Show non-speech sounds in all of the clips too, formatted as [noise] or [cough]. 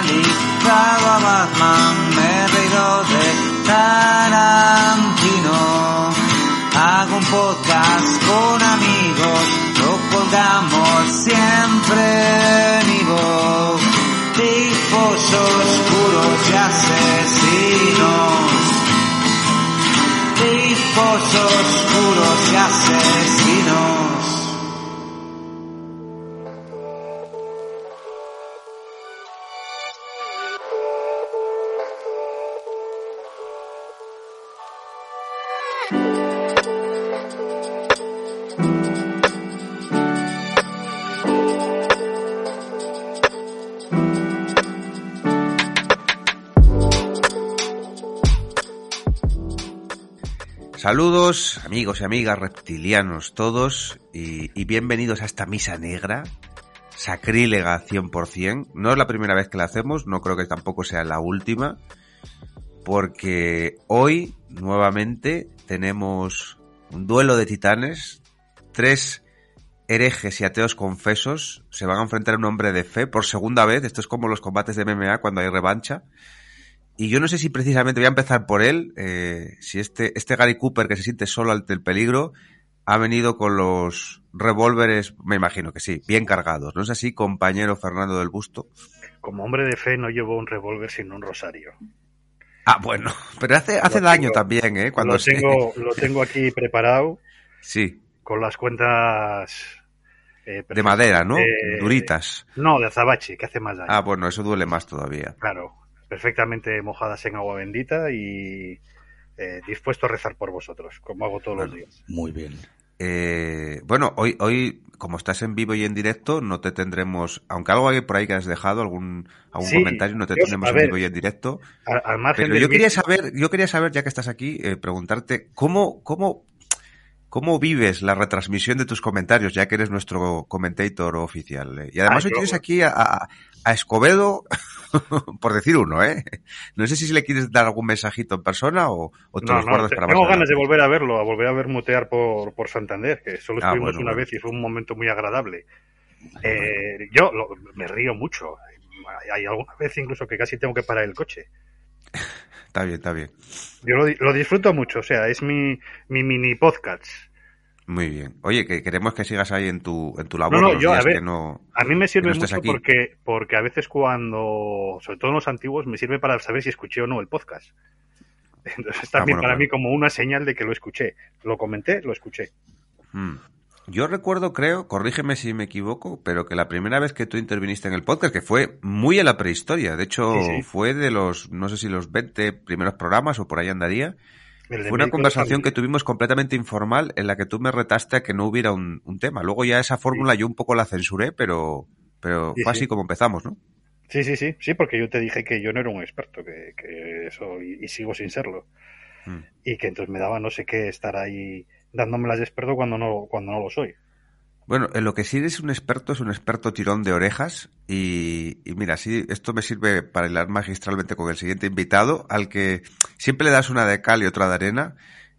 analizado a Batman, me reído de Tarantino. Hago un podcast Saludos, amigos y amigas reptilianos todos, y, bienvenidos a esta misa negra, sacrílega 100%. No es la primera vez que la hacemos, no creo que tampoco sea la última, porque hoy nuevamente tenemos un duelo de titanes, tres herejes y ateos confesos se van a enfrentar a un hombre de fe por segunda vez, esto es como los combates de MMA cuando hay revancha, y yo no sé si precisamente voy a empezar por él, eh, si este, este Gary Cooper que se siente solo ante el peligro ha venido con los revólveres, me imagino que sí, bien cargados. ¿No es así, compañero Fernando del Busto? Como hombre de fe no llevo un revólver sino un rosario. Ah, bueno, pero hace, hace daño también, ¿eh? Cuando lo, se- tengo, [laughs] lo tengo aquí preparado Sí, con las cuentas... eh, de madera, ¿no? Eh, Duritas. No, de azabache, que hace más daño. Ah, bueno, eso duele más todavía. Claro, perfectamente mojadas en agua bendita y eh, dispuesto a rezar por vosotros, como hago todos los días. Muy bien. Eh, bueno, hoy, hoy, como estás en vivo y en directo, no te tendremos, aunque algo hay por ahí que has dejado, algún, algún Sí, comentario, no te yo- tendremos en ver, vivo y en directo. Al, al margen Pero yo quería saber, yo quería saber, ya que estás aquí, eh, preguntarte cómo, cómo, cómo vives la retransmisión de tus comentarios, ya que eres nuestro commentator oficial. eh. Y además Ah, hoy tienes aquí a- a Escobedo, [laughs] por decir uno, ¿eh? No sé si le quieres dar algún mensajito en persona o, o te No, los no, guardas te- para más tengo ganas de volver a verlo, a volver a ver mutear por, por Santander, que solo Ah, estuvimos bueno, una bueno. vez y fue un momento muy agradable. Eh, yo lo- me río mucho. Hay alguna vez incluso que casi tengo que parar el coche. Está bien, está bien. Yo lo, lo disfruto mucho, o sea, es mi, mi mini podcast. Muy bien. Oye, que queremos que sigas ahí en tu, en tu labor No, no, los yo, a ver, que no... A mí me sirve mucho aquí. porque, porque a veces cuando, sobre todo en los antiguos, me sirve para saber si escuché o no el podcast. [laughs] Entonces es también Ah, bueno, para claro. mí como una señal de que lo escuché. Lo comenté, lo escuché. Hmm. Yo recuerdo, creo, corrígeme si me equivoco, pero que la primera vez que tú interviniste en el podcast, que fue muy en la prehistoria, de hecho Sí, sí. fue de los, no sé si los 20 primeros programas o por ahí andaría, fue una conversación que tuvimos completamente informal en la que tú me retaste a que no hubiera un, un tema. Luego ya esa fórmula yo un poco la censuré, pero, pero Sí, fue sí. así como empezamos, ¿no? Sí, sí, sí, sí, porque yo te dije que yo no era un experto, que, que eso, y, y sigo sin serlo. Hmm. Y que entonces me daba no sé qué estar ahí dándome las de experto cuando no, cuando no lo soy. Bueno, en lo que sí eres un experto es un experto tirón de orejas y, y mira, sí, esto me sirve para hilar magistralmente con el siguiente invitado, al que siempre le das una de cal y otra de arena.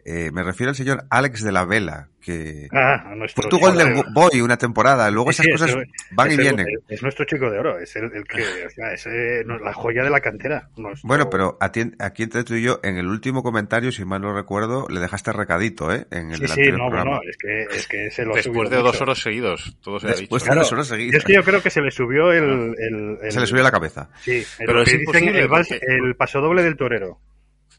Eh, me refiero al señor Alex de la Vela, que Ah, fue tu Golden de- Boy una temporada, luego Sí, esas sí, cosas van y es vienen. Es nuestro chico de oro, es el, el que, o sea, es eh, no- la joya de la cantera. Nuestro- Bueno, pero aquí, entre tú y yo, en el último comentario, si mal no recuerdo, le dejaste recadito, ¿eh? En el Sí, sí, no, programa. bueno, es que, es que se lo Después de dos mucho. horos seguidos, todo se ha dicho. Después de Claro. dos horas seguidas. es que yo creo que se le subió el... el- el- Se le subió la cabeza. Sí, el- Pero que dicen imposible, el, el pasodoble del torero.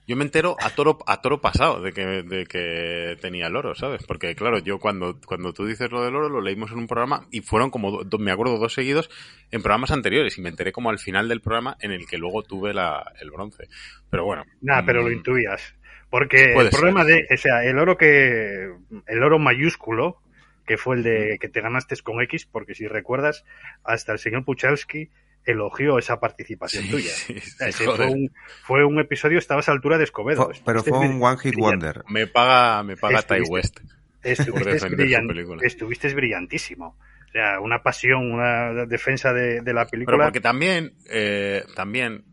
Yo me entero a toro, a toro pasado de que, de que tenía el oro, ¿sabes? Porque, claro, yo cuando, cuando tú dices lo del oro, lo leímos en un programa y fueron como, do- me acuerdo, dos seguidos en programas anteriores y me enteré como al final del programa en el que luego tuve la, el bronce. Pero bueno. Nada, pero lo mm, intuías. Porque el problema ser, de, o sea, el oro que, el oro mayúsculo, que fue el de que te ganaste con X, porque si recuerdas, hasta el señor Puchalski elogió esa participación Sí, tuya. sí, O sea, sí, ese fue un, fue un episodio, estabas a altura de Escobedo. Fue- pero Estuviste fue un One Hit. Wonder. Me paga, me paga Ty West. por Estuviste, defender brillan- su película. estuviste brillantísimo. O sea, una pasión, una defensa de, de la Pero película. porque también, eh, también,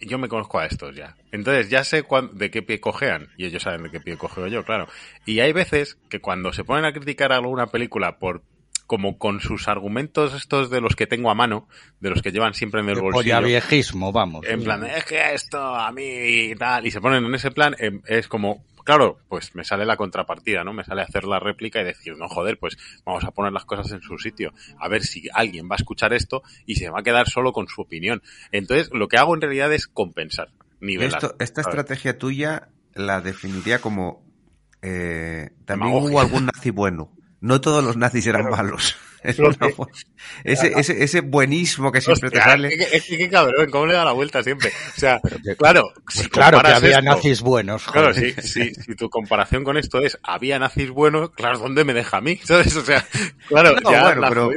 yo me conozco a estos ya. Entonces ya sé cuán- de qué pie cojean. Y ellos saben de qué pie cojeo yo, claro. Y hay veces que cuando se ponen a criticar alguna película por como con sus argumentos estos de los que tengo a mano, de los que llevan siempre en el De bolsillo. viejismo, vamos. En plan, es que esto a mí y tal, y se ponen en ese plan, em, es como, claro, pues me sale la contrapartida, ¿no? Me sale hacer la réplica y decir, no, joder, pues vamos a poner las cosas en su sitio, a ver si alguien va a escuchar esto y se va a quedar solo con su opinión. Entonces, lo que hago en realidad es compensar, nivelar. Esto- esta estrategia tuya la definiría como eh, también Demagogia. hubo algún nazi bueno. [laughs] No todos los nazis eran Pero- malos. [laughs] Es que- ese, ese, ese buenismo que siempre te sale. Es que, qué cabrón, ¿cómo le da la vuelta siempre? O sea, que- claro, Pues si claro que había esto- nazis buenos. Claro, joder. sí, sí, si tu comparación con esto es había nazis buenos, claro, ¿dónde me deja a mí? [laughs] ¿Sabes? O sea, claro, No, ya bueno, pero-.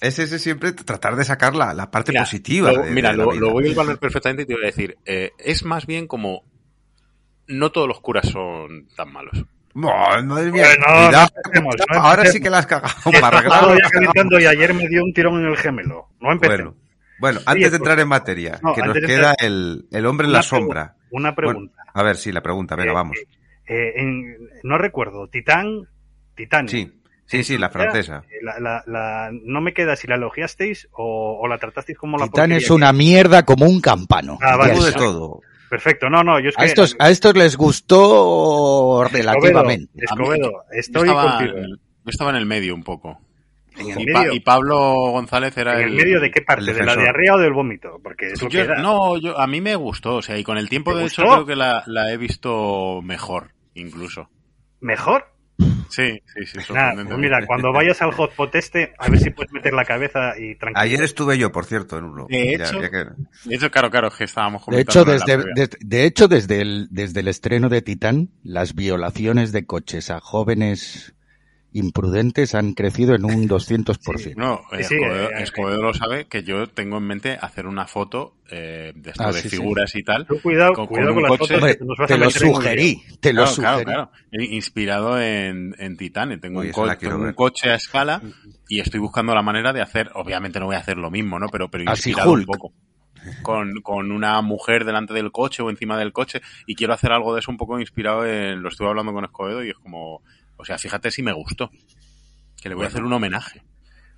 Es ese siempre tratar de sacar la, la parte Mira, positiva. lo- de- mira, de lo voy a evaluar perfectamente y te voy a decir, eh, es más bien como no todos los curas son tan malos. No, madre mía, Bueno, cuidado, no empecemos, no ahora sí que la has cagado He para estado arreglarlo. ya calentando y ayer me dio un tirón en el gemelo. No empecé. Bueno, bueno, antes de entrar en materia, No, que nos queda entrar- el, el hombre en Una la sombra. Una pregunta. Bueno, a ver, sí, la pregunta, venga, Eh, vamos. eh, en- no recuerdo, Titán, Titán. Sí, sí, sí, la francesa. La, la- la- no me queda si la elogiasteis o, o la tratasteis como la Titán es una mierda como un campano. Ah, vale. De todo. Perfecto, no, no, yo es que... A estos, a estos les gustó relativamente. Escobedo, Escobedo, Yo estoy estaba, contigo. yo estaba en el medio un poco. ¿En el Y, Pa- medio? y Pablo González era ¿En el... el medio de qué parte? ¿De la diarrea o del vómito? Porque es lo Yo- que da. no, yo, a mí me gustó, o sea, y con el tiempo ¿Te de hecho gustó? creo que la, la he visto mejor, incluso. ¿Mejor? Sí, sí, sí, Nada, pues mira, cuando vayas al hotspot este, a ver si puedes meter la cabeza y tranquilo. Ayer estuve yo, por cierto, en uno. De hecho- ya que- De hecho, claro, claro, que estábamos De hecho, desde, de, de hecho desde, el, desde el estreno de Titán, las violaciones de coches a jóvenes imprudentes han crecido en un [laughs] 200%. No, eh, Sí, sí, Escobedo, eh, Escobedo lo sabe que yo tengo en mente hacer una foto eh, de esto Ah, de sí, sí. figuras y tal. Tú cuidado, con- cuidado con con, un las coche- fotos que nos vas te a lo un sugerí, te lo Claro, claro, sugerí. claro. I- Inspirado en, en Titán. Tengo, Uy, un, co- tengo un coche a escala y estoy buscando la manera de hacer, obviamente no voy a hacer lo mismo, ¿no? Pero, pero Así inspirado un Hulk. poco. Con, con una mujer delante del coche o encima del coche y quiero hacer algo de eso un poco inspirado en, lo estuve hablando con Escobedo y es como, o sea, fíjate si me gustó. Que le voy a hacer un homenaje.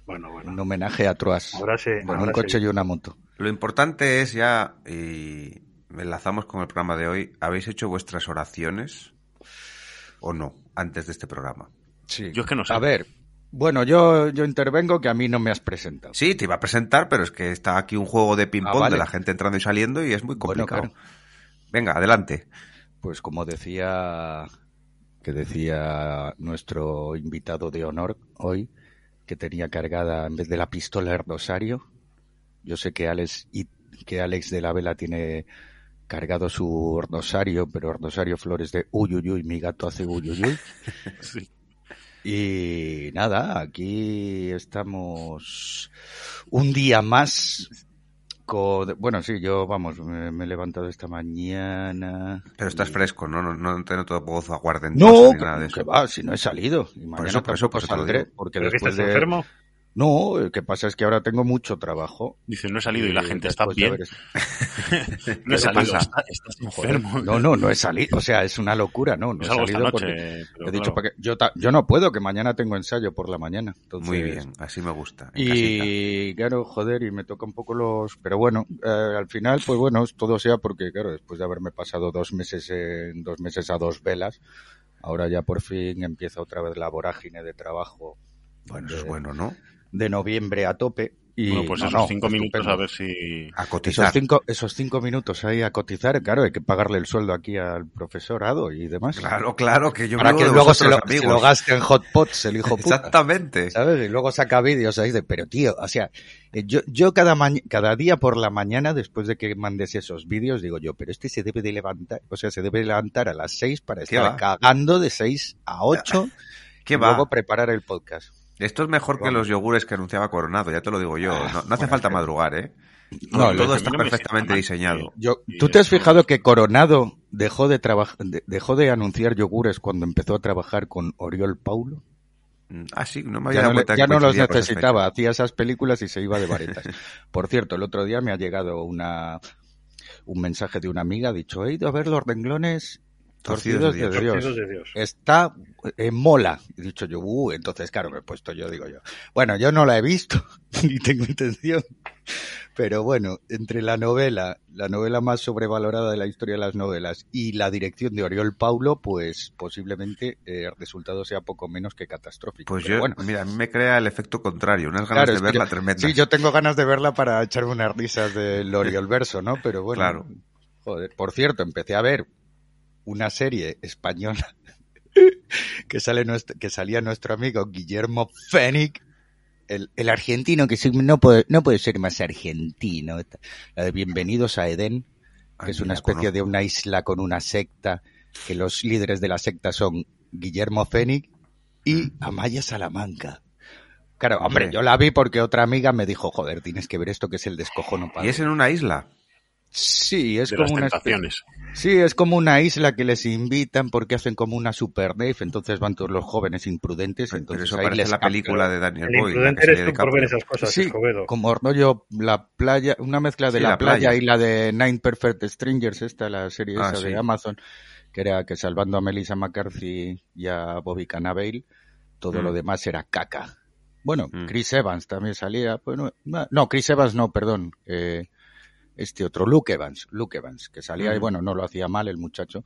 Bueno, bueno. Un homenaje a Troas. Ahora se, Con ahora un coche y una moto. Lo importante es ya, y enlazamos con el programa de hoy, ¿habéis hecho vuestras oraciones o no antes de este programa? Sí. Yo es que no sé. A ver, bueno, yo, yo intervengo que a mí no me has presentado. Sí, te iba a presentar, pero es que está aquí un juego de ping-pong Ah, vale. de la gente entrando y saliendo y es muy Bueno, complicado. claro. Venga, adelante. Pues como decía que decía nuestro invitado de honor hoy, que tenía cargada en vez de la pistola el rosario. Yo sé que Alex y que Alex de la Vela tiene cargado su rosario, pero rosario flores de uy uy uy, mi gato hace uy uy uy. [laughs] Sí. Y nada, aquí estamos un día más. Bueno, sí, yo, vamos, me, me he levantado esta mañana. Pero estás y- fresco, ¿no? No, no te noto voz aguardentosa No, ni nada de que eso. va, si no he salido. Y mañana eso, por eso, por eso te lo digo. porque ¿Pero que después estás de... enfermo? No, lo que pasa es que ahora tengo mucho trabajo. Dice, no he salido y la y gente está bien. haber- [laughs] No he salido, pasa? está- estás enfermo. No, no, no he salido. O sea, es una locura, ¿no? No Es he salido noche. porque he dicho claro. para que yo, ta- yo no puedo, que mañana tengo ensayo por la mañana. Entonces, Muy bien, así me gusta. Y claro, joder, y me toca un poco los... Pero bueno, eh, al final, pues bueno, todo sea porque, claro, después de haberme pasado dos meses, en, dos meses a dos velas, ahora ya por fin empieza otra vez la vorágine de trabajo Bueno, eso es bueno, ¿no? De noviembre a tope. Y, Bueno, pues no, esos no, cinco minutos estupendo. a ver si... A Esos cotizar. cinco, esos cinco minutos ahí a cotizar, claro, hay que pagarle el sueldo aquí al profesorado y demás. Claro, claro, que yo Para que luego se lo, se lo gaste en hot pots el hijo puta. Exactamente. ¿Sabes? Y luego saca vídeos ahí de, pero tío, o sea, eh, yo, yo cada, ma- cada día por la mañana, después de que mandes esos vídeos, digo yo, pero este se debe de levantar, o sea, se debe de levantar a las seis para ¿Qué estar cagando de seis a ocho [laughs] ¿Qué y va? luego preparar el podcast. Esto es mejor que los yogures que anunciaba Coronado, ya te lo digo yo. Ah, No, no hace falta madrugar, ¿eh? No, todo está no perfectamente diseñado. Yo, ¿Tú te has fijado que Coronado dejó de trabajar, dejó de anunciar yogures cuando empezó a trabajar con Oriol Paulo? Mm, Ah, sí, no me había Ya dado le- cuenta que ya no los necesitaba, hacía esas películas y se iba de varetas. [laughs] Por cierto, el otro día me ha llegado una un mensaje de una amiga, ha dicho, he ido a ver los renglones Torcidos de Dios. De Dios. Está eh, mola. He dicho yo, uh, entonces claro, me he puesto yo, digo yo. Bueno, yo no la he visto, [laughs] ni tengo intención. Pero bueno, entre la novela, la novela más sobrevalorada de la historia de las novelas y la dirección de Oriol Paulo, pues posiblemente eh, el resultado sea poco menos que catastrófico. Pues Pero yo, bueno, mira, a mí me crea el efecto contrario, unas ganas Claro, de verla yo- tremendas. Sí, yo tengo ganas de verla para echarme unas risas del [laughs] Oriol verso, ¿no? Pero bueno. Claro. Joder, por cierto, empecé a ver una serie española [laughs] que sale nuestro, que salía nuestro amigo Guillermo Fénix, el, el argentino que no puede, no puede ser más argentino. La de Bienvenidos a Edén, que Ay, es una especie de una isla con una secta, que los líderes de la secta son Guillermo Fénix y Amaya Salamanca. Claro, hombre, yo la vi porque otra amiga me dijo, joder, tienes que ver esto que es el descojono Y es en una isla. Sí, es de como las una tentaciones. Sí, es como una isla que les invitan porque hacen como una super rave, entonces van todos los jóvenes imprudentes, Pero entonces eso ahí parece les la película de Daniel El Boyle. la imprudente que eres salía tú por ver esas cosas, Sí, Escobedo. como rollo la playa, una mezcla de Sí, la, la playa, playa. y la de Nine Perfect Strangers, esta, la serie Ah, esa sí. de Amazon, que era que salvando a Melissa McCarthy y a Bobby Cannavale, todo Mm. lo demás era caca. Bueno, Mm. Chris Evans también salía, bueno, no, no, Chris Evans no, perdón, eh, este otro, Luke Evans, Luke Evans, que salía y bueno, no lo hacía mal el muchacho,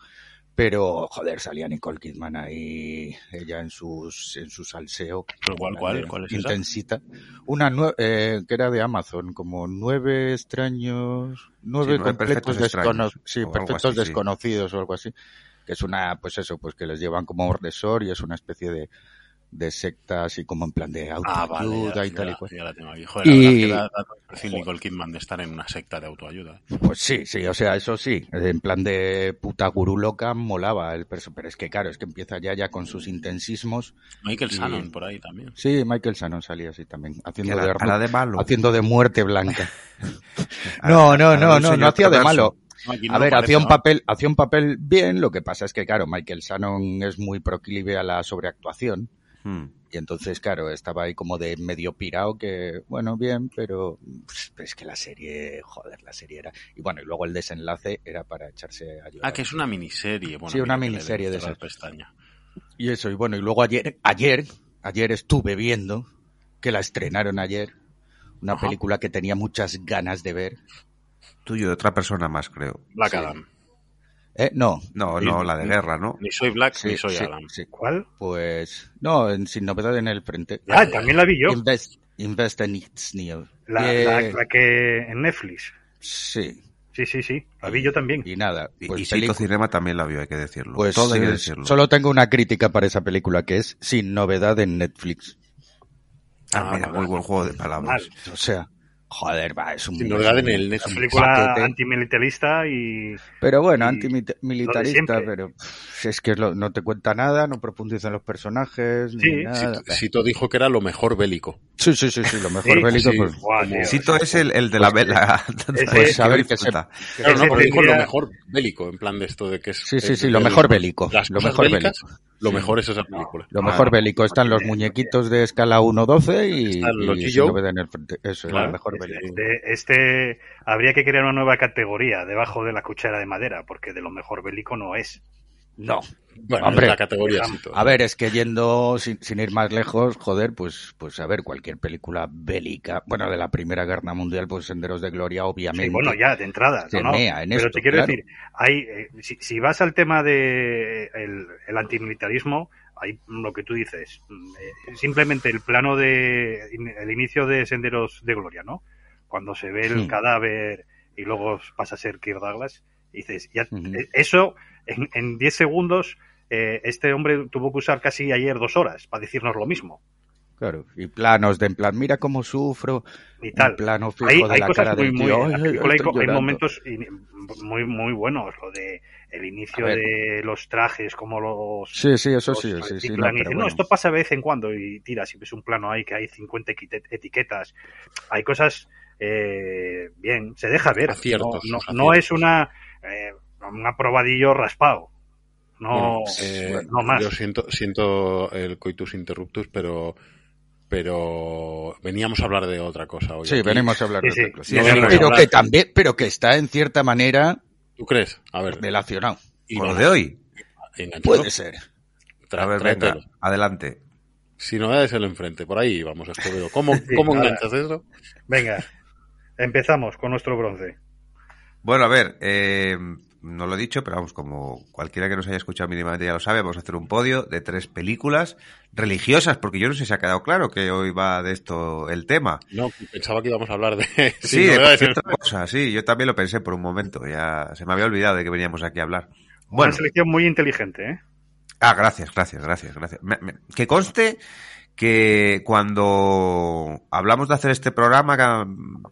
pero joder, salía Nicole Kidman ahí, ella en sus, en su salseo. ¿Pero cuál, cuál? ¿Cuál es esa? intensita. Una nue- eh, que era de Amazon, como nueve extraños, nueve nueve completos perfectos desconocidos, extraños, sí, perfectos así, sí. desconocidos o algo así, que es una, pues eso, pues que les llevan como resort y es una especie de, de secta así como en plan de Ah, vale, autoayuda y tal y cual. ya la tengo aquí. Joder, Y- la verdad es que da, da todo el perfil Nicole Kidman de estar en una secta de autoayuda. Pues sí, sí, o sea, eso sí, en plan de puta gurú loca molaba el perso, pero es que claro, es que empieza ya ya con sus intensismos. Michael Y- Shannon por ahí también. Sí, Michael Shannon salía así también, haciendo de, la, de malo. haciendo de muerte blanca. [laughs] No, no, no, no, no hacía de malo. No, A ver, parece, hacía un ¿no? papel, hacía un papel bien, lo que pasa es que, claro, Michael Shannon es muy proclive a la sobreactuación. Hmm. Y entonces, claro, estaba ahí como de medio pirado que, bueno, bien, pero pues, es que la serie, joder, la serie era... Y bueno, y luego el desenlace era para echarse a llorar. Ah, que es una miniserie. Bueno, Sí, una miniserie de esas. pestaña. Y eso, y bueno, y luego ayer, ayer, ayer estuve viendo, que la estrenaron ayer, una Ajá. película que tenía muchas ganas de ver. Tuyo de otra persona más, creo. Black Sí. Adam. ¿Eh? No. No, no, la de guerra, ¿no? Ni soy Black Sí, ni soy sí, Adam. sí. ¿Cuál? Pues, no, en- sin novedad en el frente. Ah, también la vi yo. Invest, invest in its new. La, Eh, la- la que en Netflix. Sí, Sí, sí, sí. La vi yo también. y nada. Y, Pues, y pelicu- Cinema también la vio, hay que decirlo. pues, Todo hay que eh, decirlo. solo tengo una crítica para esa película que es sin novedad en Netflix. Ah, Ah, mira, muy buen juego de palabras. Mal. O sea, joder, va, es un... Sin un- en el Una Netflix. película antimilitarista y Pero bueno, y antimilitarista, pero pff, es que lo- no te cuenta nada, no profundiza en los personajes, Sí, ni nada. Sito, Sito dijo que era lo mejor bélico. Sí, sí, sí, sí, lo mejor Sí, bélico, sí. pues, Como- tío, Sito es el, el de la vela. [laughs] Pues, a ver, que se- Claro, no, porque dijo lo mejor bélico, en plan de esto de que es... Sí, sí, sí, lo mejor bélico, Las lo mejor bélicas, bélico. Lo mejor es esa película. Lo mejor bélico están los muñequitos de escala 1-12 y, Están los y en el frente. Eso es lo mejor Este, este- habría que crear una nueva categoría debajo de la cuchara de madera, porque de lo mejor bélico no es. No. Bueno, Hombre, la categoría. A ver, es que yendo sin, sin ir más lejos, joder, pues, pues a ver, cualquier película bélica, bueno, de la Primera Guerra Mundial, pues Senderos de Gloria, obviamente. Sí, bueno, ya, de entrada. Se no, no. mea en Pero esto, te quiero claro. decir, hay, eh, si, si vas al tema de el, el antimilitarismo, hay lo que tú dices, mm, eh, simplemente el plano de el inicio de Senderos de Gloria, ¿no? Cuando se ve el Sí. cadáver y luego pasa a ser Kirk Douglas, dices, ya, eh, eso en, en 10 segundos, eh, este hombre tuvo que usar casi ayer dos horas para decirnos lo mismo Claro, y planos de en plan, mira cómo sufro, y tal. un plano fijo hay, de hay la cosas cara muy, del muy, tío. en "Ay, la ay, película hay, estoy co- hay llorando". momentos muy, muy buenos, lo de el inicio de los trajes, como los... Sí, sí, eso los sí, sí, sí. no, dicen, no, esto pasa de vez en cuando y tiras y ves un plano ahí que hay 50 equite- etiquetas. Hay cosas, eh, bien, se deja ver. Aciertos, no, no, no es una, eh, un aprobadillo raspado. No, Bueno, eh, no más. Yo siento, siento el coitus interruptus, pero pero veníamos a hablar de otra cosa hoy. Sí, aquí. venimos a hablar Sí, de sí. otra cosa. Sí, sí, a pero hablar- que también, pero que está en cierta manera ¿Tú crees? A ver, relacionado. y Con lo de hoy. Enganchado. Puede ser. Tra- A ver, venga, adelante. Si no es el enfrente, por ahí vamos. ¿Cómo, Sí, cómo nada. enganchas eso? Venga, empezamos con nuestro bronce. Bueno, a ver, eh, no lo he dicho, pero vamos, como cualquiera que nos haya escuchado mínimamente ya lo sabe, vamos a hacer un podio de tres películas religiosas, porque yo no sé si ha quedado claro que hoy va de esto el tema. No, pensaba que íbamos a hablar de... [laughs] Sí, de cualquier cosa, sí, yo también lo pensé por un momento, ya se me había olvidado de que veníamos aquí a hablar. Bueno, Una selección muy inteligente, ¿eh? ah, gracias, gracias, gracias, gracias. Me- me- que conste que cuando hablamos de hacer este programa,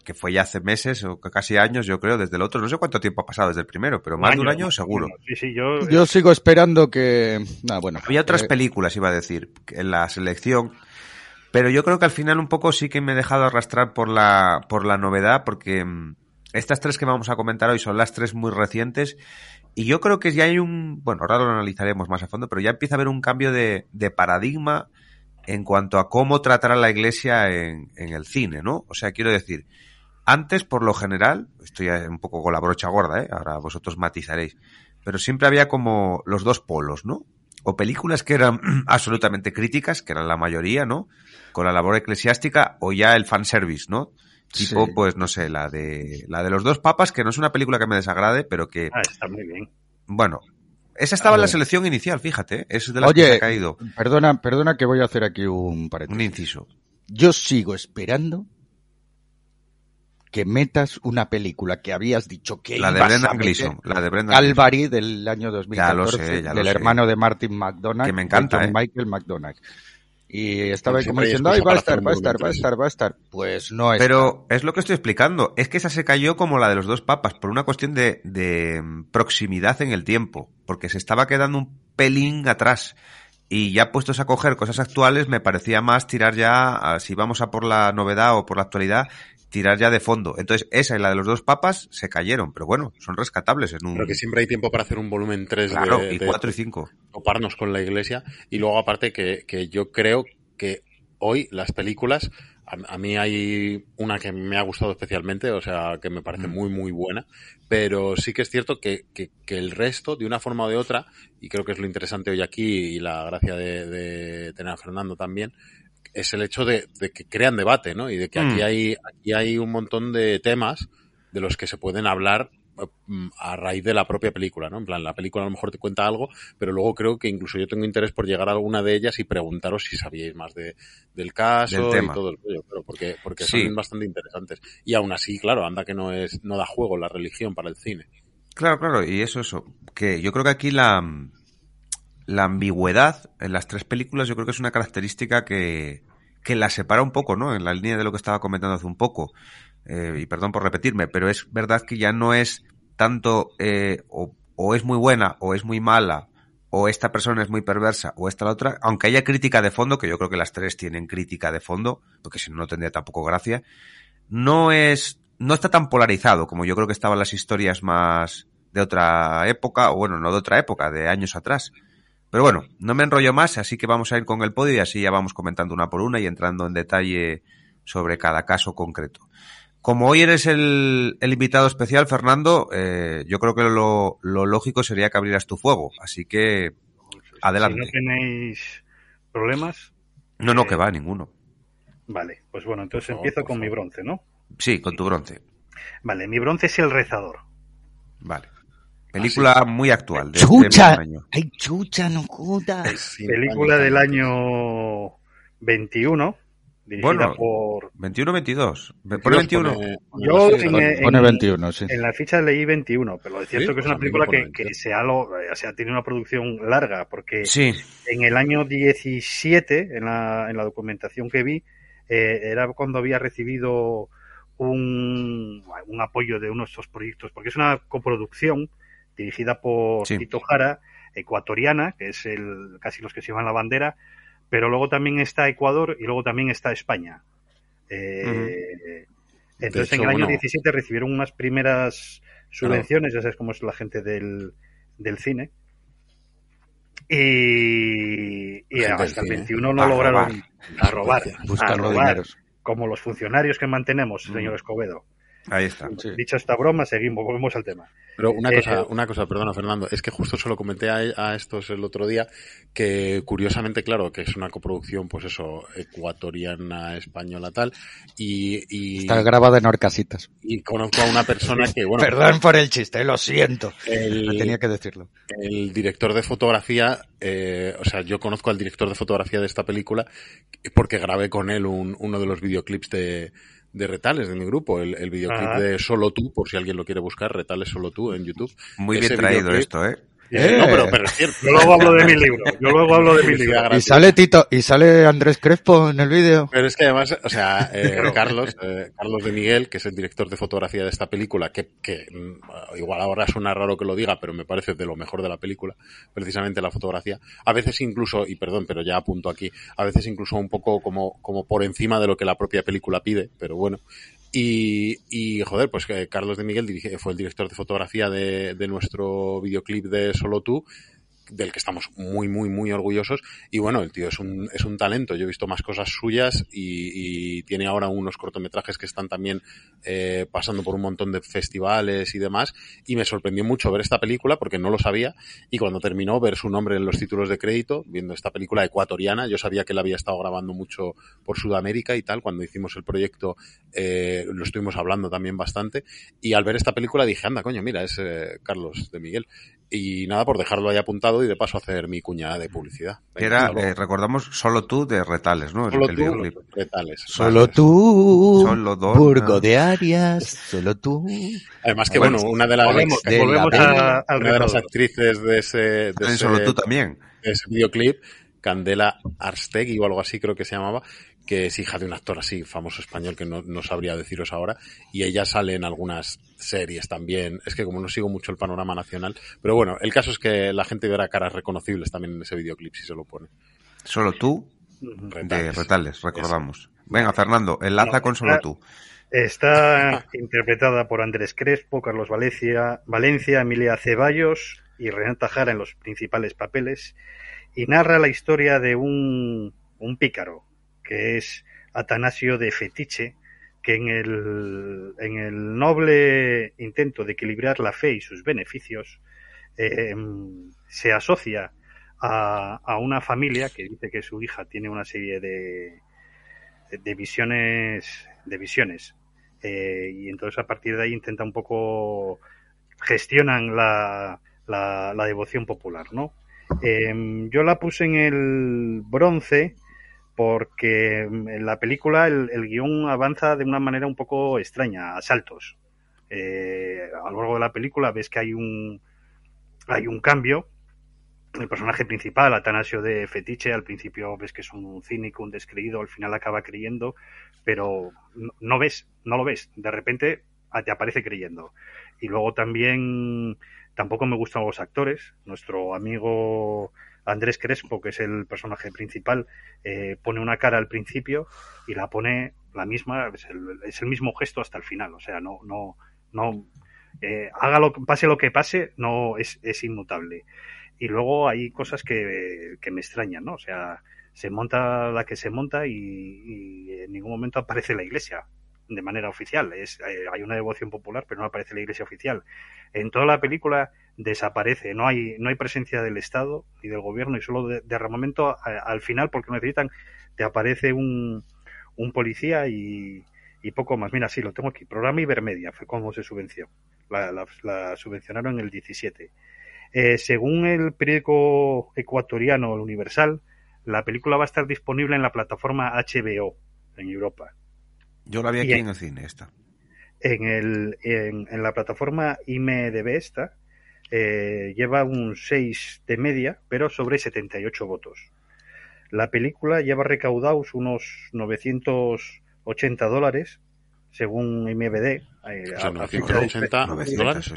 que- fue ya hace meses o casi años, yo creo, desde el otro, no sé cuánto tiempo ha pasado desde el primero, pero más de un año seguro. Sí, sí, yo... Yo sigo esperando que. Ah, bueno. Había otras eh, películas, iba a decir, en la selección, pero yo creo que al final un poco sí que me he dejado arrastrar por la, por la novedad, porque mm, estas tres que vamos a comentar hoy son las tres muy recientes, y yo creo que ya hay un, bueno, ahora lo analizaremos más a fondo, pero ya empieza a haber un cambio de, de paradigma en cuanto a cómo tratar a la iglesia en, en el cine, ¿no? O sea, quiero decir, antes, por lo general, estoy un poco con la brocha gorda, ¿eh? ahora vosotros matizaréis, pero siempre había como los dos polos, ¿no? O películas que eran [clears throat] absolutamente críticas, que eran la mayoría, ¿no? Con la labor eclesiástica, o ya el fanservice, ¿no? Tipo, Sí. pues, no sé, la de, la de los dos papas, que no es una película que me desagrade, pero que, Ah, está muy bien. bueno, esa estaba en la selección inicial, fíjate, ¿eh? es de las que Oye, se ha caído. Perdona, perdona que voy a hacer aquí un Un paréntesis. inciso. Yo sigo esperando que metas una película que habías dicho que La de Brendan. Gleeson. La de Brendan. Calvary del año 2014 sé, ya lo del sé. hermano de Martin McDonagh Que me encanta, ¿eh? Michael McDonagh y estaba como diciendo ay va a estar va a estar va a tres". estar va a estar pues no está. Pero es lo que estoy explicando. Es que esa se cayó como la de los dos papas, por una cuestión de, de mm, proximidad en el tiempo. Porque se estaba quedando un pelín atrás. Y ya puestos a coger cosas actuales, me parecía más tirar ya, a- si vamos a por la novedad o por la actualidad, tirar ya de fondo. Entonces, esa y la de los dos papas se cayeron. Pero bueno, son rescatables en un. Pero que siempre hay tiempo para hacer un volumen 3 claro, de, y de cuatro y cinco. toparnos con la iglesia. Y luego, aparte, que, que yo creo que hoy las películas, a, a mí hay una que me ha gustado especialmente, o sea, que me parece Mm. muy, muy buena, pero sí que es cierto que, que, que el resto, de una forma o de otra, y creo que es lo interesante hoy aquí y la gracia de, de tener a Fernando también, es el hecho de, de que crean debate, ¿no? Y de que aquí Mm. hay, aquí hay un montón de temas de los que se pueden hablar mm, a raíz de la propia película, ¿no? En plan, la película a lo mejor te cuenta algo, pero luego creo que incluso yo tengo interés por llegar a alguna de ellas y preguntaros si sabíais más de, del caso Del y todo el rollo, pero porque, porque Sí. son bastante interesantes. Y aún así, claro, anda que no es, no da juego la religión para el cine. Claro, claro, y eso, eso. Que yo creo que aquí la, la ambigüedad en las tres películas yo creo que es una característica que, que la separa un poco, ¿no? En la línea de lo que estaba comentando hace un poco. Eh, y perdón por repetirme, pero es verdad que ya no es tanto eh, o, o es muy buena o es muy mala o esta persona es muy perversa o esta la otra, aunque haya crítica de fondo, que yo creo que las tres tienen crítica de fondo, porque si no, no tendría tampoco gracia, no es, no está tan polarizado como yo creo que estaban las historias más de otra época, o bueno, no de otra época, de años atrás. Pero bueno, no me enrollo más, así que vamos a ir con el podio y así ya vamos comentando una por una y entrando en detalle sobre cada caso concreto. Como hoy eres el, el invitado especial, Fernando, eh, yo creo que lo, lo lógico sería que abrieras tu fuego. Así que, adelante. Si no tenéis problemas, No, no, eh, que va, ninguno. vale. Pues bueno, entonces favor, empiezo con mi bronce, ¿no? Sí, con tu bronce. Vale, mi bronce es El Rezador. Vale. Película muy actual. De chucha este año. ay chucha no jodas Sí, Película del año 21, dirigida Bueno, por... 21-22. ¿Me Dios pone 21? pone- pone Yo fecha. en- pone, en- pone 21 sí En la ficha leí 21, pero es cierto Sí, que es pues una me película que, 21. que se ha, lo- o sea, tiene una producción larga, porque Sí. en el año 17, en la, en la documentación que vi, eh, era cuando había recibido un, un apoyo de uno de estos proyectos, porque es una coproducción dirigida por Sí. Tito Jara, ecuatoriana, que es el casi los que se llevan la bandera, pero luego también está Ecuador y luego también está España. Eh, Entonces, en el año bueno- 17 recibieron unas primeras subvenciones, ya sabes cómo es la gente del, del cine. Y, hasta el cine. 21 no A lograron a robar, a buscando robar, dineros como los funcionarios que mantenemos, señor Escobedo. Ahí está. Sí. Dicha esta broma, seguimos, volvemos al tema. Pero una Eh, cosa, una cosa, perdona Fernando, es que justo se lo comenté a, a estos el otro día, que curiosamente, claro, que es una coproducción, pues eso, ecuatoriana, española, tal, y, y, Está grabada en Orcasitas. y conozco a una persona que, bueno, Perdón por el chiste, lo siento. el, Tenía que decirlo. el director de fotografía, eh, o sea, yo conozco al director de fotografía de esta película porque grabé con él un- uno de los videoclips de, de Retales de mi grupo, el, el videoclip Ajá. de Solo Tú, por si alguien lo quiere buscar, Retales Solo Tú en YouTube. Muy Ese bien traído videoclip- esto, ¿eh? Eh. No, pero, pero es cierto. Yo luego hablo de mi libro. Yo luego hablo de mi libro. Y sale Tito, y sale Andrés Crespo en el vídeo. Pero es que además, o sea, eh, [laughs] Carlos, eh, Carlos de Miguel, que es el director de fotografía de esta película, que, que mm, igual ahora suena raro que lo diga, pero me parece de lo mejor de la película, precisamente la fotografía. A veces incluso, y perdón, pero ya apunto aquí, a veces incluso un poco como, como por encima de lo que la propia película pide, pero bueno. Y, y joder, pues Carlos de Miguel dirige- fue el director de fotografía de, de nuestro videoclip de Solo Tú, del que estamos muy, muy, muy orgullosos. Y bueno, el tío es un, es un talento. Yo he visto más cosas suyas y, tiene ahora unos cortometrajes que están también eh, pasando por un montón de festivales y demás. Y me sorprendió mucho ver esta película porque no lo sabía. Y cuando terminó, ver su nombre en los títulos de crédito, viendo esta película ecuatoriana, yo sabía que él había estado grabando mucho por Sudamérica y tal. Cuando hicimos el proyecto, eh, lo estuvimos hablando también bastante. Y al ver esta película dije, anda, coño, mira, es eh, Carlos de Miguel. Y nada, por dejarlo ahí apuntado y de paso hacer mi cuñada de publicidad. Que Venga, era, eh, recordamos, solo tú de Retales, ¿no? El- Solo el tú, videoclip. retales. Solo Vale. tú, Solo Donna. Burgo de Arias, solo tú. Además que, Bueno, bueno, una de las, Volvemos, de volvemos la a- al una de las actrices de ese, de En ese, Solo tú también. de ese videoclip, Candela Arstegui o algo así creo que se llamaba, que es hija de un actor así famoso español que no, no sabría deciros ahora, y ella sale en algunas series también, es que como no sigo mucho el panorama nacional, pero bueno, el caso es que la gente verá caras reconocibles también en ese videoclip si se lo pone. Solo tú Ujú. de Retales. Retales, recordamos. Venga, Fernando, enlaza No, con Solo está- tú. Está interpretada por Andrés Crespo, Carlos Valencia, Valencia, Emilia Ceballos y Renata Jara en los principales papeles y narra la historia de un, un pícaro que es Atanasio de Fetiche que en el, en el noble intento de equilibrar la fe y sus beneficios eh, se asocia a, a una familia que dice que su hija tiene una serie de, de visiones de visiones. Eh, y entonces a partir de ahí intenta un poco gestionan la, la, devoción popular no Eh, yo la puse en el bronce porque en la película el, el guion avanza de una manera un poco extraña a saltos Eh, a lo largo de la película ves que hay un hay un cambio el personaje principal, Atanasio de Fetiche, al principio ves que es un cínico, un descreído, al final acaba creyendo, pero no, no ves, no lo ves. De repente te aparece creyendo. Y luego también tampoco me gustan los actores. Nuestro amigo Andrés Crespo, que es el personaje principal, eh, pone una cara al principio y la pone la misma, es el, mismo gesto hasta el final. O sea, no, no, no, eh, haga lo pase lo que pase, no es, es inmutable y luego hay cosas que, que me extrañan, ¿no? O sea, se monta la que se monta y, y en ningún momento aparece la iglesia de manera oficial. Es, eh, hay una devoción popular, pero no aparece la iglesia oficial. En toda la película desaparece, no hay, no hay presencia del Estado ni del gobierno y solo de, derramamiento a- al final porque necesitan, te aparece un, un policía y, y poco más. Mira, sí, lo tengo aquí. Programa Ibermedia fue como se subvenció. La, la, la subvencionaron en el 17. Eh, según el periódico ecuatoriano El Universal, la película va a estar disponible en la plataforma HBO en Europa. Yo la vi aquí en el cine, esta. En, el, en, en la plataforma IMDB esta eh, lleva un 6 de media, pero sobre 78 votos. La película lleva recaudados unos 980 dólares, según IMDB. eh, O sea, a- a- 980 900, dólares. eso-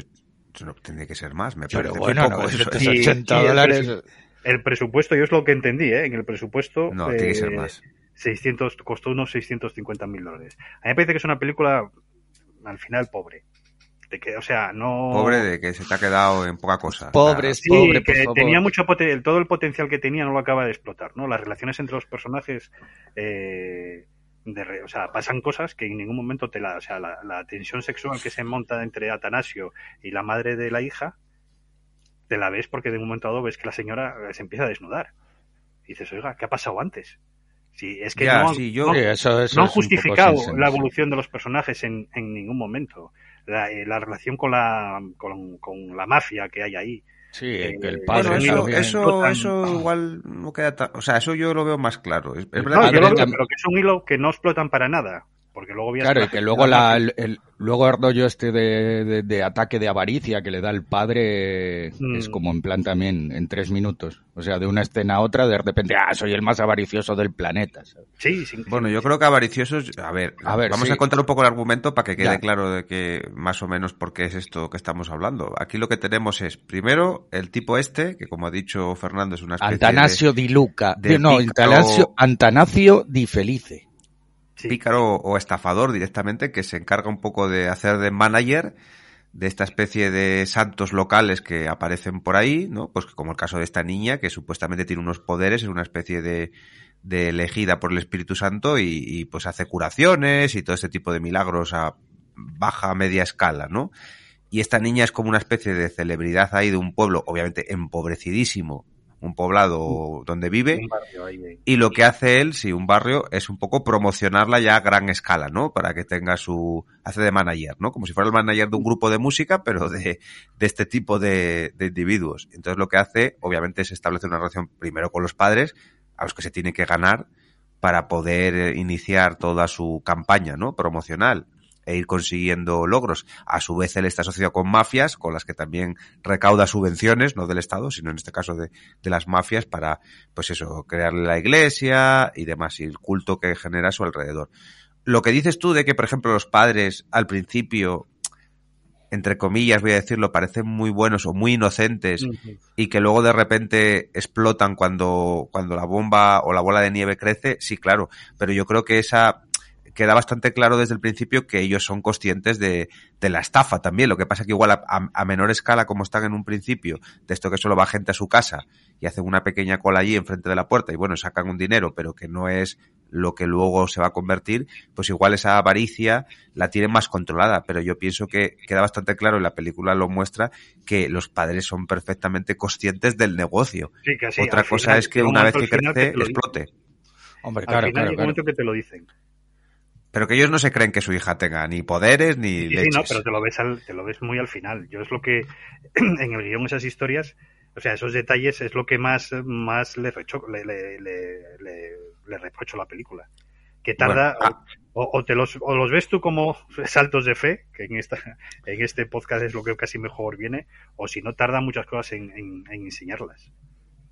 eso no tendría que ser más, me Pero parece bueno, poco. eso. 980 Y- y el dólares. presu- El presupuesto, yo es lo que entendí, ¿eh? En el presupuesto. No, tiene que ser eh, más. 600, costó unos 650 mil dólares. A mí me parece que es una película, al final, pobre. De que, o sea, no. Pobre de que se te ha quedado en poca cosa. Pobres, Sí, pobre, por que favor. tenía mucho poten- todo el potencial que tenía no lo acaba de explotar, ¿no? Las relaciones entre los personajes eh, de re- o sea, pasan cosas que en ningún momento te la, o sea, la, la tensión sexual que se monta entre Atanasio y la madre de la hija, te la ves porque de un momento dado ves que la señora se empieza a desnudar. Y dices, oiga, ¿qué ha pasado antes? Si es que Ya, no, han- sí, yo- no- Sí, eso, eso no han es justificado la evolución de los personajes en, en ningún momento. La, eh, la relación con la, con, con la mafia que hay ahí. Sí, que el Eh, padre Bueno, eso, eso, igual no queda tan... O sea, eso yo lo veo más claro. Es, es verdad No, que yo lo también veo, tam- pero que es un hilo que no explotan para nada. Porque luego vías Claro, la- y que luego, la, el, el- luego el rollo este de, de- de ataque de avaricia que le da el padre Mm. es como en plan también en tres minutos. O sea, de una escena a otra, de repente, ah, soy el más avaricioso del planeta. ¿sabes? Sí, sí, Bueno, yo creo que avariciosos... A ver, A ver, vamos sí. a contar un poco el argumento para que quede Ya. claro de que más o menos por qué es esto que estamos hablando. Aquí lo que tenemos es, primero, el tipo este, que como ha dicho Fernando, es una especie Antanasio di Luca. de no, Antanasio, Antanasio di Felice. Pícaro o estafador directamente, que se encarga un poco de hacer de manager de esta especie de santos locales que aparecen por ahí, ¿no? Pues como el caso de esta niña que supuestamente tiene unos poderes, es una especie de, de elegida por el Espíritu Santo y, y, pues hace curaciones y todo este tipo de milagros a baja media escala, ¿no? Y esta niña es como una especie de celebridad ahí de un pueblo, obviamente empobrecidísimo, un poblado donde vive, y lo que hace él, sí, un barrio, es un poco promocionarla ya a gran escala, ¿no? Para que tenga su... hace de manager, ¿no? Como si fuera el manager de un grupo de música, pero de, de este tipo de, de individuos. Entonces lo que hace, obviamente, es establecer una relación primero con los padres, a los que se tiene que ganar, para poder eh, iniciar toda su campaña, ¿no? Promocional e ir consiguiendo logros. A su vez, él está asociado con mafias, con las que también recauda subvenciones, no del Estado, sino en este caso de, de las mafias, para, pues eso, crearle la iglesia y demás, y el culto que genera a su alrededor. Lo que dices tú de que, por ejemplo, los padres al principio, entre comillas, voy a decirlo, parecen muy buenos o muy inocentes y que luego de repente explotan cuando, cuando la bomba o la bola de nieve crece, sí, claro, pero yo creo que esa queda bastante claro desde el principio que ellos son conscientes de, de la estafa también. Lo que pasa que igual a, a- a menor escala, como están en un principio, de esto que solo va gente a su casa y hacen una pequeña cola allí enfrente de la puerta y bueno, sacan un dinero, pero que no es lo que luego se va a convertir, pues igual esa avaricia la tienen más controlada. Pero yo pienso que queda bastante claro y la película lo muestra que los padres son perfectamente conscientes del negocio. Sí, que Otra al cosa final, es que una vez que al final crece explote. Hombre, Al claro, final un claro. momento que te lo dicen. Pero que ellos no se creen que su hija tenga ni poderes ni Sí, sí, no, pero te lo ves al- te lo ves muy al final. Yo es lo que [clears throat] en el guion esas historias, o sea, esos detalles es lo que más más le recho, le, le, le, reprocho a la película. Que tarda Bueno, ah. o, o te los o los ves tú como [laughs] saltos de fe, que en esta en este podcast es lo que casi mejor viene, o si no tarda muchas cosas en, en, en enseñarlas.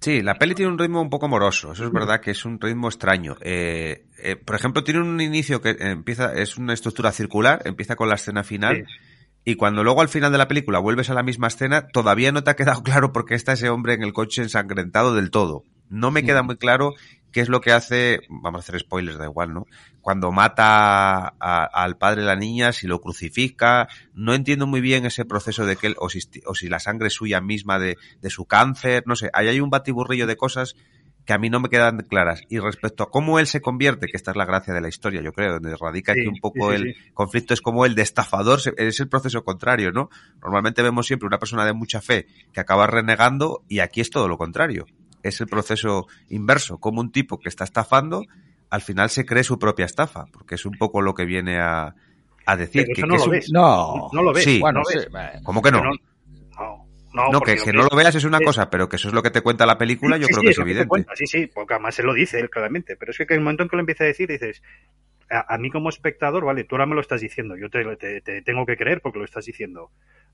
Sí, la peli tiene un ritmo un poco moroso, eso es verdad que es un ritmo extraño. Eh, eh, por ejemplo, tiene un inicio que empieza, es una estructura circular, empieza con la escena final, Sí. y cuando luego al final de la película vuelves a la misma escena, todavía no te ha quedado [laughs] claro por qué está ese hombre en el coche ensangrentado del todo. No me queda muy claro qué es lo que hace, vamos a hacer spoilers, da igual, ¿no? Cuando mata a- al padre de la niña, si lo crucifica, no entiendo muy bien ese proceso de que él, o si, o si la sangre es suya misma de, de su cáncer, no sé, ahí hay un batiburrillo de cosas que a mí no me quedan claras. Y respecto a cómo él se convierte, que esta es la gracia de la historia, yo creo, donde radica Sí, aquí un poco sí, sí, el conflicto, es como el de estafador, es el proceso contrario, ¿no? Normalmente vemos siempre una persona de mucha fe que acaba renegando y aquí es todo lo contrario. Es el proceso inverso, como un tipo que está estafando, al final se cree su propia estafa, porque es un poco lo que viene a, a decir. Pero que, eso que no es lo un- ves. No, No lo ves. Sí. bueno, no sí, ves. ¿Cómo que no? No, no, no, que, que no lo veas es una es- cosa, pero que eso es lo que te cuenta la película, yo Sí, creo sí, que es evidente. cuenta, sí, sí, porque además se lo dice él claramente. Pero es que en el momento en que lo empieza a decir, dices, a, a mí como espectador, vale, tú ahora me lo estás diciendo, yo te, te- te tengo que creer porque lo estás diciendo.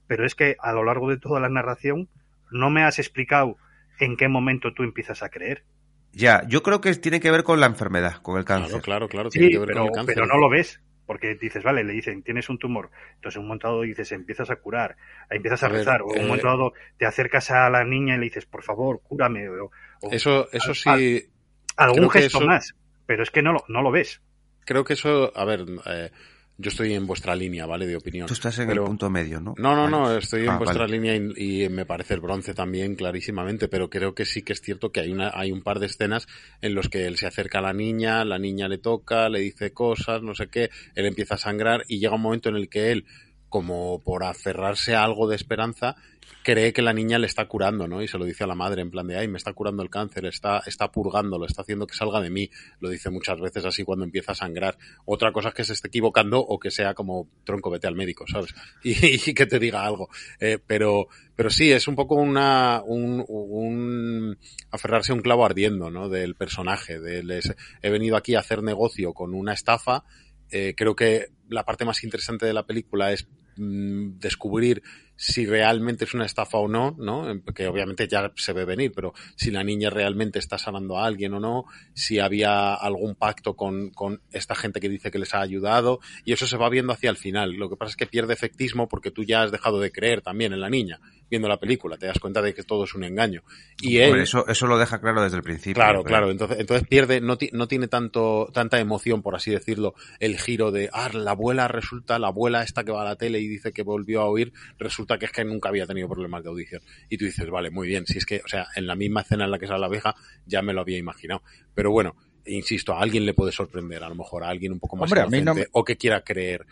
Pero es que a lo largo de toda la narración no me has explicado en qué momento tú empiezas a creer. Ya, yo creo que tiene que ver con la enfermedad, con el cáncer. Claro, claro, claro. Tiene Sí, que ver pero, con el cáncer. pero no lo ves. Porque dices, vale, le dicen, tienes un tumor. Entonces, en un momento dado dices, empiezas a curar, empiezas a, A ver, rezar. o en eh, un momento dado te acercas a la niña y le dices, por favor, cúrame. O, o Eso, eso al- sí, algún creo que gesto eso- más. Pero es que no lo, no lo ves. creo que eso, a ver, eh, yo estoy en vuestra línea, ¿vale? De opinión. Tú estás en Pero- el punto medio, ¿no? No, no, no, estoy Ah, en vuestra vale. línea y, y me parece el bronce también clarísimamente, pero creo que sí que es cierto que hay una, hay un par de escenas en los que él se acerca a la niña, la niña le toca, le dice cosas, no sé qué, él empieza a sangrar y llega un momento en el que él, como por aferrarse a algo de esperanza, cree que la niña le está curando, ¿no? Y se lo dice a la madre en plan de, ay, me está curando el cáncer, está, está purgándolo, está haciendo que salga de mí. Lo dice muchas veces así cuando empieza a sangrar. Otra cosa es que se esté equivocando o que sea como, tronco, vete al médico, ¿sabes? [laughs] Y, que te diga algo. Eh, pero, pero sí, es un poco una, un, un aferrarse a un clavo ardiendo, ¿no? Del personaje, de les- he venido aquí a hacer negocio con una estafa. Eh, creo que la parte más interesante de la película es mm, descubrir si realmente es una estafa o no, ¿no? Que obviamente ya se ve venir, pero si la niña realmente está sanando a alguien o no, si había algún pacto con, con esta gente que dice que les ha ayudado, y eso se va viendo hacia el final. Lo que pasa es que pierde efectismo porque tú ya has dejado de creer también en la niña, viendo la película, te das cuenta de que todo es un engaño. Y él, eso, eso lo deja claro desde el principio. Claro, pero- claro. Entonces, entonces pierde, no, no tiene tanto, tanta emoción, por así decirlo, el giro de, ah, la abuela resulta, la abuela esta que va a la tele y dice que volvió a oír, resulta que es que nunca había tenido problemas de audición. Y tú dices, vale, muy bien, si es que, o sea, en la misma escena en la que sale la abeja, ya me lo había imaginado. Pero bueno, insisto, a alguien le puede sorprender, a lo mejor a alguien un poco más Hombre, no inocente, o que quiera creer.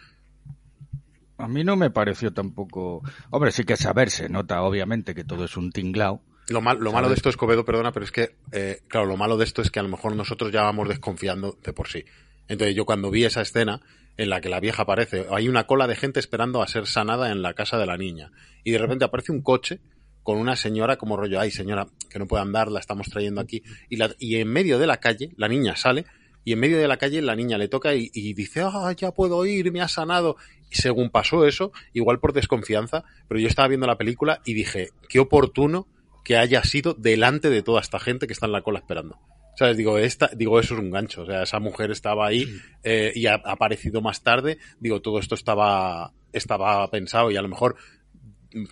A mí no me pareció tampoco... Hombre, sí que saber, se nota obviamente que todo es un tinglao. Lo, mal- lo malo de esto, Escobedo, perdona, pero es que, eh, claro, lo malo de esto es que a lo mejor nosotros ya vamos desconfiando de por sí. Entonces yo cuando vi esa escena en la que la vieja aparece, hay una cola de gente esperando a ser sanada en la casa de la niña. Y de repente aparece un coche con una señora como rollo, ay señora, que no puede andar, la estamos trayendo aquí. Y, en medio de la calle, la niña sale, y en medio de la calle la niña le toca y, y dice, ah, ya puedo ir, me ha sanado. Y según pasó eso, igual por desconfianza, pero yo estaba viendo la película y dije, qué oportuno que haya sido delante de toda esta gente que está en la cola esperando. ¿Sabes? Digo, esta, digo, eso es un gancho. O sea, esa mujer estaba ahí eh, y ha, aparecido más tarde. Digo, todo esto estaba, estaba pensado y a lo mejor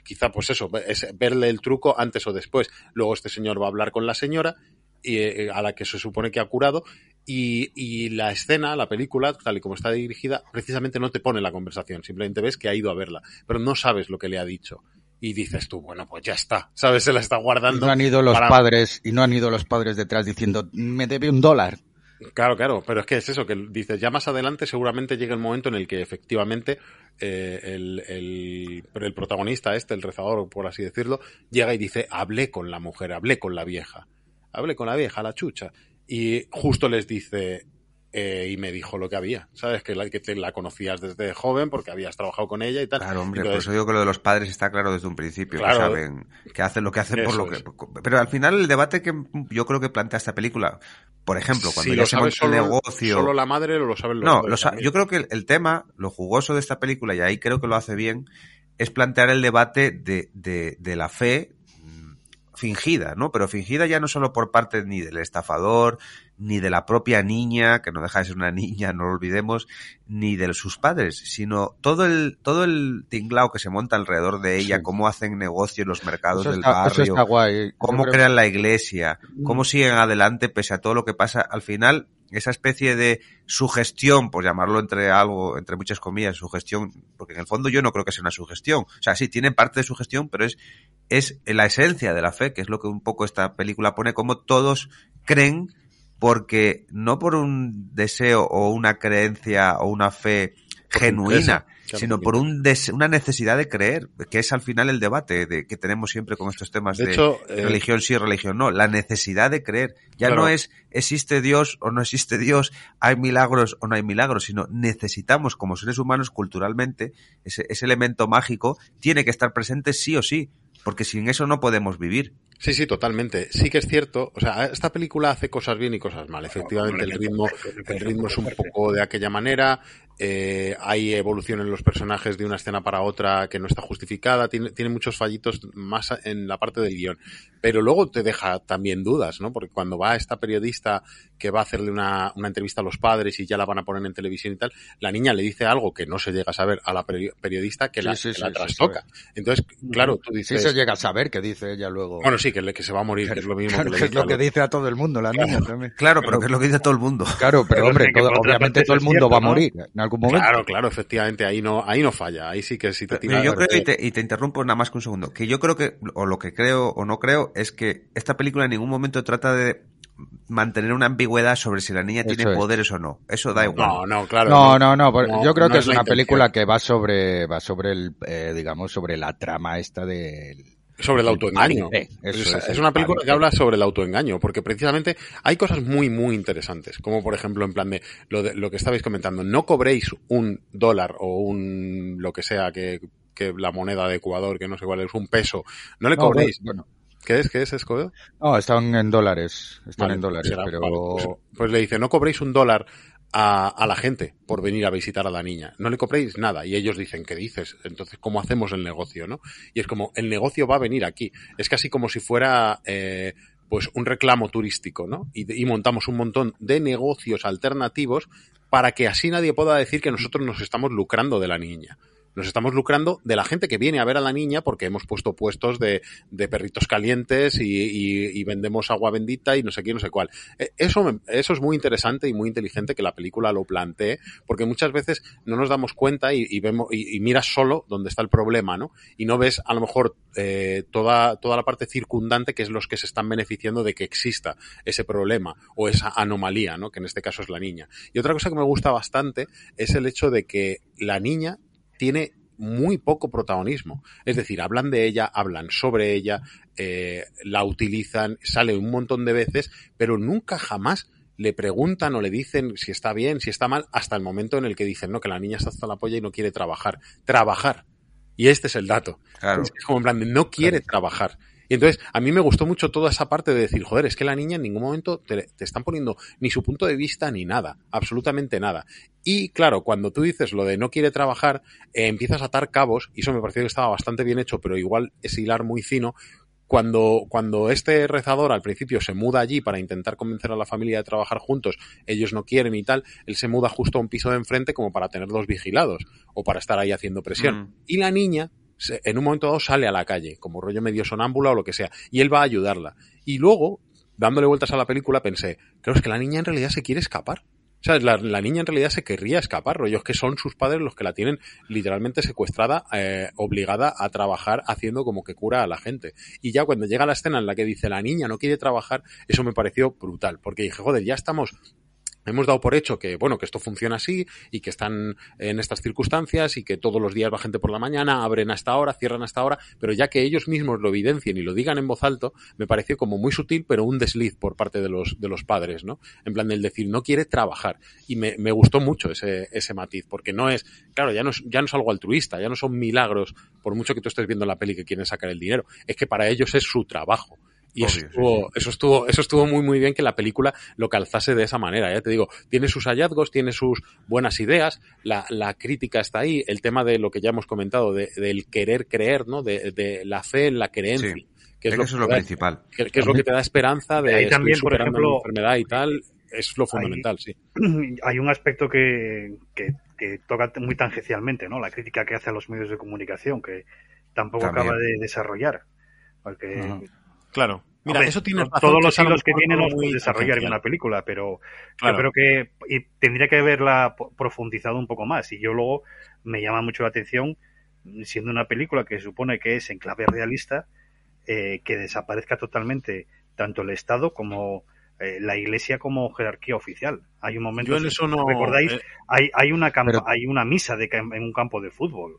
quizá pues eso, es verle el truco antes o después. Luego este señor va a hablar con la señora y, eh, a la que se supone que ha curado y, y la escena, la película, tal y como está dirigida, precisamente no te pone la conversación, simplemente ves que ha ido a verla, pero no sabes lo que le ha dicho. Y dices tú, bueno, pues ya está, ¿sabes? Se la está Y guardando. no han ido los para- padres, y no han ido los padres detrás diciendo, me debe un dólar. Claro, claro, pero es que es eso, que dices, ya más adelante seguramente llega el momento en el que efectivamente eh, el, el, el protagonista este, el rezador, por así decirlo, llega y dice, hablé con la mujer, hablé con la vieja, hablé con la vieja, la chucha. Y justo les dice, eh, y me dijo lo que había, ¿sabes? Que la, que te la conocías desde joven porque habías trabajado con ella y tal. Claro, hombre, por Entonces, eso digo que lo de los padres está claro desde un principio, Claro. que saben que hacen lo que hacen por lo que... es. Pero al final el debate que yo creo que plantea esta película, por ejemplo, cuando si ya lo se sabe monta el negocio... solo la madre o lo saben los No, lo sa- yo creo que el, el tema, lo jugoso de esta película, y ahí creo que lo hace bien, es plantear el debate de, de, de la fe fingida, ¿no? Pero fingida ya no solo por parte ni del estafador, ni de la propia niña, que no deja de ser una niña, no lo olvidemos, ni de sus padres, sino todo el, todo el tinglao que se monta alrededor de ella, Sí. cómo hacen negocio en los mercados Eso del está, barrio, guay. cómo creo- crean la iglesia, cómo siguen adelante pese a todo lo que pasa. Al final, esa especie de sugestión, por llamarlo entre algo, entre muchas comillas, sugestión, porque en el fondo yo no creo que sea una sugestión. O sea, sí, tiene parte de sugestión, pero es, es la esencia de la fe, que es lo que un poco esta película pone, como todos creen, porque no por un deseo o una creencia o una fe genuina, sino por por un des- una necesidad de creer, que es al final el debate de, que tenemos siempre con estos temas De de, hecho, eh, religión sí, religión no, la necesidad de creer. Ya Claro. no es existe Dios o no existe Dios, hay milagros o no hay milagros, sino necesitamos como seres humanos culturalmente ese, ese elemento mágico tiene que estar presente sí o sí, porque sin eso no podemos vivir. Sí, sí, totalmente. Sí que es cierto. O sea, esta película hace cosas bien y cosas mal. Efectivamente, el ritmo, el ritmo es un poco de aquella manera. Eh, hay evolución en los personajes de una escena para otra que no está justificada. Tiene, tiene muchos fallitos más en la parte del guion. Pero luego te deja también dudas, ¿no? Porque cuando va esta periodista que va a hacerle una, una entrevista a los padres y ya la van a poner en televisión y tal, la niña le dice algo que no se llega a saber a la peri- periodista que Sí, la, sí, que sí, la sí, trastoca. Entonces, claro, tú Sí dices... se llega a saber que dice ella luego. Bueno, sí, que, le- que se va a morir, que es lo mismo Claro, que le que es dice lo que dice a todo el mundo, la niña también. Claro, pero que es lo que dice todo el mundo. Claro, pero Pero hombre, todo- obviamente todo el mundo cierto, va a morir algún momento. Claro, claro, efectivamente, ahí no, ahí no falla, ahí sí que sí te Pero tira. yo creo, y te, y te interrumpo nada más que un segundo, que yo creo que, o lo que creo o no creo, es que esta película en ningún momento trata de mantener una ambigüedad sobre si la niña Eso tiene es. poderes o no. Eso da igual. No, no, claro. No, no, no, no, yo creo no que es una intención. película que va sobre, va sobre el, eh, digamos, sobre la trama esta del... Sobre el autoengaño. eso es, es, una película que habla sobre el autoengaño, porque precisamente hay cosas muy, muy interesantes, como por ejemplo en plan de lo, de, lo que estabais comentando, no cobréis un dólar o un lo que sea que, que la moneda de Ecuador, que no sé cuál es, un peso, no le No, cobréis. bueno, ¿Qué es? ¿Qué es, Escobedo? no, están en dólares, están Vale, en dólares, será, pero... vale, pues, pues le dice, no cobréis un dólar a, a la gente por venir a visitar a la niña. No le cobréis nada. Y ellos dicen, ¿qué dices? Entonces, ¿cómo hacemos el negocio, no? Y es como, el negocio va a venir aquí. Es casi como si fuera, eh, pues un reclamo turístico, ¿no? Y montamos un montón de negocios alternativos para que así nadie pueda decir que nosotros nos estamos lucrando de la niña. Nos estamos lucrando de la gente que viene a ver a la niña porque hemos puesto puestos de, perritos calientes y, vendemos agua bendita y no sé qué, no sé cuál. Eh, Eso, eso es muy interesante y muy inteligente que la película lo plantee, porque muchas veces no nos damos cuenta y, vemos y, y miras solo donde está el problema, ¿no? Y no ves a lo mejor eh, toda, toda la parte circundante que es los que se están beneficiando de que exista ese problema o esa anomalía, ¿no? Que en este caso es la niña. Y otra cosa que me gusta bastante es el hecho de que la niña tiene muy poco protagonismo. Es decir, hablan de ella, hablan sobre ella, eh, la utilizan, sale un montón de veces, pero nunca jamás le preguntan o le dicen si está bien, si está mal, hasta el momento en el que dicen, no, que la niña está hasta la polla y no quiere trabajar. Trabajar. Y este es el dato. Claro. Es como en plan de no quiere trabajar. Y entonces, a mí me gustó mucho toda esa parte de decir, joder, es que la niña en ningún momento te, te están poniendo ni su punto de vista ni nada, absolutamente nada. Y claro, cuando tú dices lo de no quiere trabajar, eh, empiezas a atar cabos, y eso me pareció que estaba bastante bien hecho, pero igual es hilar muy fino. Cuando, cuando este rezador al principio se muda allí para intentar convencer a la familia de trabajar juntos, ellos no quieren y tal, él se muda justo a un piso de enfrente como para tenerlos vigilados o para estar ahí haciendo presión. Mm. Y la niña, en un momento dado, sale a la calle, como rollo medio sonámbula o lo que sea, y él va a ayudarla. Y luego, dándole vueltas a la película, pensé, claro, es que la niña en realidad se quiere escapar. O sea, la, la niña en realidad se querría escapar, rollo, es que son sus padres los que la tienen literalmente secuestrada, eh, obligada a trabajar haciendo como que cura a la gente. Y ya cuando llega la escena en la que dice la niña no quiere trabajar, eso me pareció brutal, porque dije, joder, ya estamos hemos dado por hecho que, bueno, que esto funciona así y que están en estas circunstancias y que todos los días va gente por la mañana, abren a esta hora, cierran a esta hora, pero ya que ellos mismos lo evidencien y lo digan en voz alto, me pareció como muy sutil, pero un desliz por parte de los, de los padres, ¿no? En plan del decir, no quiere trabajar. Y me, me gustó mucho ese, ese matiz, porque no es, claro, ya no es, ya no es algo altruista, ya no son milagros, por mucho que tú estés viendo la peli que quieren sacar el dinero, es que para ellos es su trabajo. Y eso, sí, estuvo, eso estuvo, eso estuvo muy muy bien que la película lo calzase de esa manera. Ya te digo, tiene sus hallazgos, tiene sus buenas ideas, la, la crítica está ahí, el tema de lo que ya hemos comentado, de, del querer creer, ¿no? De, de la fe en la creencia. Sí. Que Es es, que lo eso que es lo da- principal. que, que es lo que te da esperanza de Ahí estoy también, por ejemplo, enfermedad y tal. Es lo fundamental, sí. [clears throat] hay un aspecto que, que, que toca muy tangencialmente, ¿no? La crítica que hace a los medios de comunicación, que tampoco También. acaba de desarrollar. Porque. Claro. Mira, Hombre, eso tiene to- todos los hilos que tiene no los puede desarrollar en una película, pero Claro. yo creo que y tendría que haberla profundizado un poco más. Y yo luego me llama mucho la atención, siendo una película que se supone que es en clave realista, eh, que desaparezca totalmente tanto el Estado como eh, la Iglesia como jerarquía oficial. Hay un momento, Yo en eso no. ¿recordáis? eh, hay, hay una campa- Pero- hay una misa de, cam- en un campo de fútbol.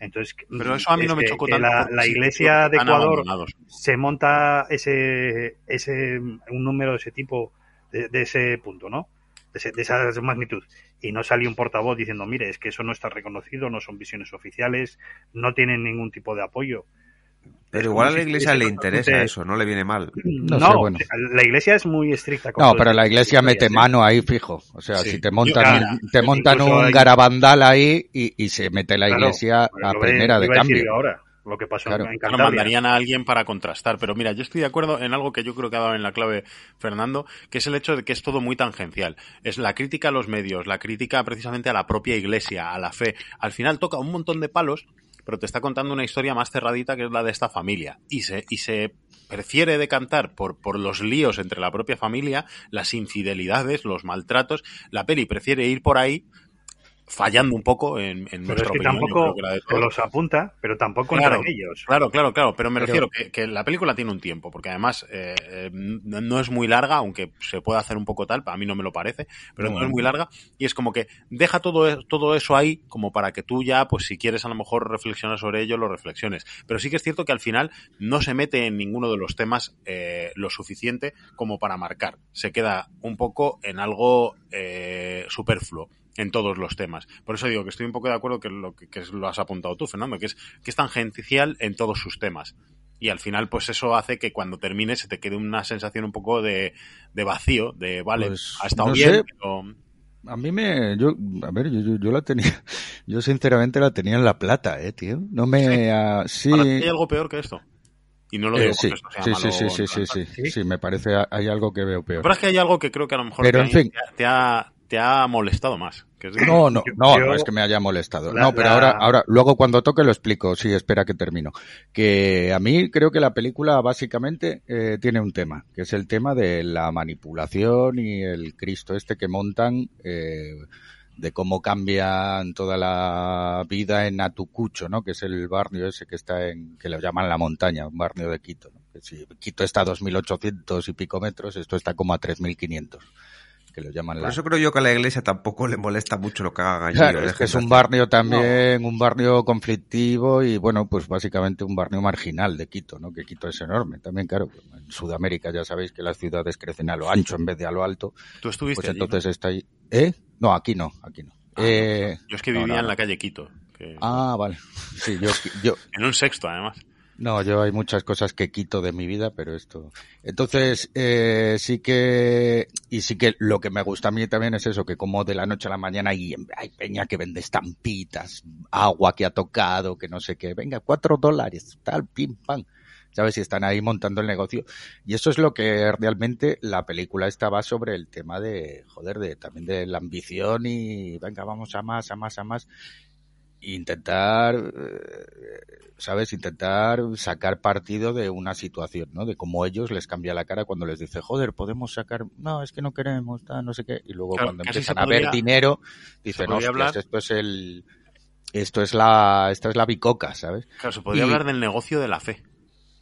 Entonces, pero eso a mí no me chocó tanto. La, la iglesia de Ecuador se monta ese, ese un número de ese tipo, de, de ese punto, ¿no? De, ese- de esa magnitud. Y no salió un portavoz diciendo, mire, es que eso no está reconocido, no son visiones oficiales, no tienen ningún tipo de apoyo. Pero igual a la si iglesia le interesa eso, no le viene mal. No, No sé, bueno. la iglesia es muy estricta. con No, pero la iglesia mete ¿eh? mano ahí fijo. O sea, Sí. si te montan, Yo, un, te montan un hay- garabandal ahí y, y se mete la Claro, iglesia Bueno, a primera de cambio. ahora, lo que pasó Claro. en Claro, Cantabria. mandarían a alguien para contrastar. Pero mira, yo estoy de acuerdo en algo que yo creo que ha dado en la clave Fernando, que es el hecho de que es todo muy tangencial. Es la crítica a los medios, la crítica precisamente a la propia iglesia, a la fe. Al final toca un montón de palos, pero te está contando una historia más cerradita que es la de esta familia. Y se, y se prefiere decantar por, por los líos entre la propia familia, las infidelidades, los maltratos. La peli prefiere ir por ahí fallando un poco en, en Pero es que opinión, tampoco que los apunta, pero tampoco Claro, ellos. Claro, claro, claro, pero me Pero- refiero que, que la película tiene un tiempo, porque además eh, eh, no, no es muy larga, aunque se puede hacer un poco tal, a mí no me lo parece, pero no, No. es muy larga, y es como que deja todo, e- todo eso ahí como para que tú ya, pues si quieres a lo mejor reflexionar sobre ello, lo reflexiones. Pero sí que es cierto que al final no se mete en ninguno de los temas eh, lo suficiente como para marcar. Se queda un poco en algo superfluo en todos los temas. Por eso digo que estoy un poco de acuerdo que lo que, lo has apuntado tú, Fernando, que es que es tangencial en todos sus temas. Y al final, pues eso hace que cuando termine se te quede una sensación un poco de, de vacío, de vale, Pues, ha estado no bien, sé. pero A mí me, yo, a ver, yo, yo, yo la tenía, [laughs] yo sinceramente la tenía en la plata, eh, tío. No me, sí, para hay algo peor que esto. Y no lo Eh, digo sí, porque esto sea sí, malo sí, sí, sí, sí, sí, ¿Sí? sí, me parece, hay algo que veo peor. Pero es que hay algo que creo que a lo mejor Pero, te, en fin. te ha- te ha, molestado más. Que es de- No, no, no, yo- no es que me haya molestado. la- no, pero la- ahora, ahora, luego cuando toque lo explico. Sí, espera que termino. Que a mí creo que la película básicamente eh, tiene un tema, que es el tema de la manipulación y el Cristo este que montan, eh, de cómo cambian toda la vida en Atucucho, ¿no? Que es el barrio ese que está en, que lo llaman la montaña, un barrio de Quito, ¿no? Que si Quito está a 2.800 y pico metros, esto está como a 3.500, que lo llaman Por la... eso creo yo que a la iglesia tampoco le molesta mucho lo que hagan allí. Claro, es que es un barrio también, un barrio conflictivo y bueno, pues básicamente un barrio marginal de Quito, ¿no? Que Quito es enorme también, claro. En Sudamérica ya sabéis que las ciudades crecen a lo ancho en vez de a lo alto, Tú estuviste pues allí, ¿no? entonces está ahí. ¿Eh? No, aquí no, aquí no. Ah, Eh, Yo es que vivía no, en la calle Quito. que- Ah, vale. Sí, yo, yo, [laughs] En un sexto, además. No, yo hay muchas cosas que quito de mi vida, pero esto. Entonces, eh, sí que, y sí que lo que me gusta a mí también es eso, que como de la noche a la mañana hay, hay peña que vende estampitas, agua que ha tocado, que no sé qué, venga, cuatro dólares, tal, pim, pam. ¿Sabes? Y están ahí montando el negocio. Y eso es lo que realmente la película estaba sobre el tema de, joder, de, también de la ambición y venga, vamos a más, a más, a más intentar, eh, ¿sabes? Intentar sacar partido de una situación, ¿no? De cómo ellos les cambia la cara cuando les dice, joder, podemos sacar, no, es que no queremos, tal, no sé qué. Y luego Claro, cuando empiezan a ver dinero, dicen, podría "Hostias, hablar- esto es el, esto es la, esta es la bicoca, ¿sabes? Claro, se podría Y- hablar del negocio de la fe.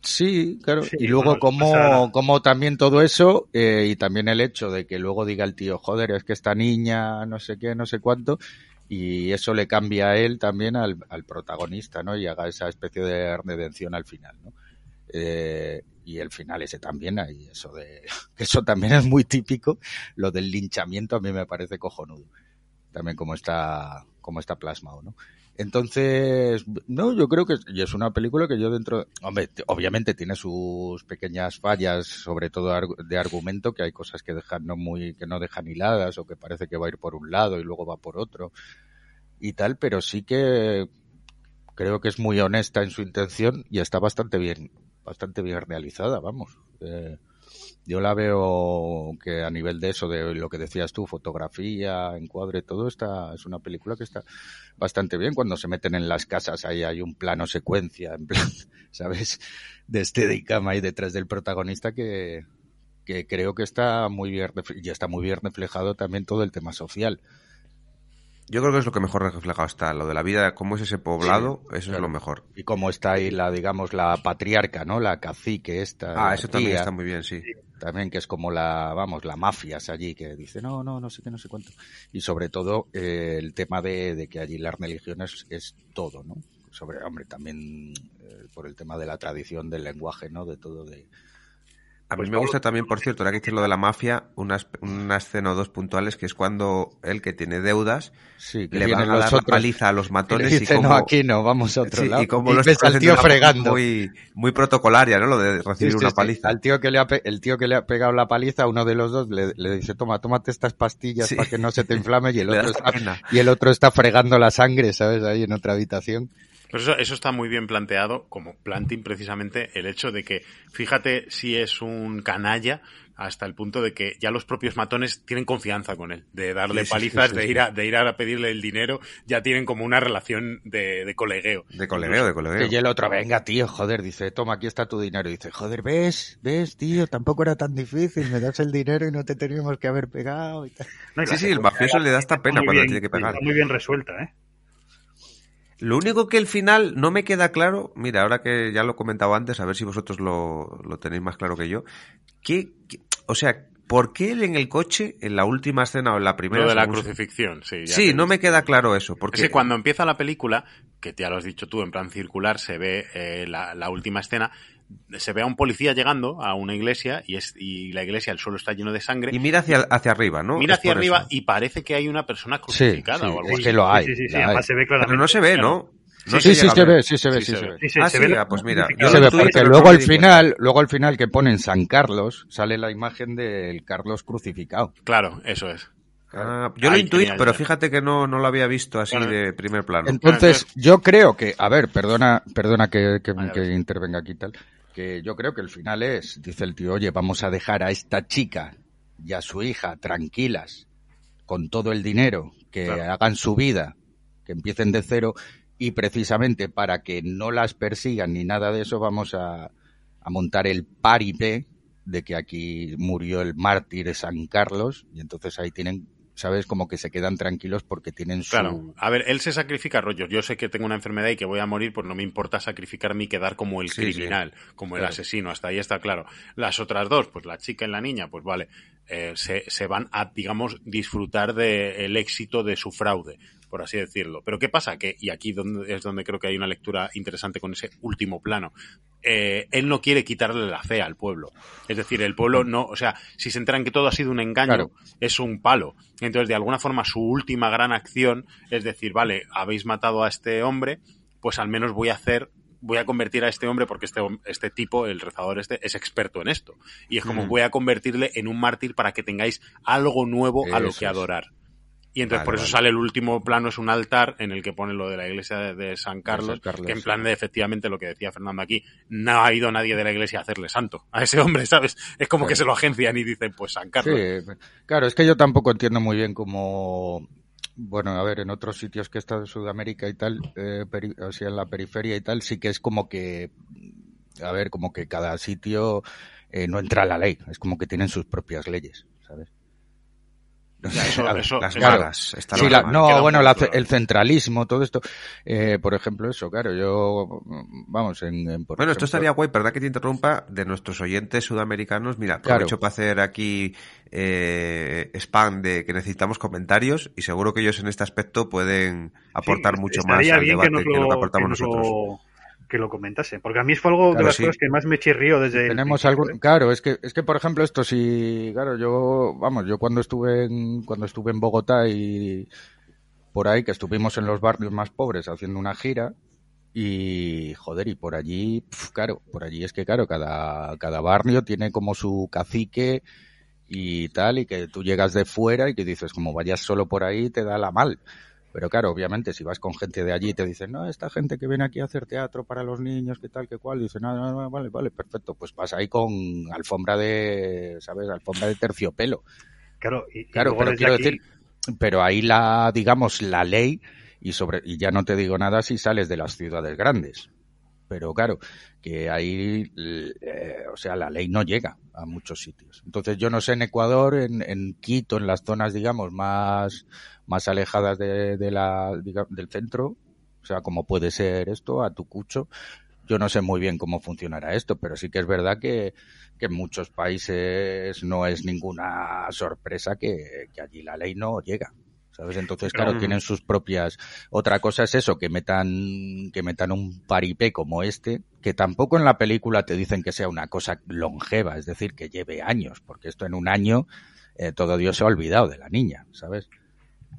Sí, claro. Sí, y luego pasa- como también todo eso, eh, y también el hecho de que luego diga el tío, joder, es que esta niña, no sé qué, no sé cuánto, y eso le cambia a él también al, protagonista, ¿no? Y haga esa especie de redención al final, ¿no? Eh, y el final ese también, ahí eso de, [laughs] que eso también es muy típico, lo del linchamiento a mí me parece cojonudo. También como está, como está plasmado, ¿no? Entonces, no, yo creo que y es una película que yo dentro, hombre, obviamente tiene sus pequeñas fallas, sobre todo de argumento, que hay cosas que dejan no muy, que no dejan hiladas o que parece que va a ir por un lado y luego va por otro y tal, pero sí que creo que es muy honesta en su intención y está bastante bien, bastante bien realizada, vamos. Eh, yo la veo que a nivel de eso, de lo que decías tú, fotografía, encuadre, todo está, es una película que está bastante bien. Cuando se meten en las casas, ahí hay un plano secuencia, en plan, [laughs] ¿sabes? De Steadicam ahí detrás del protagonista que, que creo que está muy bien, y está muy bien reflejado también todo el tema social. Yo creo que es lo que mejor reflejado está. Lo de la vida, cómo es ese poblado, eso claro. es lo mejor. Y cómo está ahí la, digamos, la patriarca, ¿no? La cacique esta. Ah, la eso también está muy bien, sí. también que es como la, vamos, la mafias allí, que dice, no, no, no sé qué, no sé cuánto. Y sobre todo eh, el tema de, de que allí las religiones es todo, ¿no? Sobre, hombre, también eh, por el tema de la tradición, del lenguaje, ¿no? De todo, de... A mí Pues me gusta también, por cierto, ahora que dices lo de la mafia, una, una escena o dos puntuales que es cuando él que tiene deudas Sí, que le van a dar la paliza a los y matones y, dice, como... no, aquí no, vamos a otro Sí, lado. y como los ves al tío fregando. Muy, muy protocolaria, ¿no? Lo de recibir Sí, una paliza. Al tío que le ha, el tío que le ha pegado la paliza, uno de los dos le, le dice, toma, tómate estas pastillas para que no se te inflame y el [laughs] otro está, y el otro está fregando la sangre, ¿sabes? Ahí en otra habitación. Pues eso, eso está muy bien planteado, como planting precisamente, el hecho de que, fíjate si es un canalla, hasta el punto de que ya los propios matones tienen confianza con él, de darle Sí, sí, palizas, sí, de ir a, de ir a pedirle el dinero, ya tienen como una relación de, de colegueo. De colegueo, de Que colegueo. y el otro, venga, tío, joder, dice, toma, aquí está tu dinero. Y dice, joder, ves, ves, tío, tampoco era tan difícil, me das el dinero y no te teníamos que haber pegado y tal. No, Sí, sí, el mafioso le da está pena cuando bien- tiene que pegar. Está muy bien resuelta, ¿eh? Lo único que el final no me queda claro, mira, ahora que ya lo he comentado antes, a ver si vosotros lo, lo tenéis más claro que yo, que, que- o sea, ¿por qué él en el coche, en la última escena o en la primera? Lo de la crucifixión, sí. ya Sí, no me queda claro eso, Es porque que cuando empieza la película, que ya lo has dicho tú, en plan circular, se ve eh, la, la última escena, se ve a un policía llegando a una iglesia y, es, y la iglesia, el suelo está lleno de sangre. y mira hacia, hacia arriba, ¿no? Mira Es hacia arriba eso. y parece que hay una persona crucificada sí, o algo es así. que lo hay. Sí, sí, sí, la hay. además se ve claramente. Pero no se ve. ¿no? No sí, sí, se ve, sí se ve, Sí sí se se ve. Ah, se sí, ve ah, pues mira, se ve, porque luego al final, luego al final que ponen San Carlos, sale la imagen del Carlos crucificado. Claro, eso es. Ah, yo lo intuí, pero fíjate que no, no lo había visto así Bueno. de primer plano. Entonces, yo creo que, a ver, perdona, perdona que, que- que intervenga aquí y tal, que yo creo que el final es, dice el tío, oye, vamos a dejar a esta chica y a su hija tranquilas con todo el dinero, que Claro. hagan su vida, que empiecen de cero y precisamente para que no las persigan ni nada de eso vamos a, a montar el paripé de que aquí murió el mártir de San Carlos y entonces ahí tienen, sabes, como que se quedan tranquilos porque tienen su... Claro. A ver, él se sacrifica rollos. Yo sé que tengo una enfermedad y que voy a morir, pues no me importa sacrificarme y quedar como el Sí, sí. criminal, como el asesino. Hasta ahí está claro. Las otras dos, pues la chica y la niña, pues vale, eh, se, se van a, digamos, disfrutar del éxito de su fraude, por así decirlo. Pero ¿qué pasa? Que, y aquí donde, es donde creo que hay una lectura interesante con ese último plano. Eh, él no quiere quitarle la fe al pueblo. Es decir, el pueblo no, o sea, si se enteran que todo ha sido un engaño, Claro. es un palo. Entonces, de alguna forma, su última gran acción es decir, vale, habéis matado a este hombre, pues al menos voy a hacer, voy a convertir a este hombre, porque este, este tipo, el rezador este, es experto en esto. Y es como Ujú. voy a convertirle en un mártir para que tengáis algo nuevo a lo que adorar. Y entonces Vale, por eso vale. sale el último plano, es un altar en el que pone lo de la iglesia de, de San Carlos, que en plan de efectivamente lo que decía Fernando aquí, no ha ido nadie de la iglesia a hacerle santo a ese hombre, ¿sabes? Es como que se lo agencian y dicen, pues San Carlos. Sí, claro, es que yo tampoco entiendo muy bien cómo, bueno, a ver, en otros sitios que estado en Sudamérica y tal, eh, peri- o sea, en la periferia y tal, sí que es como que, a ver, como que cada sitio eh, no entra a la ley, es como que tienen sus propias leyes, [laughs] eso- ver, eso- Las Claro. malas. Sí, la- no, bueno, la- el centralismo, todo esto, eh, por ejemplo, eso, claro, yo, vamos, en, en- por Bueno, esto estaría guay, perdón que te interrumpa, de nuestros oyentes sudamericanos. Mira, aprovecho Claro. para hacer aquí eh, spam de que necesitamos comentarios y seguro que ellos en este aspecto pueden aportar Sí, mucho más al debate que, nos que lo que aportamos que nos nosotros. lo- que lo comentase. Porque a mí fue algo de las sí. cosas que más me chirrió desde el Tenemos principio, algún, ¿eh? claro, es que, es que por ejemplo esto sí, claro, yo, vamos, yo cuando estuve en, cuando estuve en Bogotá y por ahí, que estuvimos en los barrios más pobres haciendo una gira, y joder, y por allí, pf, claro, por allí es que claro, cada, cada barrio tiene como su cacique y tal, y que tú llegas de fuera y que dices, como vayas solo por ahí, te da la mal. Pero claro, obviamente, si vas con gente de allí y te dicen, no, esta gente que viene aquí a hacer teatro para los niños, que tal, que cual, dicen, no, no, no, vale, vale, perfecto, pues vas ahí con alfombra de, ¿sabes? Alfombra de terciopelo. Claro, y, Claro, pero quiero aquí- decir, pero ahí la, digamos, la ley, y sobre, y ya no te digo nada si sales de las ciudades grandes. Pero claro, que ahí, eh, o sea, la ley no llega a muchos sitios. Entonces yo no sé en Ecuador, en, en Quito, en las zonas, digamos, más, más alejadas de, de la, del centro, o sea, como puede ser esto, a Tucucho, yo no sé muy bien cómo funcionará esto, pero sí que es verdad que, que en muchos países no es ninguna sorpresa que, que allí la ley no llega. ¿Sabes? Entonces, claro, Pero- tienen sus propias. Otra cosa es eso, que metan, que metan un paripé como este, que tampoco en la película te dicen que sea una cosa longeva, es decir, que lleve años, porque esto en un año eh, todo Dios se ha olvidado de la niña, ¿sabes?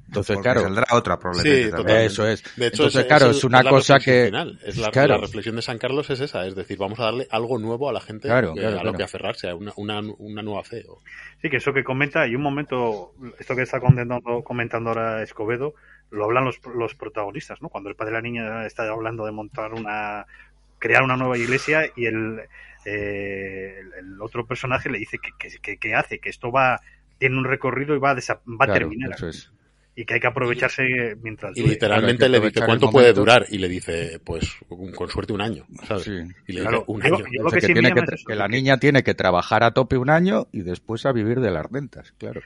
Entonces, Porque claro, saldrá otra probablemente. Sí, eso es. De hecho, Entonces, es- claro, es una cosa que. final. Es la, claro, la reflexión de San Carlos es esa, es decir, vamos a darle algo nuevo a la gente Claro, que- claro, a lo claro. que aferrarse, a una, una, una nueva fe. o- Sí, que eso que comenta, y un momento, esto que está comentando, comentando ahora Escobedo, lo hablan los, los protagonistas, ¿no? Cuando el padre de la niña está hablando de montar una, crear una nueva iglesia y el, eh, el, otro personaje le dice que, que, que- que hace, que esto va, tiene un recorrido y va a, desa- va a Claro, terminar. eso es. Y que hay que aprovecharse mientras Y dure. literalmente le dice, ¿cuánto puede durar? Y le dice, pues con suerte un año, ¿sabes? Sí. Y le Claro, dice, un yo- año. yo- lo que que, sí tiene que, es que la niña tiene que trabajar a tope un año y después a vivir de las rentas, claro.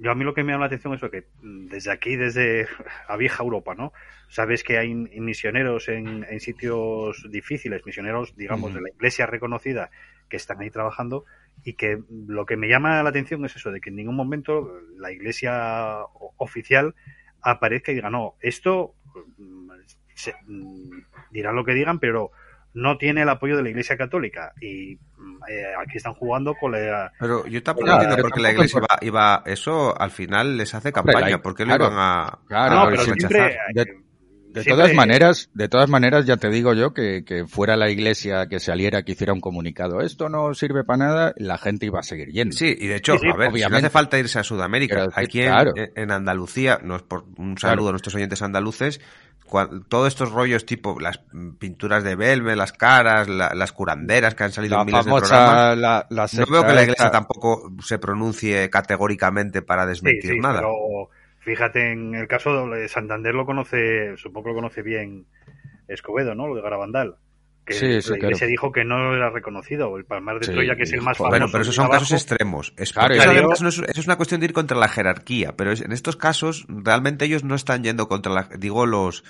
Yo a mí lo que me llama la atención es eso, que desde aquí, desde a vieja Europa, ¿no? Sabes que hay misioneros en, en sitios difíciles, misioneros, digamos, de la iglesia reconocida, que están ahí trabajando y que lo que me llama la atención es eso, de que en ningún momento la iglesia o- oficial aparezca y diga, no, esto mm, se- mm, dirán lo que digan, pero no tiene el apoyo de la iglesia católica y mm, eh, aquí están jugando con la... Pero yo tampoco Claro, entiendo por qué la iglesia iba, iba... Eso al final les hace campaña. la- ¿Por qué claro, lo iban a, claro, no, a pero sí, siempre... De- eh, De siempre- todas maneras, de todas maneras ya te digo yo que, que fuera la iglesia que saliera que hiciera un comunicado, esto no sirve para nada, la gente iba a seguir yendo. Sí, y de hecho, Sí, sí, a ver, si no hace falta irse a Sudamérica. Decir, Aquí en, claro. en Andalucía, no es por un saludo Claro. a nuestros oyentes andaluces, todos estos rollos tipo las pinturas de Belme, las caras, la- las curanderas que han salido La en miles de famosa, programas. la, la No veo que la iglesia esta- tampoco se pronuncie categóricamente para Sí, desmentir sí, nada. pero fíjate, en el caso de Santander lo conoce, supongo que lo conoce bien Escobedo, ¿no? Lo de Garabandal. Que Sí, la sí, iglesia claro. dijo que no era reconocido. El Palmar de Sí, Troya, que es el más famoso. Bueno, pero esos son casos extremos. Es Claro, eso, no es, eso es una cuestión de ir contra la jerarquía, pero es- en estos casos realmente ellos no están yendo contra la, digo los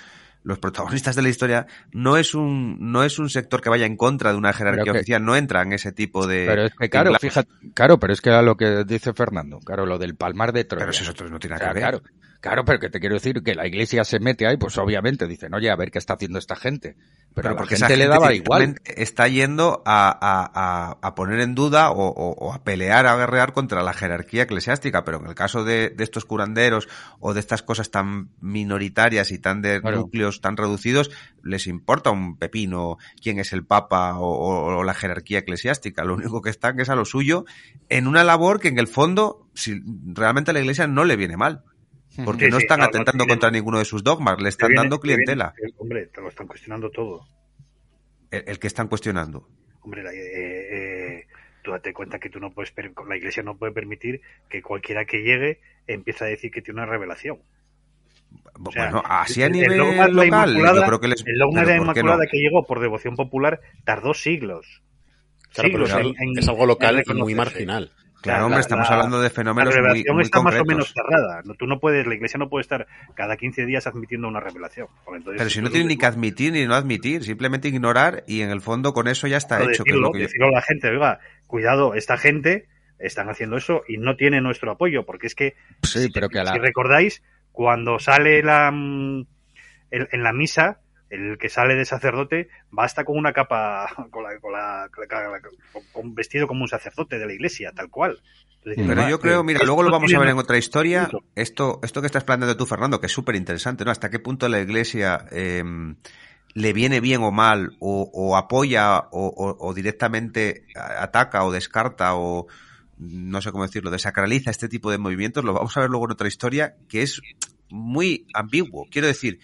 los protagonistas de la historia no es un no es un sector que vaya en contra de una jerarquía que- oficial, no entra en ese tipo de Pero es que, claro, fíjate, claro, pero es que era lo que dice Fernando, claro, lo del palmar de Troya. pero eso no tiene O nada sea, que ver. claro, claro, pero que te quiero decir que la iglesia se mete ahí, pues obviamente dicen, oye, a ver qué está haciendo esta gente. Pero, Pero a la porque gente, le daba igual. está yendo a, a- a- a poner en duda o, o- o a pelear, a guerrear contra la jerarquía eclesiástica. Pero en el caso de, de estos curanderos o de estas cosas tan minoritarias y tan de Claro. núcleos tan reducidos, les importa un pepino quién es el papa o, o- o la jerarquía eclesiástica. Lo único que están es a lo suyo en una labor que en el fondo, si realmente a la iglesia no le viene mal. Porque Sí, no sí, están no, atentando tienen- contra ninguno de sus dogmas, le están viene- dando que viene- clientela. que, hombre, te lo están cuestionando todo. El, el que están cuestionando. Hombre, la- eh, eh, tú date cuenta que tú no puedes, per- la iglesia no puede permitir que cualquiera que llegue empiece a decir que tiene una revelación. O sea, bueno, así a el- el nivel dogma de la local, yo creo que les... El dogma de la. Inmaculada que llegó por devoción popular tardó siglos. Claro, pero Siglos es, en- en- es algo en local y muy marginal. Claro, La- hombre, la- estamos la- hablando de La fenómenos muy, revelación muy está más o menos cerrada. No, tú no puedes, la iglesia no puede estar cada 15 días admitiendo una revelación. Entonces, Pero si no tiene ni que admitir ni no admitir, simplemente ignorar y en el fondo con eso ya está Pero hecho. que es decirlo, lo que yo- a la gente, oiga, cuidado, esta gente están haciendo eso y no tiene nuestro apoyo, porque es que, Sí, pero que a la... si recordáis, cuando sale la mm, el- en la misa, el que sale de sacerdote basta con una capa, con, la, con, la- con la- con- vestido como un sacerdote de la iglesia, tal cual. Entonces, Pero "Ma, yo creo, mira, luego lo vamos a ver en otra historia. Esto, esto que estás planteando tú, Fernando, que es súper interesante, ¿no? Hasta qué punto la iglesia eh, le viene bien o mal, o, o apoya, o, o- o directamente ataca, o descarta, o no sé cómo decirlo, desacraliza este tipo de movimientos. Lo vamos a ver luego en otra historia que es muy ambiguo. Quiero decir,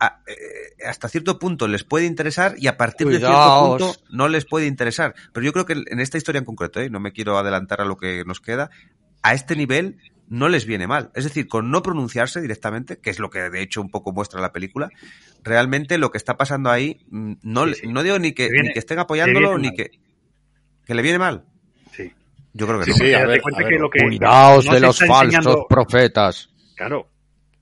a- eh, hasta cierto punto les puede interesar y a partir de cierto punto no les puede interesar. Pero yo creo que en esta historia en concreto, ¿eh? no me quiero adelantar a lo que nos queda, a este nivel no les viene mal. Es decir, con no pronunciarse directamente, que es lo que de hecho un poco muestra la película, realmente lo que está pasando ahí, mm, no, Sí, le- sí. no digo ni que, viene- ni que estén apoyándolo, ni mal. que, que le viene mal. Sí. Yo creo que Sí, no. sí, Porque a date ver, cuenta a ver, que lo que Cuidaos no de los falsos enseñando- profetas. Claro,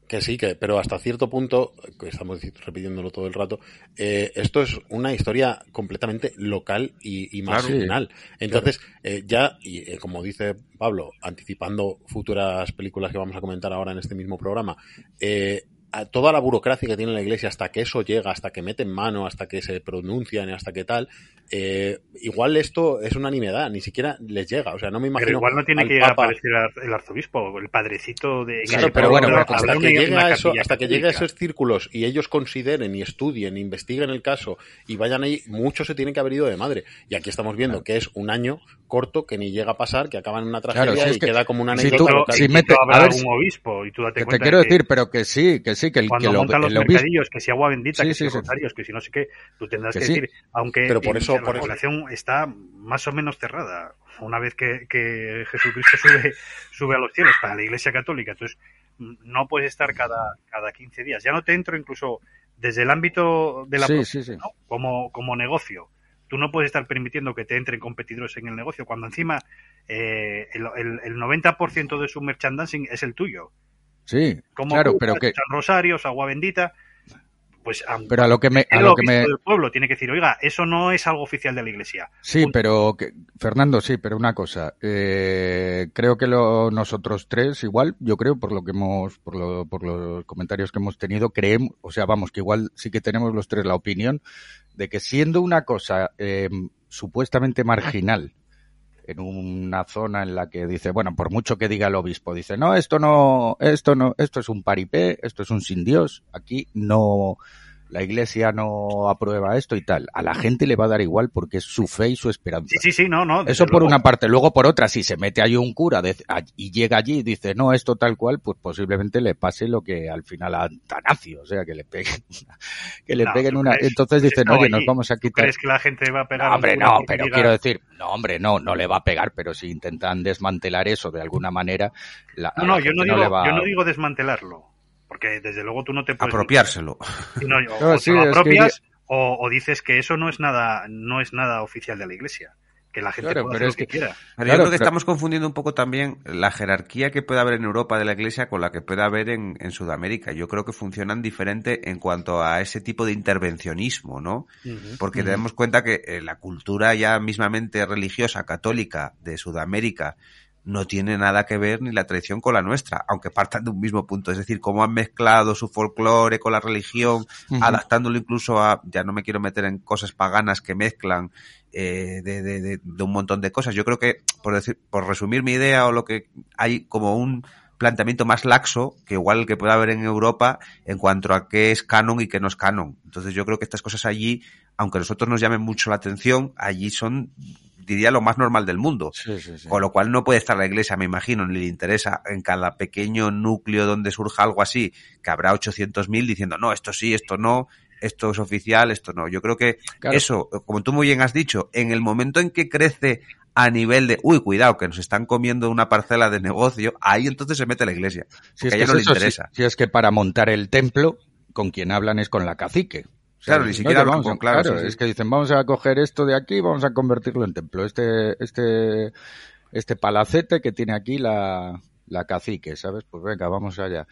Que sí, que, pero hasta cierto punto, que estamos repitiéndolo todo el rato, eh, esto es una historia completamente local y, y Claro. marginal. Entonces, eh, ya, y eh, como dice Pablo, anticipando futuras películas que vamos a comentar ahora en este mismo programa, eh, a toda la burocracia que tiene la iglesia hasta que eso llega, hasta que meten mano, hasta que se pronuncian, hasta que tal, eh, igual esto es una nimiedad, ni siquiera les llega. O sea, no me imagino. pero igual no tiene que llegar Papa- a aparecer el- arzobispo, el padrecito de... Claro, pero bueno, pero hasta que una- llegue una a eso, hasta que llegue a esos círculos y ellos consideren y estudien, investiguen el caso y vayan ahí, muchos se tienen que haber ido de madre. Y aquí estamos viendo que es un año corto que ni llega a pasar, que acaba en una tragedia Claro, si es y que- queda como una si anécdota tú- local. si y mete- a ver algún obispo y tú date Que te quiero que- decir, pero que sí, que sí, que el Cuando que lo, montan los el obispo- mercadillos, que si agua bendita, Sí, que si sí. rosarios, que si no sé qué, tú tendrás Que decir, aunque Pero por eso- la eso- población está más o menos cerrada, una vez que, que Jesucristo [laughs] sube, sube a los cielos para la Iglesia Católica, entonces no puedes estar cada, cada 15 días. Ya no te entro incluso desde el ámbito de la Sí, sí, sí. ¿no? como, como negocio. Tú no puedes estar permitiendo que te entren competidores en el negocio cuando encima eh, el, el, el 90% de su merchandising es el tuyo. Sí, Como claro, pero que, San Rosarios, agua bendita, pues aunque pero a lo que me, a el lo que me, del pueblo tiene que decir, oiga, eso no es algo oficial de la iglesia. Sí, pero que- Fernando, sí, pero una cosa. eh, creo que lo, nosotros tres, igual, yo creo por lo que hemos, por, lo- por los comentarios que hemos tenido, creemos, o sea, vamos, que igual sí que tenemos los tres la opinión de que siendo una cosa eh, supuestamente marginal en una zona en la que dice, bueno, por mucho que diga el obispo, dice, no, esto no, esto no, esto es un paripé, esto es un sin Dios, aquí no, la iglesia no aprueba esto y tal. A la gente le va a dar igual porque es su fe y su esperanza. Sí, sí, sí, no, no. Eso por luego. una parte. Luego por otra, si se mete ahí un cura de- a- y llega allí y dice, no, esto tal cual, pues posiblemente le pase lo que al final a Tanacio, o sea, que le peguen que le No, peguen ¿tú una. crees? Entonces dicen, estado oye, nos vamos a ¿Tú quitar. crees que la gente va a pegar No, hombre, no, pero quiero decir, no, hombre, no, no le va a pegar, pero si intentan desmantelar eso de alguna manera, la, No, la no, yo no, digo, le va yo no digo desmantelarlo. Porque desde luego tú no te puedes. Apropiárselo. sino- o, [laughs] No, o sí, te lo que apropias o, o dices que eso no es nada no es nada oficial de la iglesia. Que la gente Claro, pero hacer es lo que, quiera. Pero Claro, yo creo que pero- estamos confundiendo un poco también la jerarquía que puede haber en Europa de la Iglesia con la que puede haber en, en Sudamérica. Yo creo que funcionan diferente en cuanto a ese tipo de intervencionismo, ¿no? Porque Ujú. tenemos cuenta que eh, la cultura ya mismamente religiosa católica de Sudamérica no tiene nada que ver ni la tradición con la nuestra, aunque partan de un mismo punto. Es decir, cómo han mezclado su folclore con la religión, adaptándolo incluso a, ya no me quiero meter en cosas paganas que mezclan eh, de, de- de- de un montón de cosas. Yo creo que, por decir, por resumir mi idea o lo que hay como un planteamiento más laxo que igual el que puede haber en Europa en cuanto a qué es canon y qué no es canon. Entonces yo creo que estas cosas allí, aunque a nosotros nos llamen mucho la atención, allí son, diría, lo más normal del mundo. Sí, sí, sí. Con lo cual no puede estar la iglesia, me imagino, ni le interesa en cada pequeño núcleo donde surja algo así, que habrá 800.000 diciendo, no, esto sí, esto no, esto es oficial, esto no. Yo creo que Claro. eso, como tú muy bien has dicho, en el momento en que crece a nivel de, uy, cuidado, que nos están comiendo una parcela de negocio, ahí entonces se mete la iglesia. Si es a que ella es no le eso, si- interesa. si es que para montar el templo, con quien hablan es con la cacique. Claro, ni siquiera "Oye, hablan vamos a- con- claro, sí, sí. es que dicen, vamos a coger esto de aquí, vamos a convertirlo en templo. Este, este, este palacete que tiene aquí la, la cacique, ¿sabes? Pues venga, vamos allá.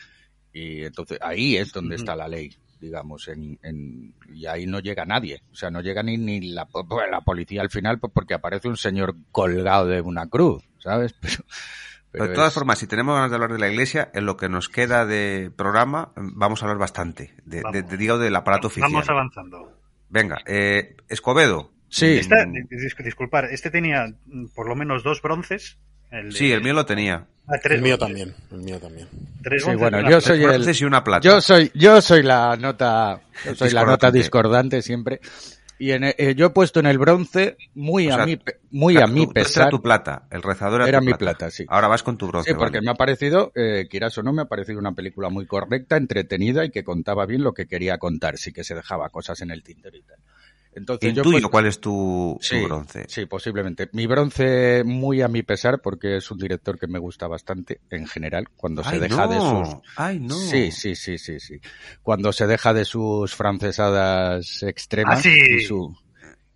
Y entonces ahí es donde está la ley, digamos, en, en, y ahí no llega nadie. O sea, no llega ni, ni la, la policía al final, pues porque aparece un señor colgado de una cruz, ¿sabes? [laughs] Pero, Pero de todas es- formas, si tenemos ganas de hablar de la iglesia, en lo que nos queda de programa, vamos a hablar bastante, de, de- de- digo, del aparato oficial. Vamos avanzando. Venga, eh, Escobedo. Sí, Esta- dis- disculpar, este tenía mm, por lo menos dos bronces. El de- Sí, el mío lo tenía. Ah, tres El mío también, el mío también. Tres Sí, bueno, y una yo plata. soy el- Bronces y una plata. Yo soy, yo soy la nota, yo soy la nota discordante siempre. Y en, eh, yo he puesto en el bronce muy O sea, a mi, muy a mi pesar. Era tu plata, el rezador era, Era tu mi plata. plata, sí. Ahora vas con tu bronce. Sí, porque vale. me ha parecido, eh, quieras o no, me ha parecido una película muy correcta, entretenida y que contaba bien lo que quería contar, sí que se dejaba cosas en el tintero y tal. Entonces yo Intuyo puesto- cuál es tu, tu Sí, bronce. Sí, posiblemente. Mi bronce muy a mi pesar porque es un director que me gusta bastante en general cuando se Ay, deja de no. sus Ay, no. Sí, sí, sí, sí, sí. Cuando se deja de sus francesadas extremas Ah, sí. y su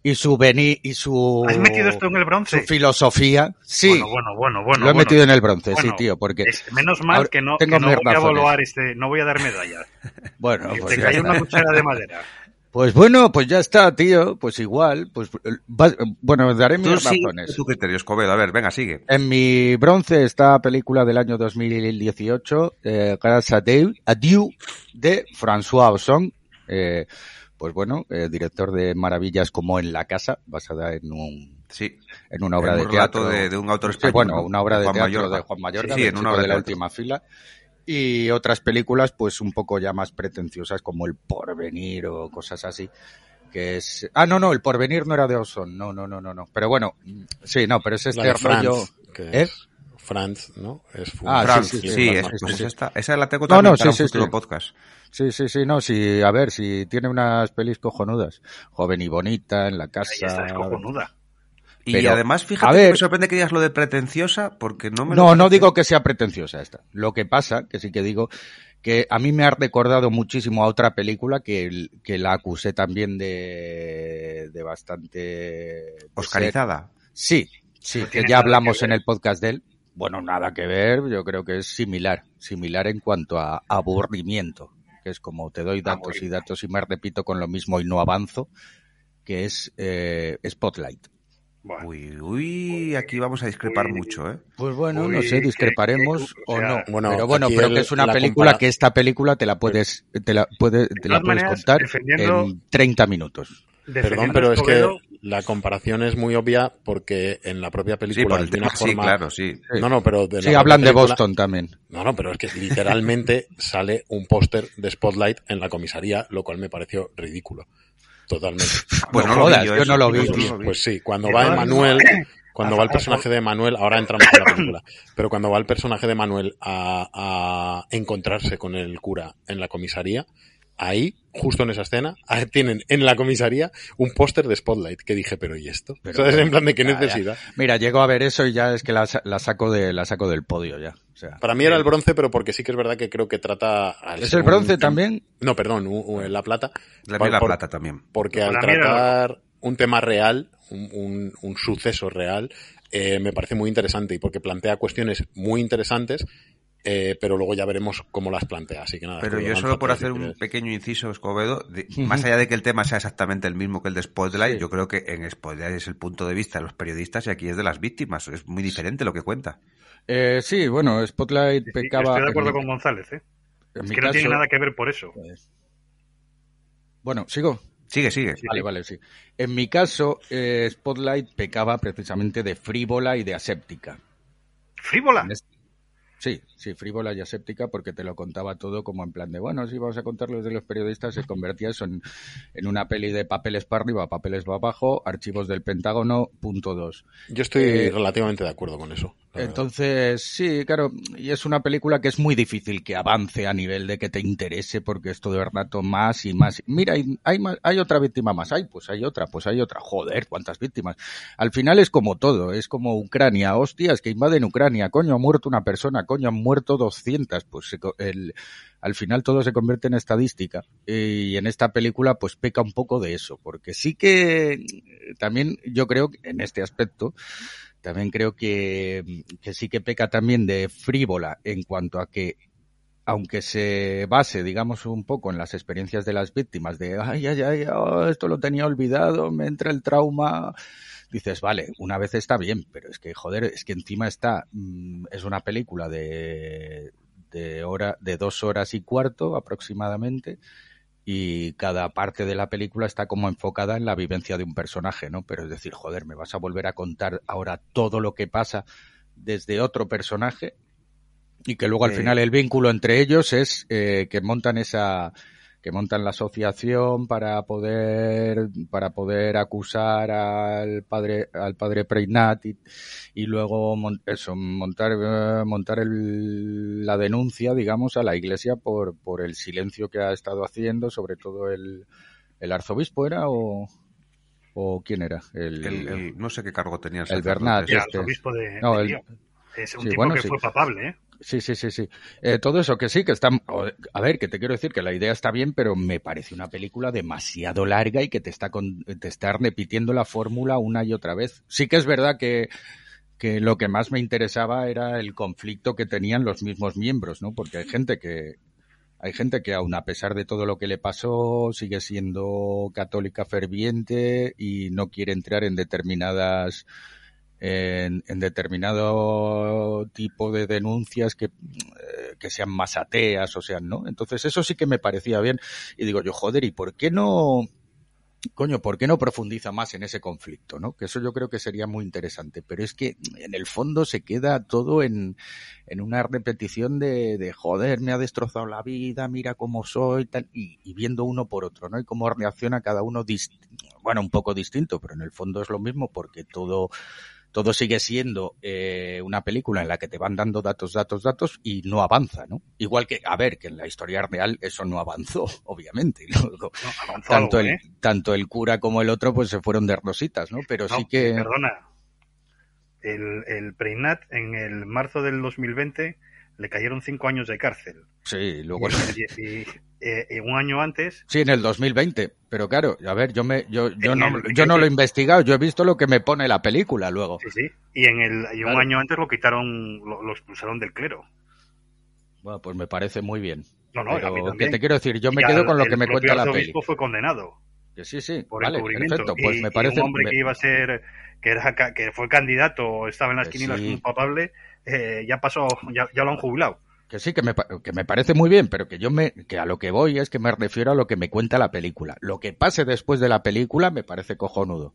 y su vení y su ¿Has metido esto en el bronce? su filosofía, sí. Bueno, bueno, bueno, bueno. lo he bueno. metido en el bronce, Bueno, sí, tío, porque Es- menos mal Ahora, que no, tengo que no voy a razones. evaluar este, no voy a dar medallas. [laughs] bueno, pues, te cayó una cuchara de madera. Pues bueno, pues ya está, tío, pues igual, pues eh, va- bueno, daré mis sí, razones. tu criterio, Escobedo. A ver, venga, sigue. En mi bronce está película del año 2018, eh, Dieu, à Dieu, de François Ozon, eh, pues bueno, eh, director de maravillas como En la casa, basada en un Sí. en una obra En de un teatro de, de un autor Sí, español. bueno, ¿no? una obra de Juan teatro Mayorga. de Juan Mayorga, Sí, del en una obra de la teatro. última fila. Y otras películas, pues un poco ya más pretenciosas, como El Porvenir o cosas así. Que es. Ah, no, no, El Porvenir no era de Oson. No, no, no, no, no. Pero bueno, sí, no, pero es La este de rollo. que ¿Eh? es Franz, ¿no? Es Ah, Fran, sí, sí, sí, sí, es- sí, pues sí. esta, esa la tengo No, también no, para sí, un sí, futuro sí. podcast. Sí, sí, sí, no, sí, a ver, si tiene unas pelis cojonudas. Joven y bonita, en la Ahí casa. está, es cojonuda. Y Pero, además, fíjate que me sorprende que digas lo de pretenciosa, porque no me lo No, no digo que sea pretenciosa esta. Lo que pasa, que sí que digo, que a mí me ha recordado muchísimo a otra película que, que la acusé también de, de bastante... de ser- Oscarizada. Sí, sí, No que ya que hablamos en el podcast de él. Bueno, nada que ver, yo creo que es similar, similar en cuanto a aburrimiento, que es como te doy datos y datos y me repito con lo mismo y no avanzo, que es eh, Spotlight. Bueno, Uy, uy, aquí vamos a discrepar Uy. mucho, ¿eh? Pues bueno, no sé, discreparemos que- o o sea, no. Bueno, pero bueno, pero el- que es una la película compara- que esta película te la puedes te la puedes te la todas puedes maneras, contar defendiendo- en 30 minutos. Perdón, pero es que la comparación es muy obvia porque en la propia Sí, película por el de una tema, sí, forma... claro, sí. Sí. No, no, pero de Sí, hablan de Boston también. No, no, pero es que literalmente [laughs] sale un póster de Spotlight en la comisaría, lo cual me pareció ridículo. Totalmente. Pues No no, lo jodas, vi yo, eso, no lo vi, vi. Pues sí, cuando va Emanuel, cuando va el personaje de Manuel, ahora entramos en la película, pero cuando va el personaje de Manuel a, a encontrarse con el cura en la comisaría, ahí, justo en esa escena, [laughs] tienen en la comisaría un póster de Spotlight que dije, pero ¿y esto? Pero En plan de qué ya, ya. necesidad. Mira, llego a ver eso y ya es que la, sa- la saco de la saco del podio ya. O sea, Para mí era el bronce, pero porque sí que es verdad que creo que trata... al ¿Es el bronce también? No, perdón, u- u- la plata. La, Por- la plata también. porque al era tratar un tema real, un, un- un suceso real, eh, me parece muy interesante y porque plantea cuestiones muy interesantes, eh, pero luego ya veremos cómo las plantea. Así que nada. Pero yo solo por hacer un pequeño inciso, Escobedo, de- más allá de que el tema sea exactamente el mismo que el de Spotlight, Sí. yo creo que en Spotlight es el punto de vista de los periodistas y aquí es de las víctimas. Es muy diferente lo que cuenta. Eh, sí, bueno, Spotlight sí, pecaba. estoy de acuerdo en mi- con González, ¿eh? en Es mi que no tiene nada que ver por eso. pues- Bueno, sigo. Sigue, sigue. Vale, vale, sí. En mi caso, eh, Spotlight pecaba precisamente de frívola y de aséptica. Frívola. Sí, sí, frívola y aséptica porque te lo contaba todo como en plan de, bueno, si vamos a contar los de los periodistas, se convertía eso en, en una peli de papeles para arriba, papeles para abajo, archivos del Pentágono, punto dos. Yo estoy Eh, relativamente de acuerdo con eso. verdad. Entonces, sí, claro, y es una película que es muy difícil que avance a nivel de que te interese porque es todo el rato más y más. Mira, hay, hay, más- hay otra víctima más, hay, pues hay otra, pues hay otra. Joder, cuántas víctimas. Al final es como todo, es como Ucrania, hostias, que invaden Ucrania, coño, ha muerto una persona, coño, han muerto 200, pues el, al final todo se convierte en estadística. Y en esta película pues peca un poco de eso, porque sí que eh, también yo creo que en este aspecto también creo que, que sí que peca también de frívola en cuanto a que aunque se base, digamos, un poco en las experiencias de las víctimas, de, ay, ay, ay, oh, esto lo tenía olvidado, me entra el trauma, dices, vale, una vez está bien, pero es que, joder, es que encima está, mm, es una película de, de hora, de dos horas y cuarto aproximadamente, y cada parte de la película está como enfocada en la vivencia de un personaje, ¿no? Pero es decir, joder, me vas a volver a contar ahora todo lo que pasa desde otro personaje y que luego al Eh. final el vínculo entre ellos es eh, que montan esa que montan la asociación para poder para poder acusar al padre al padre Preinat y, y luego mon- eso montar eh, montar el- la denuncia digamos a la iglesia por por el silencio que ha estado haciendo sobre todo el el arzobispo era o o quién era el, El- el- no sé qué cargo tenía el, el Bernat, este. arzobispo de, No, de el- Lyon. Es un sí, tipo bueno, que sí. fue papable, ¿eh? Sí, sí, sí, sí. Eh, todo eso que sí, que está... A ver, que te quiero decir que la idea está bien, pero me parece una película demasiado larga y que te está, con- te está repitiendo la fórmula una y otra vez. Sí que es verdad que, que lo que más me interesaba era el conflicto que tenían los mismos miembros, ¿no? Porque hay gente que... Hay gente que aun a pesar de todo lo que le pasó sigue siendo católica ferviente y no quiere entrar en determinadas en, en determinado tipo de denuncias que, eh, que sean más ateas o sean, ¿no? Entonces eso sí que me parecía bien. Y digo yo, joder, ¿y por qué no, coño, por qué no profundiza más en ese conflicto, ¿no? Que eso yo creo que sería muy interesante. Pero es que en el fondo se queda todo en, en una repetición de, de joder, me ha destrozado la vida, mira cómo soy, tal, y, y viendo uno por otro, ¿no? Y cómo reacciona cada uno, bueno, un poco distinto, pero en el fondo es lo mismo porque todo todo sigue siendo eh, una película en la que te van dando datos, datos, datos y no avanza, ¿no? Igual que, a ver, que en la historia real eso no avanzó, [laughs] obviamente. No, avanzó tanto, algo, el, ¿eh? tanto el cura como el otro pues se fueron de rositas, ¿no? Pero No, sí que... Perdona. El, el Preinat en el marzo del 2020 le cayeron cinco años de cárcel. Sí, luego... Y, y- eh, y un año antes, Sí, en el 2020. Pero claro, a ver, yo me, yo, yo no, el- yo no lo he investigado, yo he visto lo que me pone la película luego. sí, sí. Y en el y un Claro. año antes lo quitaron, lo, lo expulsaron del clero. Bueno, pues me parece muy bien. No, no, Pero. ¿qué te quiero decir? Yo me Y quedo con lo el que me cuenta la arzobispo peli. fue condenado Que sí, sí, por vale, perfecto. Y- Pues y me parece... un hombre que iba a ser, que era que fue candidato o estaba en las Que quinielas sí. como papable, eh, ya pasó, ya, ya lo han jubilado. Que sí, que me, que me parece muy bien, pero que yo me, que a lo que voy es que me refiero a lo que me cuenta la película. Lo que pase después de la película me parece cojonudo.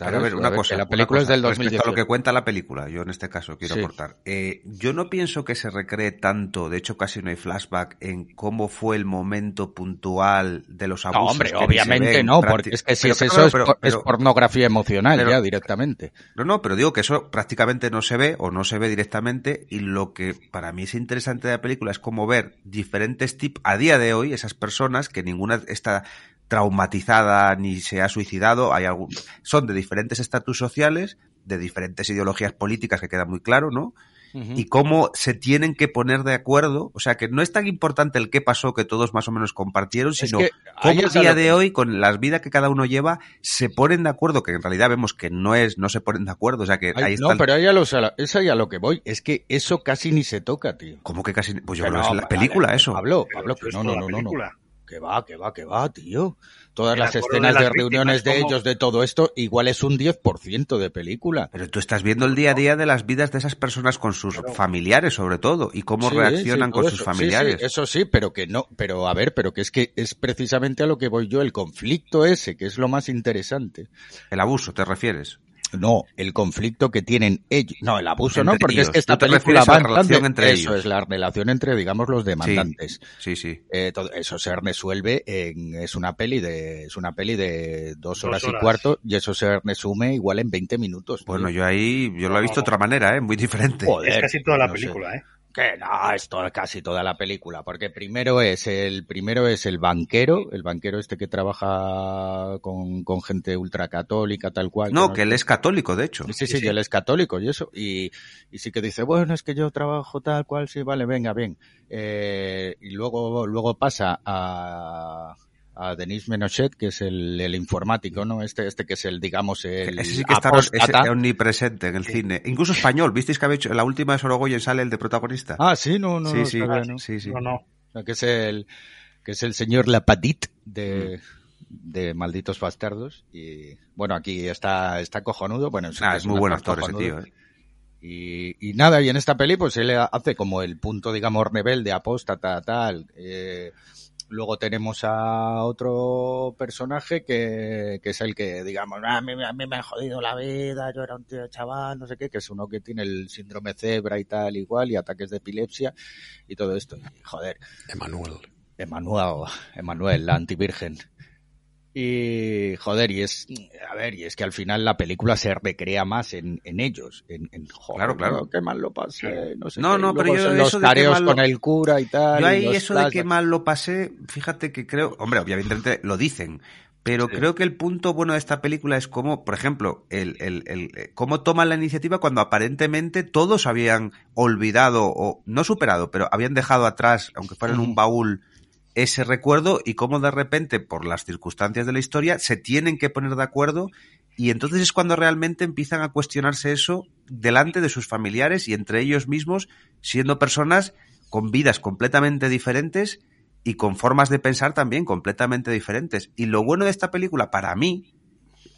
¿Sabes? Pero a ver, una cosa. la película es del respecto 2018. a lo que cuenta la película, yo en este caso quiero Sí. aportar. Eh, yo no pienso que se recree tanto, de hecho casi no hay flashback en cómo fue el momento puntual de los No, abusos. hombre, que obviamente ven no, porque es que si Pero es claro, eso es, pero- pornografía emocional ya directamente. No, no, pero digo que eso prácticamente no se ve o no se ve directamente y lo que para mí es interesante de la película es como ver diferentes tipos, a día de hoy, esas personas que ninguna está traumatizada ni se ha suicidado, hay algún, son de diferentes estatus sociales, de diferentes ideologías políticas que queda muy claro, ¿no? y cómo se tienen que poner de acuerdo. O sea, que no es tan importante el qué pasó que todos más o menos compartieron, Es sino que ahí cómo a es día de que- hoy, con las vidas que cada uno lleva, se ponen de acuerdo, que en realidad vemos que no es, no se ponen de acuerdo. O sea, que Ay, ahí está. no, pero ahí a, lo, es ahí a lo que voy. Es que eso casi ni se toca, tío. ¿Cómo que casi? Pues yo creo no, que es la vale, película eso. Pablo, Pablo, que es no, no, no, no, no. Que va, que va, que va, tío. Todas El las escenas de reuniones de ellos, de todo esto, igual es un 10% de película. Pero tú estás viendo el día a día de las vidas de esas personas con sus familiares, sobre todo, y cómo Sí, reaccionan sí, con sus familiares. sí, eso sí, pero que no, pero a ver, pero que es que es precisamente a lo que voy yo, el conflicto ese, que es lo más interesante. El abuso, ¿te refieres? No, el conflicto que tienen ellos. No, el abuso Entre no, porque ellos. es que esta película va la relación entre Eso ellos. es la relación entre, digamos, los demandantes. Sí, sí. Eh, todo eso se resuelve en, es una peli de, es una peli de dos Dos horas, y cuarto y eso se resume igual en 20 minutos. tío. Bueno, yo ahí, yo lo he visto de No. otra manera, ¿eh? Muy diferente. Joder, Es casi toda la no sé. película, ¿eh? Que no, esto es casi toda la película, porque primero es el, primero es el banquero, el banquero este que trabaja con, con gente ultracatólica, tal cual. No, no que él es católico, de hecho. Sí, sí, y él es católico y eso. Y, y sí que dice, bueno, es que yo trabajo tal cual, sí, vale, venga, bien. Eh, y luego, luego pasa a, a Denis Menochet, que es el, el informático, ¿no? Este, este que es el, digamos, el Ese sí que está ese omnipresente en el cine. Incluso español. ¿Visteis que había hecho en la última de Sorogoyen sale el de protagonista? Ah, sí, no, no, sí, no sí, sabía, ¿no? sí, sí. No, no. O sea, que es el, que es el señor Lapadit de, de Malditos Bastardos. Y bueno, aquí está, está cojonudo. Bueno, Ah, es muy buen actor ese tío, ¿eh? Y, y nada, y en esta peli pues él hace como el punto, digamos, rebelde, apóstata, tal. Eh, luego tenemos a otro personaje que, que es el que, digamos, "Ah, a mí, a mí me ha jodido la vida, yo era un tío chaval, no sé qué, que es uno que tiene el síndrome cebra y tal, igual, y ataques de epilepsia y todo esto. Y, joder, Emanuel. Emanuel, Emanuel, la antivirgen. Y, joder, y es, a ver, y es que al final la película se recrea más en, en ellos, en, en joder, Claro, claro. qué mal lo pasé, no sé No, qué, no, y pero yo son eso los de mal lo- con el cura y tal. Yo y ahí los eso de que mal lo pasé, fíjate que creo, hombre, obviamente lo dicen, pero Sí. creo que el punto bueno de esta película es cómo, por ejemplo, el, el, el, eh, cómo toman la iniciativa cuando aparentemente todos habían olvidado o no superado, pero habían dejado atrás, aunque fuera en un baúl, ese recuerdo y cómo de repente, por las circunstancias de la historia, se tienen que poner de acuerdo y entonces es cuando realmente empiezan a cuestionarse eso delante de sus familiares y entre ellos mismos, siendo personas con vidas completamente diferentes y con formas de pensar también completamente diferentes. Y lo bueno de esta película, para mí,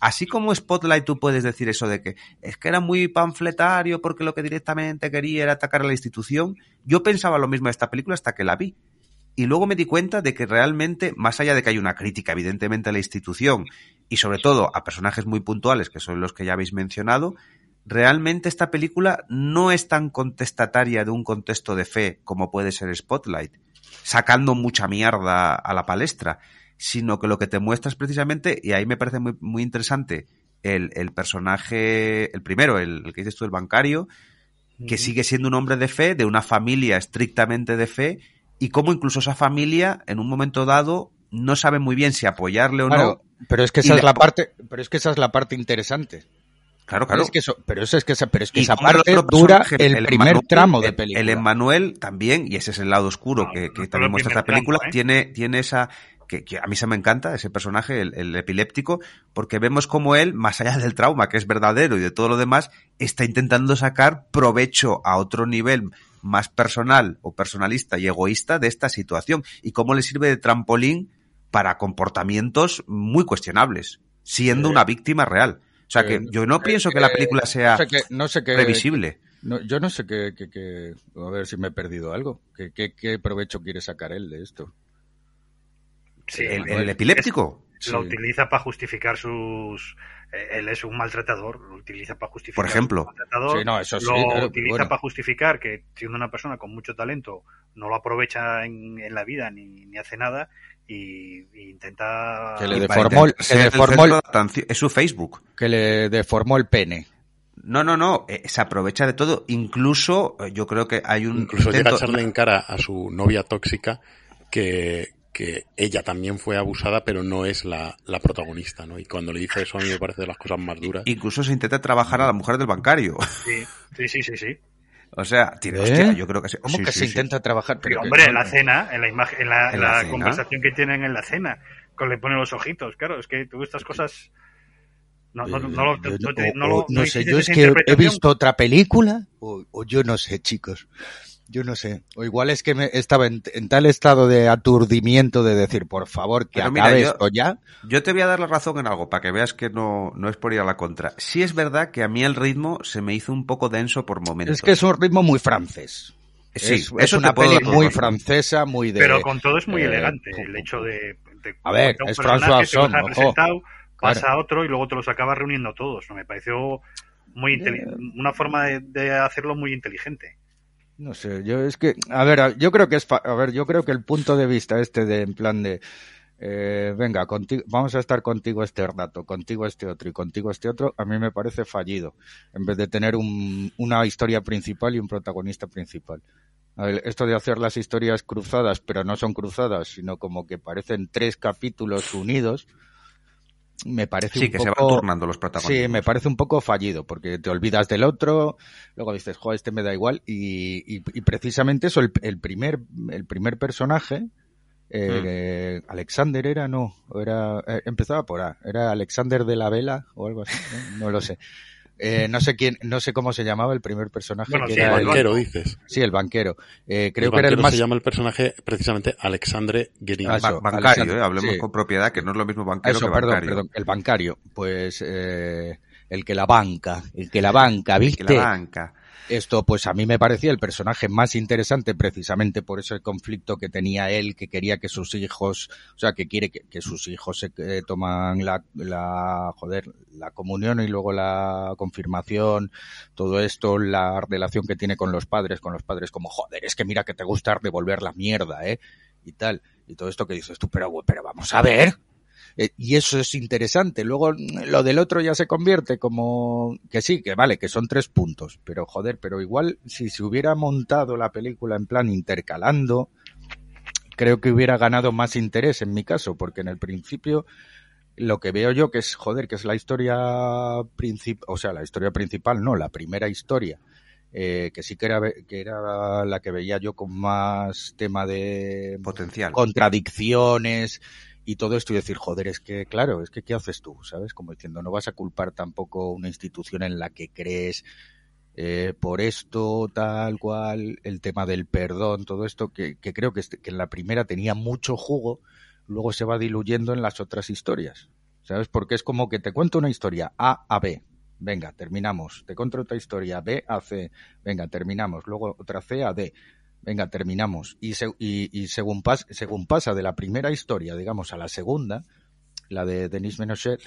así como Spotlight tú puedes decir eso de que es que era muy panfletario porque lo que directamente quería era atacar a la institución, yo pensaba lo mismo de esta película hasta que la vi. Y luego me di cuenta de que realmente, más allá de que hay una crítica evidentemente a la institución y sobre todo a personajes muy puntuales, que son los que ya habéis mencionado, realmente esta película no es tan contestataria de un contexto de fe como puede ser Spotlight, sacando mucha mierda a la palestra, sino que lo que te muestra es precisamente, y ahí me parece muy, muy interesante, el, el personaje, el primero, el, el que dices tú, el bancario, que sigue siendo un hombre de fe, de una familia estrictamente de fe, y cómo incluso esa familia, en un momento dado, no sabe muy bien si apoyarle o Claro, no. pero es que Y esa es la parte, pero es que esa es la parte interesante. Claro, claro. Es que eso, pero eso es que esa, pero es que esa parte dura el, primer Emmanuel, tramo de el- película. El Emmanuel también, y ese es el lado oscuro No, que, también muestra esta película, tramo, ¿eh? tiene, tiene esa, que, que a mí se me encanta, ese personaje, el, el epiléptico, porque vemos como él, más allá del trauma, que es verdadero, y de todo lo demás, está intentando sacar provecho a otro nivel más personal o personalista y egoísta de esta situación, y cómo le sirve de trampolín para comportamientos muy cuestionables, siendo Sí. una víctima real. O sea que yo no pienso que la película sea no sé qué, no sé qué- previsible. no, yo no sé qué, a ver si me he perdido algo. ¿Qué, qué, qué provecho quiere sacar él de esto? Sí, el, el epiléptico. lo Sí. utiliza para justificar sus eh, él es un maltratador lo utiliza para justificar Por ejemplo. Sí, no, eso sí, lo claro, pero utiliza bueno. para justificar que siendo una persona con mucho talento no lo aprovecha en, en la vida ni, ni hace nada y, y intenta Que le deformó el- que deformó Es su Facebook. Que le deformó el pene. No, no, no. eh, se aprovecha de todo. Incluso, eh, yo creo que hay un. Incluso llega a intento- echarle en cara a su novia tóxica que, que ella también fue abusada, pero no es la, la protagonista, ¿no? Y cuando le dice eso a mí me parece de las cosas más duras. Incluso se intenta trabajar a la mujer del bancario. sí, sí, sí, sí, sí. O sea, tiene, ¿Eh? hostia, yo creo que sí. ¿Cómo Sí, que sí, se sí. intenta trabajar? Pero que- hombre, en la cena, en la imagen, en la, ¿En la la cena? conversación que tienen en la cena, con le pone los ojitos, claro, es que tú estas cosas no, no, no, no te- sé, yo es que he visto otra película o, o yo no sé, chicos. Yo no sé. O igual es que me estaba en, en tal estado de aturdimiento de decir, por favor, que Pero mira, acabe yo- esto ya. Yo te voy a dar la razón en algo, para que veas que no, no es por ir a la contra. Sí es verdad que a mí el ritmo se me hizo un poco denso por momentos. Es que es un ritmo muy francés. Sí, es, eso es te una peli muy razón. francesa, muy de... Pero con todo es muy eh, elegante. El hecho de. de A ver, un es personaje, François ojo. presentado, pasa a otro y luego te los acabas reuniendo todos. Me pareció muy Eh. una forma de, de hacerlo muy inteligente. No sé, yo es que, a ver, yo creo que es, a ver, yo creo que el punto de vista este de, en plan de, eh, venga, contigo, vamos a estar contigo este rato, contigo este otro y contigo este otro, a mí me parece fallido, en vez de tener un, una historia principal y un protagonista principal. Esto de hacer las historias cruzadas, pero no son cruzadas, sino como que parecen tres capítulos unidos, me parece Sí, un que poco... se van turnando los protagonistas. Sí, me parece un poco fallido, porque te olvidas del otro, luego dices, joder, este me da igual, y, y, y precisamente eso, el, el primer, el primer personaje, eh, Hmm. Alexander era, no, era, eh, empezaba por A, era Alexander de la Vela o algo así, no, No lo sé. [laughs] Eh, no sé quién, no sé cómo se llamaba el primer personaje. Bueno, que sí, era el el- banquero, dices. sí, el banquero. Eh, creo el que era el banquero más, se llama el personaje precisamente Alexandre Guerin. Ah, Ba- bancario, eh, hablemos sí. con propiedad, que no es lo mismo banquero Eso, que perdón, bancario. perdón, el bancario, pues eh, el que la banca, el que la banca, Que ¿viste? la banca. Esto, pues a mí me parecía el personaje más interesante precisamente por ese conflicto que tenía él, que quería que sus hijos, o sea, que quiere que, sus hijos se eh, toman la, la, joder, la comunión y luego la confirmación, todo esto, la relación que tiene con los padres, con los padres como, joder, es que mira que te gusta devolver la mierda, eh, y tal, y todo esto que dices tú, pero, pero vamos a ver, eh, y eso es interesante. Luego lo del otro ya se convierte como que sí, que vale, que son tres puntos, pero joder, pero igual si se hubiera montado la película en plan intercalando, creo que hubiera ganado más interés en mi caso, porque en el principio lo que veo yo que es joder, que es la historia principal, o sea, la historia principal, no, la primera historia. Eh, que sí que era, que era la que veía yo con más tema de Potencial. contradicciones y todo esto y decir, joder, es que, claro, es que ¿qué haces tú? ¿Sabes? Como diciendo, no vas a culpar tampoco una institución en la que crees eh, por esto, tal cual, el tema del perdón, todo esto, que, que creo que, este- que en la primera tenía mucho jugo, luego se va diluyendo en las otras historias. ¿Sabes? Porque es como que te cuento una historia A a B. Venga, terminamos. Te cuento otra historia B a C. Venga, terminamos. Luego otra C a D. Venga, terminamos. Y, y, según, según pasa de la primera historia, digamos, a la segunda, la de Denis Menochet,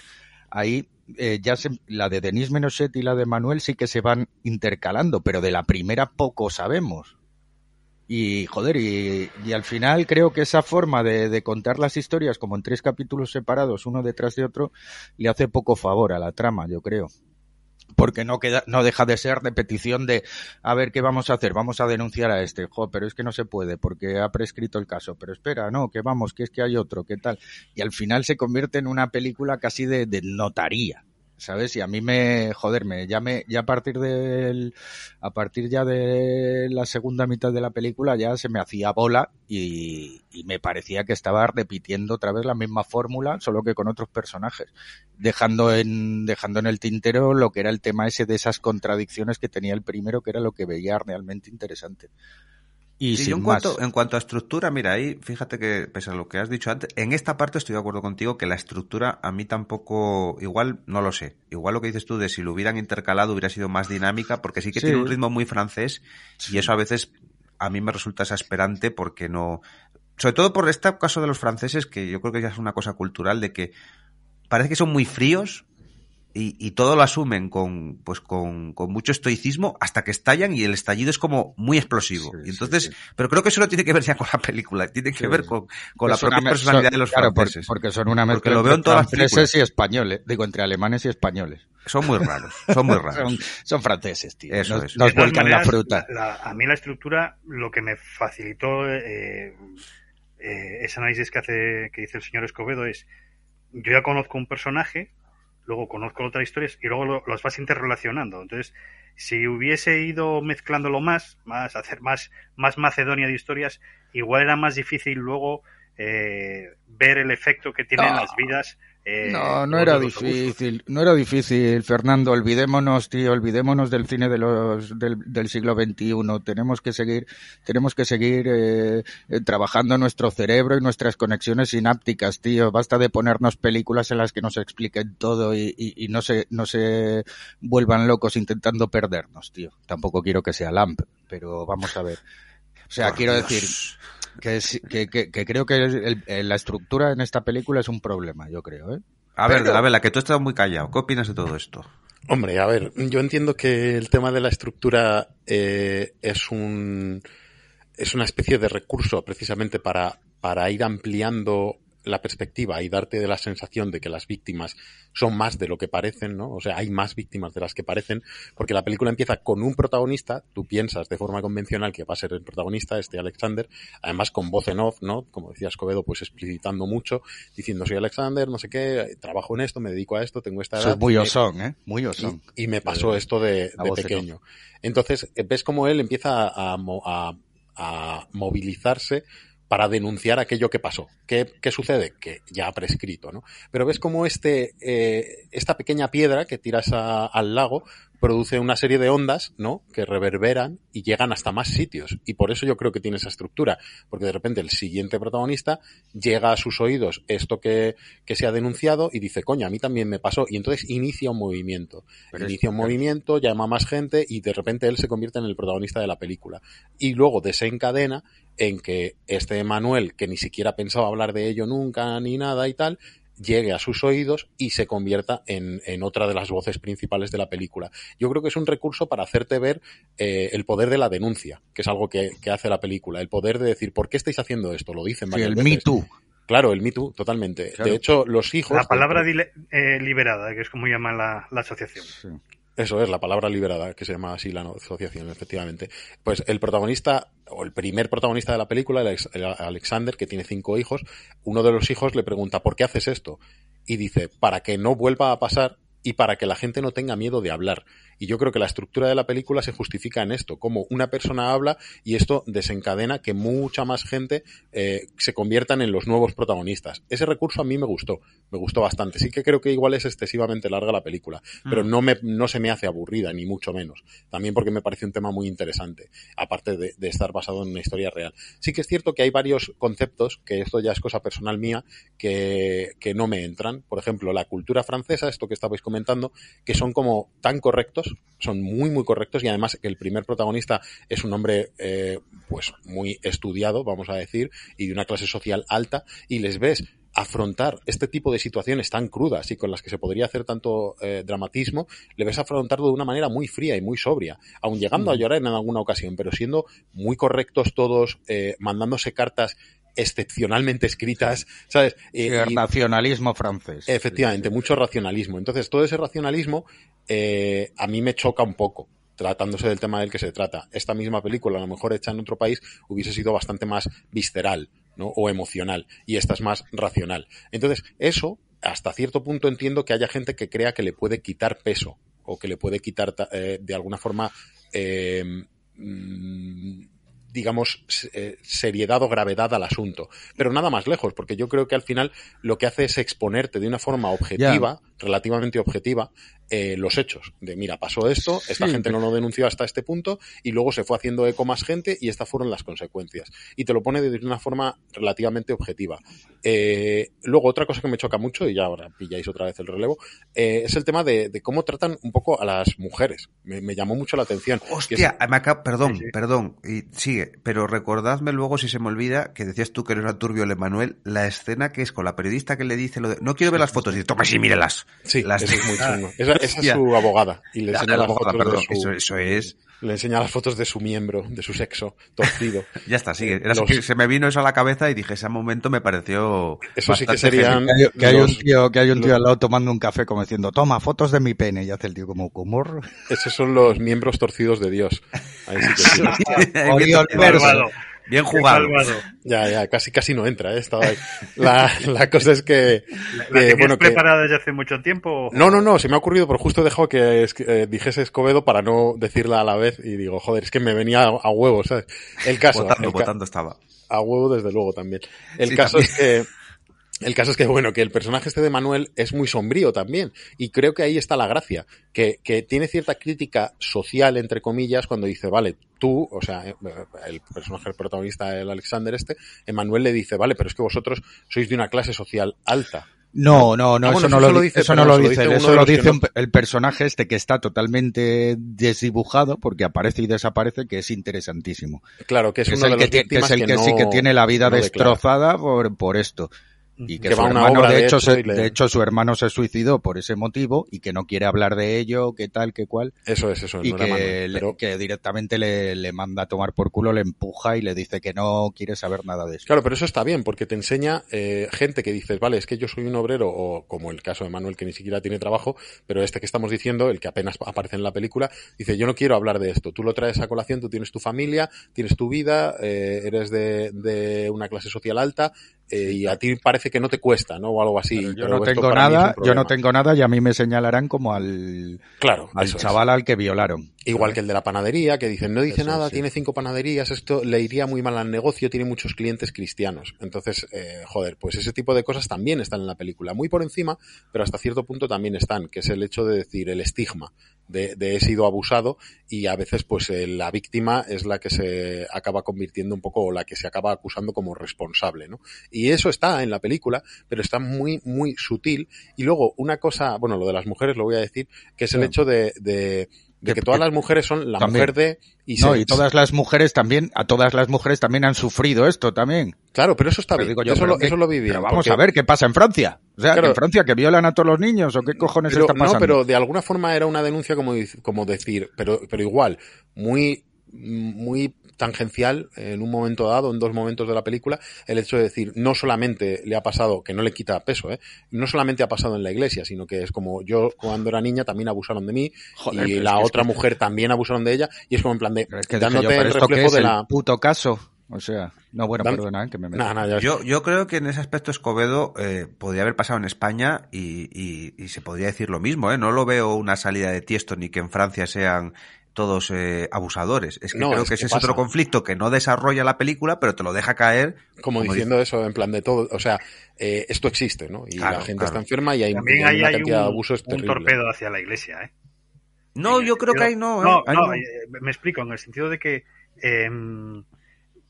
ahí eh, ya se, la de Denis Menochet y la de Manuel sí que se van intercalando, pero de la primera poco sabemos. Y, joder, y, y al final creo que esa forma de, de contar las historias como en tres capítulos separados, uno detrás de otro, le hace poco favor a la trama, yo creo porque no queda, no deja de ser repetición de a ver qué vamos a hacer, vamos a denunciar a este, jo, pero es que no se puede porque ha prescrito el caso, pero espera, no, que vamos, que es que hay otro, qué tal, y al final se convierte en una película casi de, de notaría, ¿sabes? Y a mí me, joder, me, ya me, ya a partir del, a partir ya de la segunda mitad de la película ya se me hacía bola y, y me parecía que estaba repitiendo otra vez la misma fórmula, solo que con otros personajes, dejando en, dejando en el tintero lo que era el tema ese de esas contradicciones que tenía el primero, que era lo que veía realmente interesante. Y Sí, sin yo en más. cuanto, en cuanto a estructura, mira, ahí fíjate que, pese a lo que has dicho antes, en esta parte estoy de acuerdo contigo que la estructura a mí tampoco, igual no lo sé. Igual lo que dices tú de si lo hubieran intercalado hubiera sido más dinámica, porque sí que Sí. tiene un ritmo muy francés y eso a veces a mí me resulta exasperante porque no. Sobre todo por este caso de los franceses, que yo creo que ya es una cosa cultural de que parece que son muy fríos y, y todo lo asumen con, pues con, con mucho estoicismo hasta que estallan y el estallido es como muy explosivo. Sí, y entonces, sí, sí. pero creo que eso no tiene que ver ya con la película, tiene que Sí. ver con, con la propia personalidad son- de los claro, por- franceses. porque son una mezcla Porque lo entre veo en todas las franceses y españoles, digo, entre alemanes y españoles. Son muy raros, son muy raros. [laughs] Son, son franceses, tío. Eso nos es. nos vuelcan la fruta. la- la- a mí la estructura, lo que me facilitó eh, eh, ese análisis que hace, que dice el señor Escobedo es, yo ya conozco un personaje, luego conozco otras historias y luego lo- los vas interrelacionando. Entonces, si hubiese ido mezclándolo más, más hacer más, más Macedonia de historias, igual era más difícil luego eh, ver el efecto que tienen No. las vidas. Eh, No, no era difícil, no era difícil, Fernando. Olvidémonos, tío, olvidémonos del cine de los del, del siglo XXI. Tenemos que seguir, tenemos que seguir eh, eh, trabajando nuestro cerebro y nuestras conexiones sinápticas, tío. Basta de ponernos películas en las que nos expliquen todo y, y- y no se no se vuelvan locos intentando perdernos, tío. Tampoco quiero que sea Lamp, pero vamos a ver. O sea, Por quiero Dios. decir, que, sí- que, que, que creo que el- el- la estructura en esta película es un problema, yo creo, ¿eh? A ver, Pero- la vela, que tú estás muy callado. ¿Qué opinas de todo esto? Hombre, a ver, yo entiendo que el tema de la estructura eh, es un es una especie de recurso precisamente para, para ir ampliando la perspectiva y darte de la sensación de que las víctimas son más de lo que parecen, ¿no? O sea, hay más víctimas de las que parecen, porque la película empieza con un protagonista, tú piensas de forma convencional que va a ser el protagonista, este Alexander, además con voz en off, ¿no? Como decía Escobedo, pues explicitando mucho, diciendo soy Alexander, no sé qué, trabajo en esto, me dedico a esto, tengo esta edad. Soy muy osón, ¿eh? Muy osón. y, y me pasó esto de, pequeño. Entonces, eh, ves cómo él empieza a, mo- a- a movilizarse para denunciar aquello que pasó. ¿Qué, qué sucede? Que ya ha prescrito, ¿no? Pero ves cómo este, eh, esta pequeña piedra que tiras a- al lago produce una serie de ondas, ¿no? Que reverberan y llegan hasta más sitios. Y por eso yo creo que tiene esa estructura. Porque de repente el siguiente protagonista llega a sus oídos esto que, que se ha denunciado y dice, coño, a mí también me pasó. Y entonces inicia un movimiento. Pero inicia un movimiento, llama a más gente y de repente él se convierte en el protagonista de la película. Y luego desencadena en que este Manuel, que ni siquiera pensaba hablar de ello nunca ni nada y tal, llegue a sus oídos y se convierta en, en otra de las voces principales de la película. Yo creo que es un recurso para hacerte ver eh, el poder de la denuncia, que es algo que, que hace la película, el poder de decir, ¿por qué estáis haciendo esto? Lo dicen Sí, el veces. Me Too. Claro, el Me Too, totalmente. Claro. De hecho, los hijos... La palabra [laughs] eh, liberada, que es como llaman la, la asociación. Sí. Eso es, la palabra liberada, que se llama así la asociación, efectivamente. Pues el protagonista, o el primer protagonista de la película, el Alexander, que tiene cinco hijos, uno de los hijos le pregunta, ¿por qué haces esto? Y dice, para que no vuelva a pasar y para que la gente no tenga miedo de hablar. Y yo creo que la estructura de la película se justifica en esto, como una persona habla y esto desencadena que mucha más gente eh, se conviertan en los nuevos protagonistas. Ese recurso a mí me gustó, me gustó bastante. Sí que creo que igual es excesivamente larga la película, pero Mm. no, me, no se me hace aburrida, ni mucho menos. También porque me parece un tema muy interesante, aparte de, de estar basado en una historia real. Sí que es cierto que hay varios conceptos, que esto ya es cosa personal mía, que, que no me entran. Por ejemplo, la cultura francesa, esto que estabais comentando, que son como tan correctos, son muy, muy correctos, y además que el primer protagonista es un hombre, eh, pues, muy estudiado, vamos a decir, y de una clase social alta, y les ves afrontar este tipo de situaciones tan crudas y con las que se podría hacer tanto eh, dramatismo, le ves afrontarlo de una manera muy fría y muy sobria, aun llegando a llorar en alguna ocasión, pero siendo muy correctos todos, eh, mandándose cartas excepcionalmente escritas, ¿sabes? Eh, el racionalismo francés. Efectivamente, mucho racionalismo. Entonces, todo ese racionalismo eh, a mí me choca un poco tratándose del tema del que se trata. Esta misma película, a lo mejor hecha en otro país, hubiese sido bastante más visceral, ¿no? O emocional. Y esta es más racional. Entonces, eso, hasta cierto punto entiendo que haya gente que crea que le puede quitar peso, o que le puede quitar, eh, de alguna forma, eh, mm, digamos, eh, seriedad o gravedad al asunto. Pero nada más lejos, porque yo creo que al final lo que hace es exponerte de una forma objetiva, relativamente objetiva, eh, los hechos. De mira, pasó esto, esta gente no lo denunció hasta este punto y luego se fue haciendo eco más gente y estas fueron las consecuencias. Y te lo pone de una forma relativamente objetiva. Eh, luego, otra cosa que me choca mucho, y ya ahora pilláis otra vez el relevo, eh, es el tema de, cómo tratan un poco a las mujeres. Me, llamó mucho la atención. Hostia, perdón, perdón, y sigue, pero recordadme luego si se me olvida que decías tú que era turbio el Emanuel, la escena que es con la periodista que le dice lo de no quiero ver las fotos, y dice, toma sí, mírelas. Sí, las es muy [laughs] chungo. esa es su abogada. Y le enseña las fotos de su, eso, es. Le enseña las fotos de su miembro, de su sexo, torcido. [laughs] ya está, sigue. se me vino eso a la cabeza y dije, ese momento me pareció. Eso sí que serían. Que hay, un tío, que hay un tío al lado tomando un café como diciendo, toma, fotos de mi pene. Y hace el tío como, ¿cómo? Esos son los miembros torcidos de Dios. Ahí sí que [laughs] sí. Bien jugado. Ya, ya, casi casi no entra, ¿eh? Estaba ahí. La, la cosa es que... ¿La bueno, preparada desde hace mucho tiempo? No, no, no, se me ha ocurrido, pero justo he dejado que eh, dijese Escobedo para no decirla a la vez y digo, joder, es que me venía a, huevo, ¿sabes? El caso... Votando, votando estaba. A huevo desde luego también. El caso es que el caso es que, bueno, que el personaje este de Manuel es muy sombrío también. Y creo que ahí está la gracia. Que, que tiene cierta crítica social, entre comillas, cuando dice, vale, tú, o sea, eh, el personaje, el protagonista, el Alexander este, Emanuel le dice, vale, pero es que vosotros sois de una clase social alta. No, no, no, ah, eso, no lo, dice, eso no lo dice, eso lo dice el personaje este que está totalmente desdibujado porque aparece y desaparece, que es interesantísimo. Claro, que es, uno el de que, es el que, sí que tiene la vida destrozada por, por esto y que, su hermano, de, hecho, de, hecho, su hermano se suicidó por ese motivo y que no quiere hablar de ello, qué tal, qué cual. Eso es, eso Y que, que directamente le, le, manda a tomar por culo, le empuja y le dice que no quiere saber nada de eso. Claro, pero eso está bien, porque te enseña eh, gente que dices, vale, es que yo soy un obrero, o como el caso de Manuel, que ni siquiera tiene trabajo, pero este que estamos diciendo, el que apenas aparece en la película, dice, yo no quiero hablar de esto. Tú lo traes a colación, tú tienes tu familia, tienes tu vida, eh, eres de, de una clase social alta, eh, y a ti parece que no te cuesta, ¿no? O algo así. yo no tengo nada, yo no tengo nada y a mí me señalarán como al, claro, al chaval al que violaron. Igual que el de la panadería, que dicen, no dice nada, tiene cinco panaderías, esto le iría muy mal al negocio, tiene muchos clientes cristianos. Entonces, eh, joder, pues ese tipo de cosas también están en la película. Muy por encima, pero hasta cierto punto también están, que es el hecho de decir el estigma de, de he sido abusado y a veces pues eh, la víctima es la que se acaba convirtiendo un poco o la que se acaba acusando como responsable, ¿no? Y eso está en la película, pero está muy, muy sutil. Y luego una cosa, bueno, lo de las mujeres lo voy a decir, que es el hecho de, de, que todas las mujeres son la mujer de y no, y todas las mujeres también, a todas las mujeres también han sufrido esto también. Claro, pero eso está bien. eso, lo, eso lo vamos a ver qué pasa en Francia. O sea, en Francia que violan a todos los niños o qué cojones está pasando. No, pero de alguna forma era una denuncia como, como decir, pero, pero igual, muy, muy tangencial en un momento dado, en dos momentos de la película, el hecho de decir, no solamente le ha pasado, que no le quita peso, ¿eh? no solamente ha pasado en la iglesia, sino que es como yo cuando era niña también abusaron de mí y la otra mujer también abusaron de ella y es como en plan de dándote el reflejo de la... puto caso. O sea, no, bueno, perdona, ¿eh? que me yo, yo creo que en ese aspecto Escobedo eh, podría haber pasado en España y, y, y, se podría decir lo mismo, ¿eh? No lo veo una salida de tiesto ni que en Francia sean todos eh, abusadores. Es que creo que ese es otro conflicto que no desarrolla la película, pero te lo deja caer. Como, diciendo eso, en plan de todo. O sea, eh, esto existe, ¿no? Y la gente está enferma y hay, También hay, una cantidad un, de abusos un torpedo hacia la iglesia, ¿eh? No, yo creo que hay no. No, no, eh, me explico, en el sentido de que em,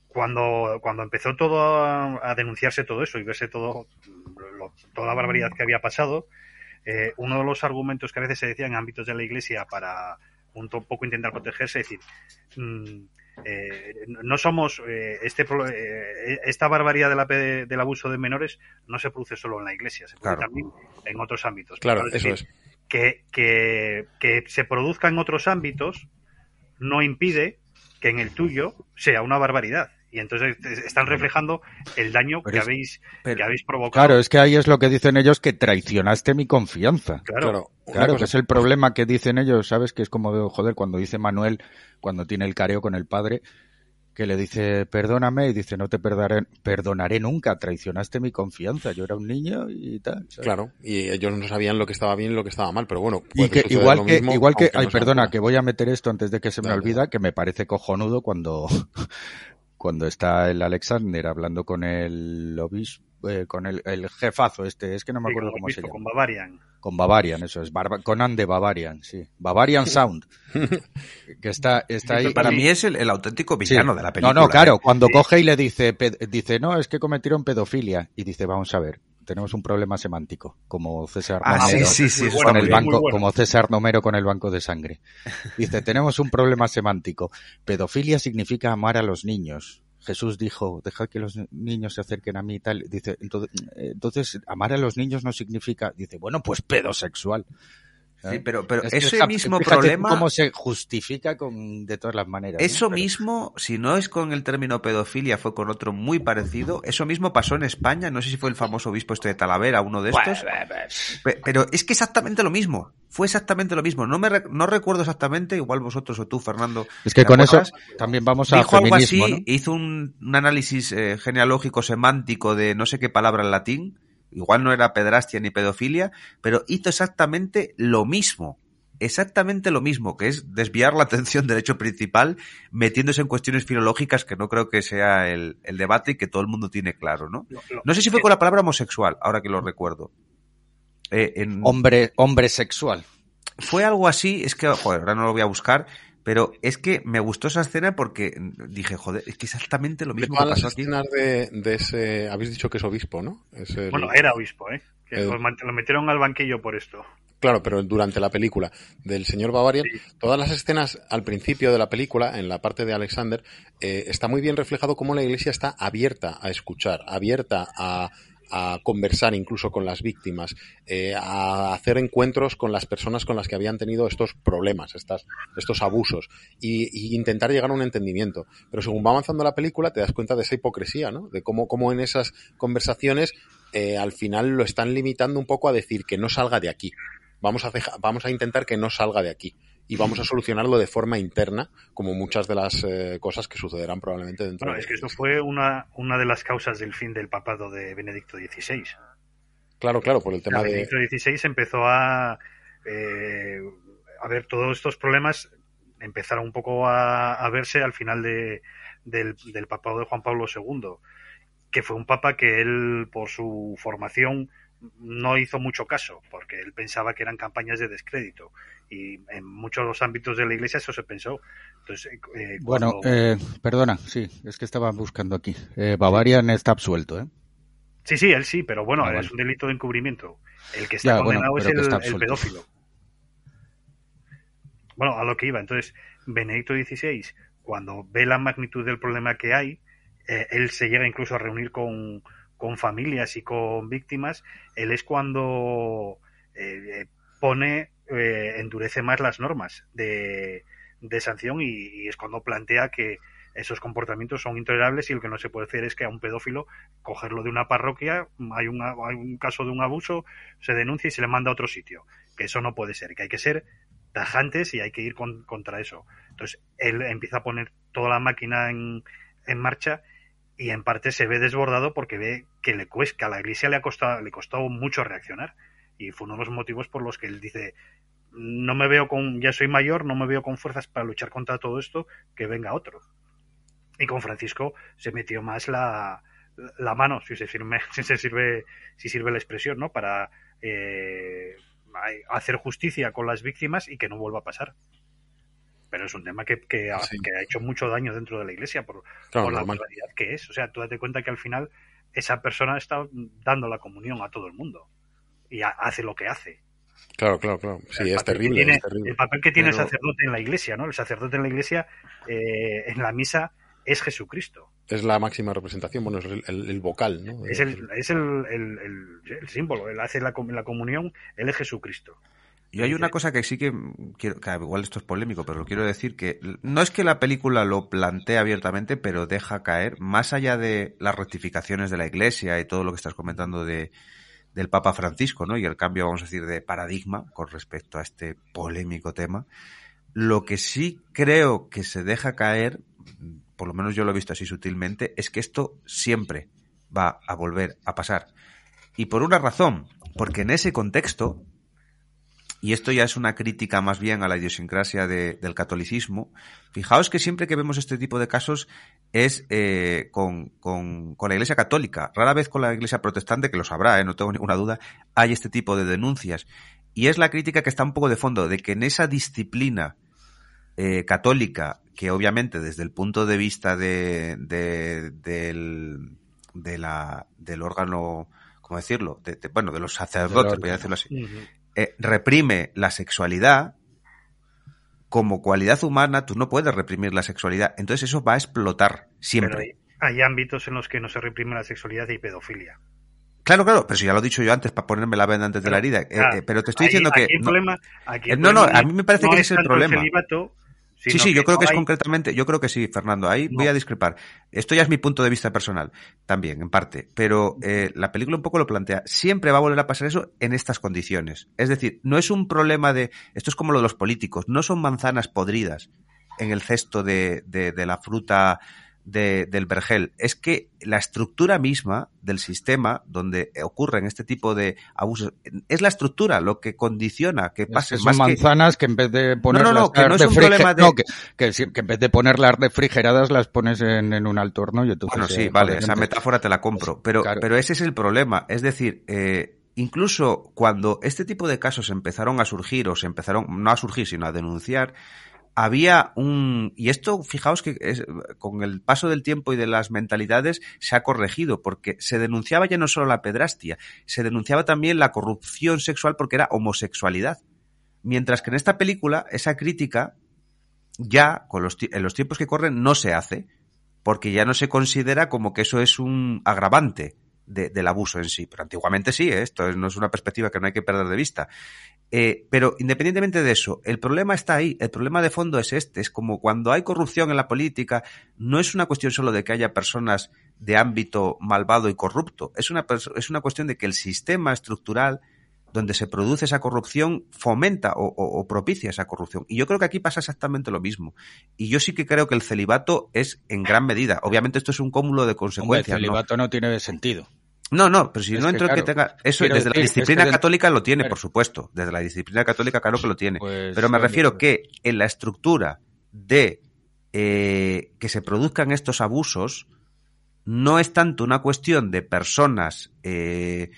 cuando, cuando empezó todo a, denunciarse todo eso y verse todo, toda la barbaridad que había pasado, uno de los argumentos que a veces se decía en ámbitos de la iglesia para un poco intentar protegerse, es decir, mm, eh, no somos eh, este eh, esta barbaridad de la pe- del abuso de menores no se produce solo en la iglesia se produce Claro. también en otros ámbitos Claro, eso decir, es. que, que, que se produzca en otros ámbitos no impide que en el tuyo sea una barbaridad y entonces están reflejando el daño Pero que es- habéis pero- que habéis provocado Claro, es que ahí es lo que dicen ellos, que traicionaste mi confianza. Claro. Claro, Claro, cosa- que es el problema que dicen ellos, ¿sabes? Que es como, joder, cuando dice Manuel, cuando tiene el careo con el padre, que le dice, perdóname, y dice, no te perdonaré, perdonaré nunca, traicionaste mi confianza, yo era un niño y tal. ¿sabes? Claro, y ellos no sabían lo que estaba bien y lo que estaba mal, pero bueno. Y que igual que, mismo, igual que, ay, no perdona, que voy a meter esto antes de que se me Dale, olvida, que me parece cojonudo cuando, cuando está el Alexander hablando con el obispo, eh, con el, el jefazo este, es que no me acuerdo cómo se llama. con Bavarian Con Bavarian, eso es. Barba- Conan de Bavarian, sí. Bavarian Sound. [laughs] que está, está ahí. Para mí es el, el auténtico villano Sí. de la película. No, no, claro. ¿eh? Cuando Sí. coge y le dice, dice, no, es que cometieron pedofilia. Y dice, vamos a ver, tenemos un problema semántico. Como César Ah, Nomero sí, sí, Muy eso bueno, con el banco, bueno. como César Nomero con el banco de sangre. Dice, tenemos un problema semántico. Pedofilia significa amar a los niños. Jesús dijo, deja que los niños se acerquen a mí y tal. Dice, entonces, eh, entonces, amar a los niños no significa, dice, bueno, pues pedosexual. Sí, pero, pero Es que ese mismo problema, cómo se justifica con, de todas las maneras. eso Pero- mismo, si no es con el término pedofilia, fue con otro muy parecido. Eso mismo pasó en España. No sé si fue el famoso obispo este de Talavera, uno de estos. Pe- Pero es que exactamente lo mismo. Fue exactamente lo mismo. No me re- no recuerdo exactamente, igual vosotros o tú, Fernando. Es que ¿te con eso también vamos a Dijo algo así, hizo un, un análisis eh, genealógico semántico de no sé qué palabra en latín. Igual no era pedrastia ni pedofilia, pero hizo exactamente lo mismo. Exactamente lo mismo, que es desviar la atención del hecho principal, metiéndose en cuestiones filológicas que no creo que sea el, el debate y que todo el mundo tiene claro, ¿no? No sé si fue con la palabra homosexual, ahora que lo recuerdo. Eh, en- Hombre, hombre sexual. fue algo así, es que, joder, ahora no lo voy a buscar, pero es que me gustó esa escena porque dije, joder, es que exactamente lo De mismo que todas pasó las aquí. escenas de, de ese... Habéis dicho que es obispo, ¿no? Es el- bueno era obispo eh que el- lo man- lo metieron al banquillo por esto Claro, pero durante la película del señor Bavarian, todas las escenas al principio de la película, en la parte de Alexander, eh, está muy bien reflejado cómo la iglesia está abierta a escuchar, abierta a, a conversar incluso con las víctimas, eh, a hacer encuentros con las personas con las que habían tenido estos problemas, estos abusos, y, intentar llegar a un entendimiento. Pero según va avanzando la película, te das cuenta de esa hipocresía, ¿no? De cómo, cómo en esas conversaciones eh, al final lo están limitando un poco a decir que no salga de aquí. Vamos a, vamos a intentar que no salga de aquí y vamos a solucionarlo de forma interna, como muchas de las eh, cosas que sucederán probablemente dentro bueno de es que esto fue una una de las causas del fin del papado de Benedicto XVI Claro, claro, por el tema de... Benedicto XVI empezó a eh, a ver todos estos problemas empezaron un poco a, a verse al final de, del, del papado de Juan Pablo II que fue un papa que él por su formación no hizo mucho caso porque él pensaba que eran campañas de descrédito y en muchos ámbitos de la iglesia eso se pensó entonces eh, Bueno, cuando- eh, perdona, sí, es que estaba buscando aquí. Eh, Bavarian está absuelto, ¿eh? Sí, sí, él sí, pero bueno, Ah, es un delito de encubrimiento. El que está Ya, bueno, condenado es el, pedófilo. Bueno, a lo que iba. Entonces, Benedicto XVI, cuando ve la magnitud del problema que hay, eh, él se llega incluso a reunir con, con familias y con víctimas. Él es cuando eh, eh, pone, eh, endurece más las normas de, de sanción y, es cuando plantea que esos comportamientos son intolerables y lo que no se puede hacer es que a un pedófilo cogerlo de una parroquia, hay, una- hay un caso de un abuso, se denuncia y se le manda a otro sitio. Que eso no puede ser, que hay que ser tajantes y hay que ir con- contra eso. Entonces, él empieza a poner toda la máquina en, marcha y en parte se ve desbordado porque ve que le cuesta, a la iglesia le ha costado, le costó mucho reaccionar. Y fue uno de los motivos por los que él dice, no me veo con, ya soy mayor, no me veo con fuerzas para luchar contra todo esto, que venga otro. Y con Francisco se metió más la, la mano, si se sirve, [laughs] si se sirve, si sirve la expresión, ¿no? Para eh, hacer justicia con las víctimas y que no vuelva a pasar. Pero es un tema que, que, ha, Sí. que ha hecho mucho daño dentro de la iglesia por, Claro, por la barbaridad que es. O sea, tú date cuenta que al final esa persona está dando la comunión a todo el mundo y ha- hace lo que hace. Claro, claro, claro. Sí, es terrible, tiene- es terrible. El papel que tiene Pero- el sacerdote en la iglesia, ¿no? El sacerdote en la iglesia, eh, en la misa, es Jesucristo. Es la máxima representación, bueno, es el, el- el vocal, ¿no? Es el, es el, el- el- el símbolo. Él hace la, la comunión, él es Jesucristo. Y hay una cosa que sí que quiero, que igual esto es polémico, pero lo quiero decir que no es que la película lo plantee abiertamente, pero deja caer, más allá de las rectificaciones de la Iglesia y todo lo que estás comentando de del Papa Francisco, ¿no? Y el cambio, vamos a decir, de paradigma con respecto a este polémico tema. Lo que sí creo que se deja caer, por lo menos yo lo he visto así sutilmente, es que esto siempre va a volver a pasar. Y por una razón, porque en ese contexto, y esto ya es una crítica más bien a la idiosincrasia de- del catolicismo, fijaos que siempre que vemos este tipo de casos es eh, con, con- con la Iglesia católica, rara vez con la Iglesia protestante, que lo sabrá, eh, no tengo ninguna duda, hay este tipo de denuncias. Y es la crítica que está un poco de fondo, de que en esa disciplina eh, católica, que obviamente desde el punto de vista de, de- del, de la, del órgano, ¿cómo decirlo? De- de- bueno, de los sacerdotes, voy a decirlo así. Eh, reprime la sexualidad, como cualidad humana, tú no puedes reprimir la sexualidad. Entonces eso va a explotar Pero siempre. hay, hay ámbitos en los que no se reprime la sexualidad y pedofilia. Claro, claro, pero si ya lo he dicho yo antes para ponerme la venda antes de la herida. Eh, Claro, eh, pero te estoy ahí- diciendo que... aquí el no- problema- aquí el no, a mí me parece no que ese es el problema. celibato, Sí, sí, yo creo que es hay- concretamente, yo creo que sí, Fernando. Ahí voy a discrepar. Esto ya es mi punto de vista personal, también, en parte. Pero eh, la película un poco lo plantea. Siempre va a volver a pasar eso en estas condiciones. Es decir, no es un problema de. Esto es como lo de los políticos. No son manzanas podridas en el cesto de, de- de la fruta de- del vergel. Es que la estructura misma del sistema donde ocurren este tipo de abusos es la estructura lo que condiciona que Es pase que más son manzanas que en vez de ponerlas no, que no es un problema de- no, que, que sí, que en vez de ponerlas refrigeradas las pones en, en un alto horno y entonces Bueno, sí, vale, esa metáfora te la compro, pero, Claro. pero ese es el problema. Es decir, eh, incluso cuando este tipo de casos empezaron a surgir, o se empezaron, no a surgir, sino a denunciar, había un, y esto, fijaos que con el paso del tiempo y de las mentalidades se ha corregido, porque se denunciaba ya no solo la pedrastia, se denunciaba también la corrupción sexual porque era homosexualidad. Mientras que en esta película, esa crítica ya, con los, en los tiempos que corren, no se hace, porque ya no se considera como que eso es un agravante de- del abuso en sí. Pero antiguamente sí, ¿eh? esto es- no es una perspectiva que no hay que perder de vista. Eh, pero independientemente de eso, el problema está ahí, el problema de fondo es este, es como cuando hay corrupción en la política, no es una cuestión solo de que haya personas de ámbito malvado y corrupto, es una, es una cuestión de que el sistema estructural donde se produce esa corrupción fomenta o, o- o propicia esa corrupción. Y yo creo que aquí pasa exactamente lo mismo. Y yo sí que creo que el celibato es en gran medida. Obviamente esto es un cúmulo de Hombre, el consecuencias. ¿no? celibato no tiene sentido. No, no, pero si Es no que, entro en que claro, tenga. Eso desde la decir, es que disciplina católica lo tiene, por supuesto. Desde la disciplina católica, claro que lo tiene. Pues, pero me refiero pues- que en la estructura de eh, que se produzcan estos abusos, no es tanto una cuestión de personas eh,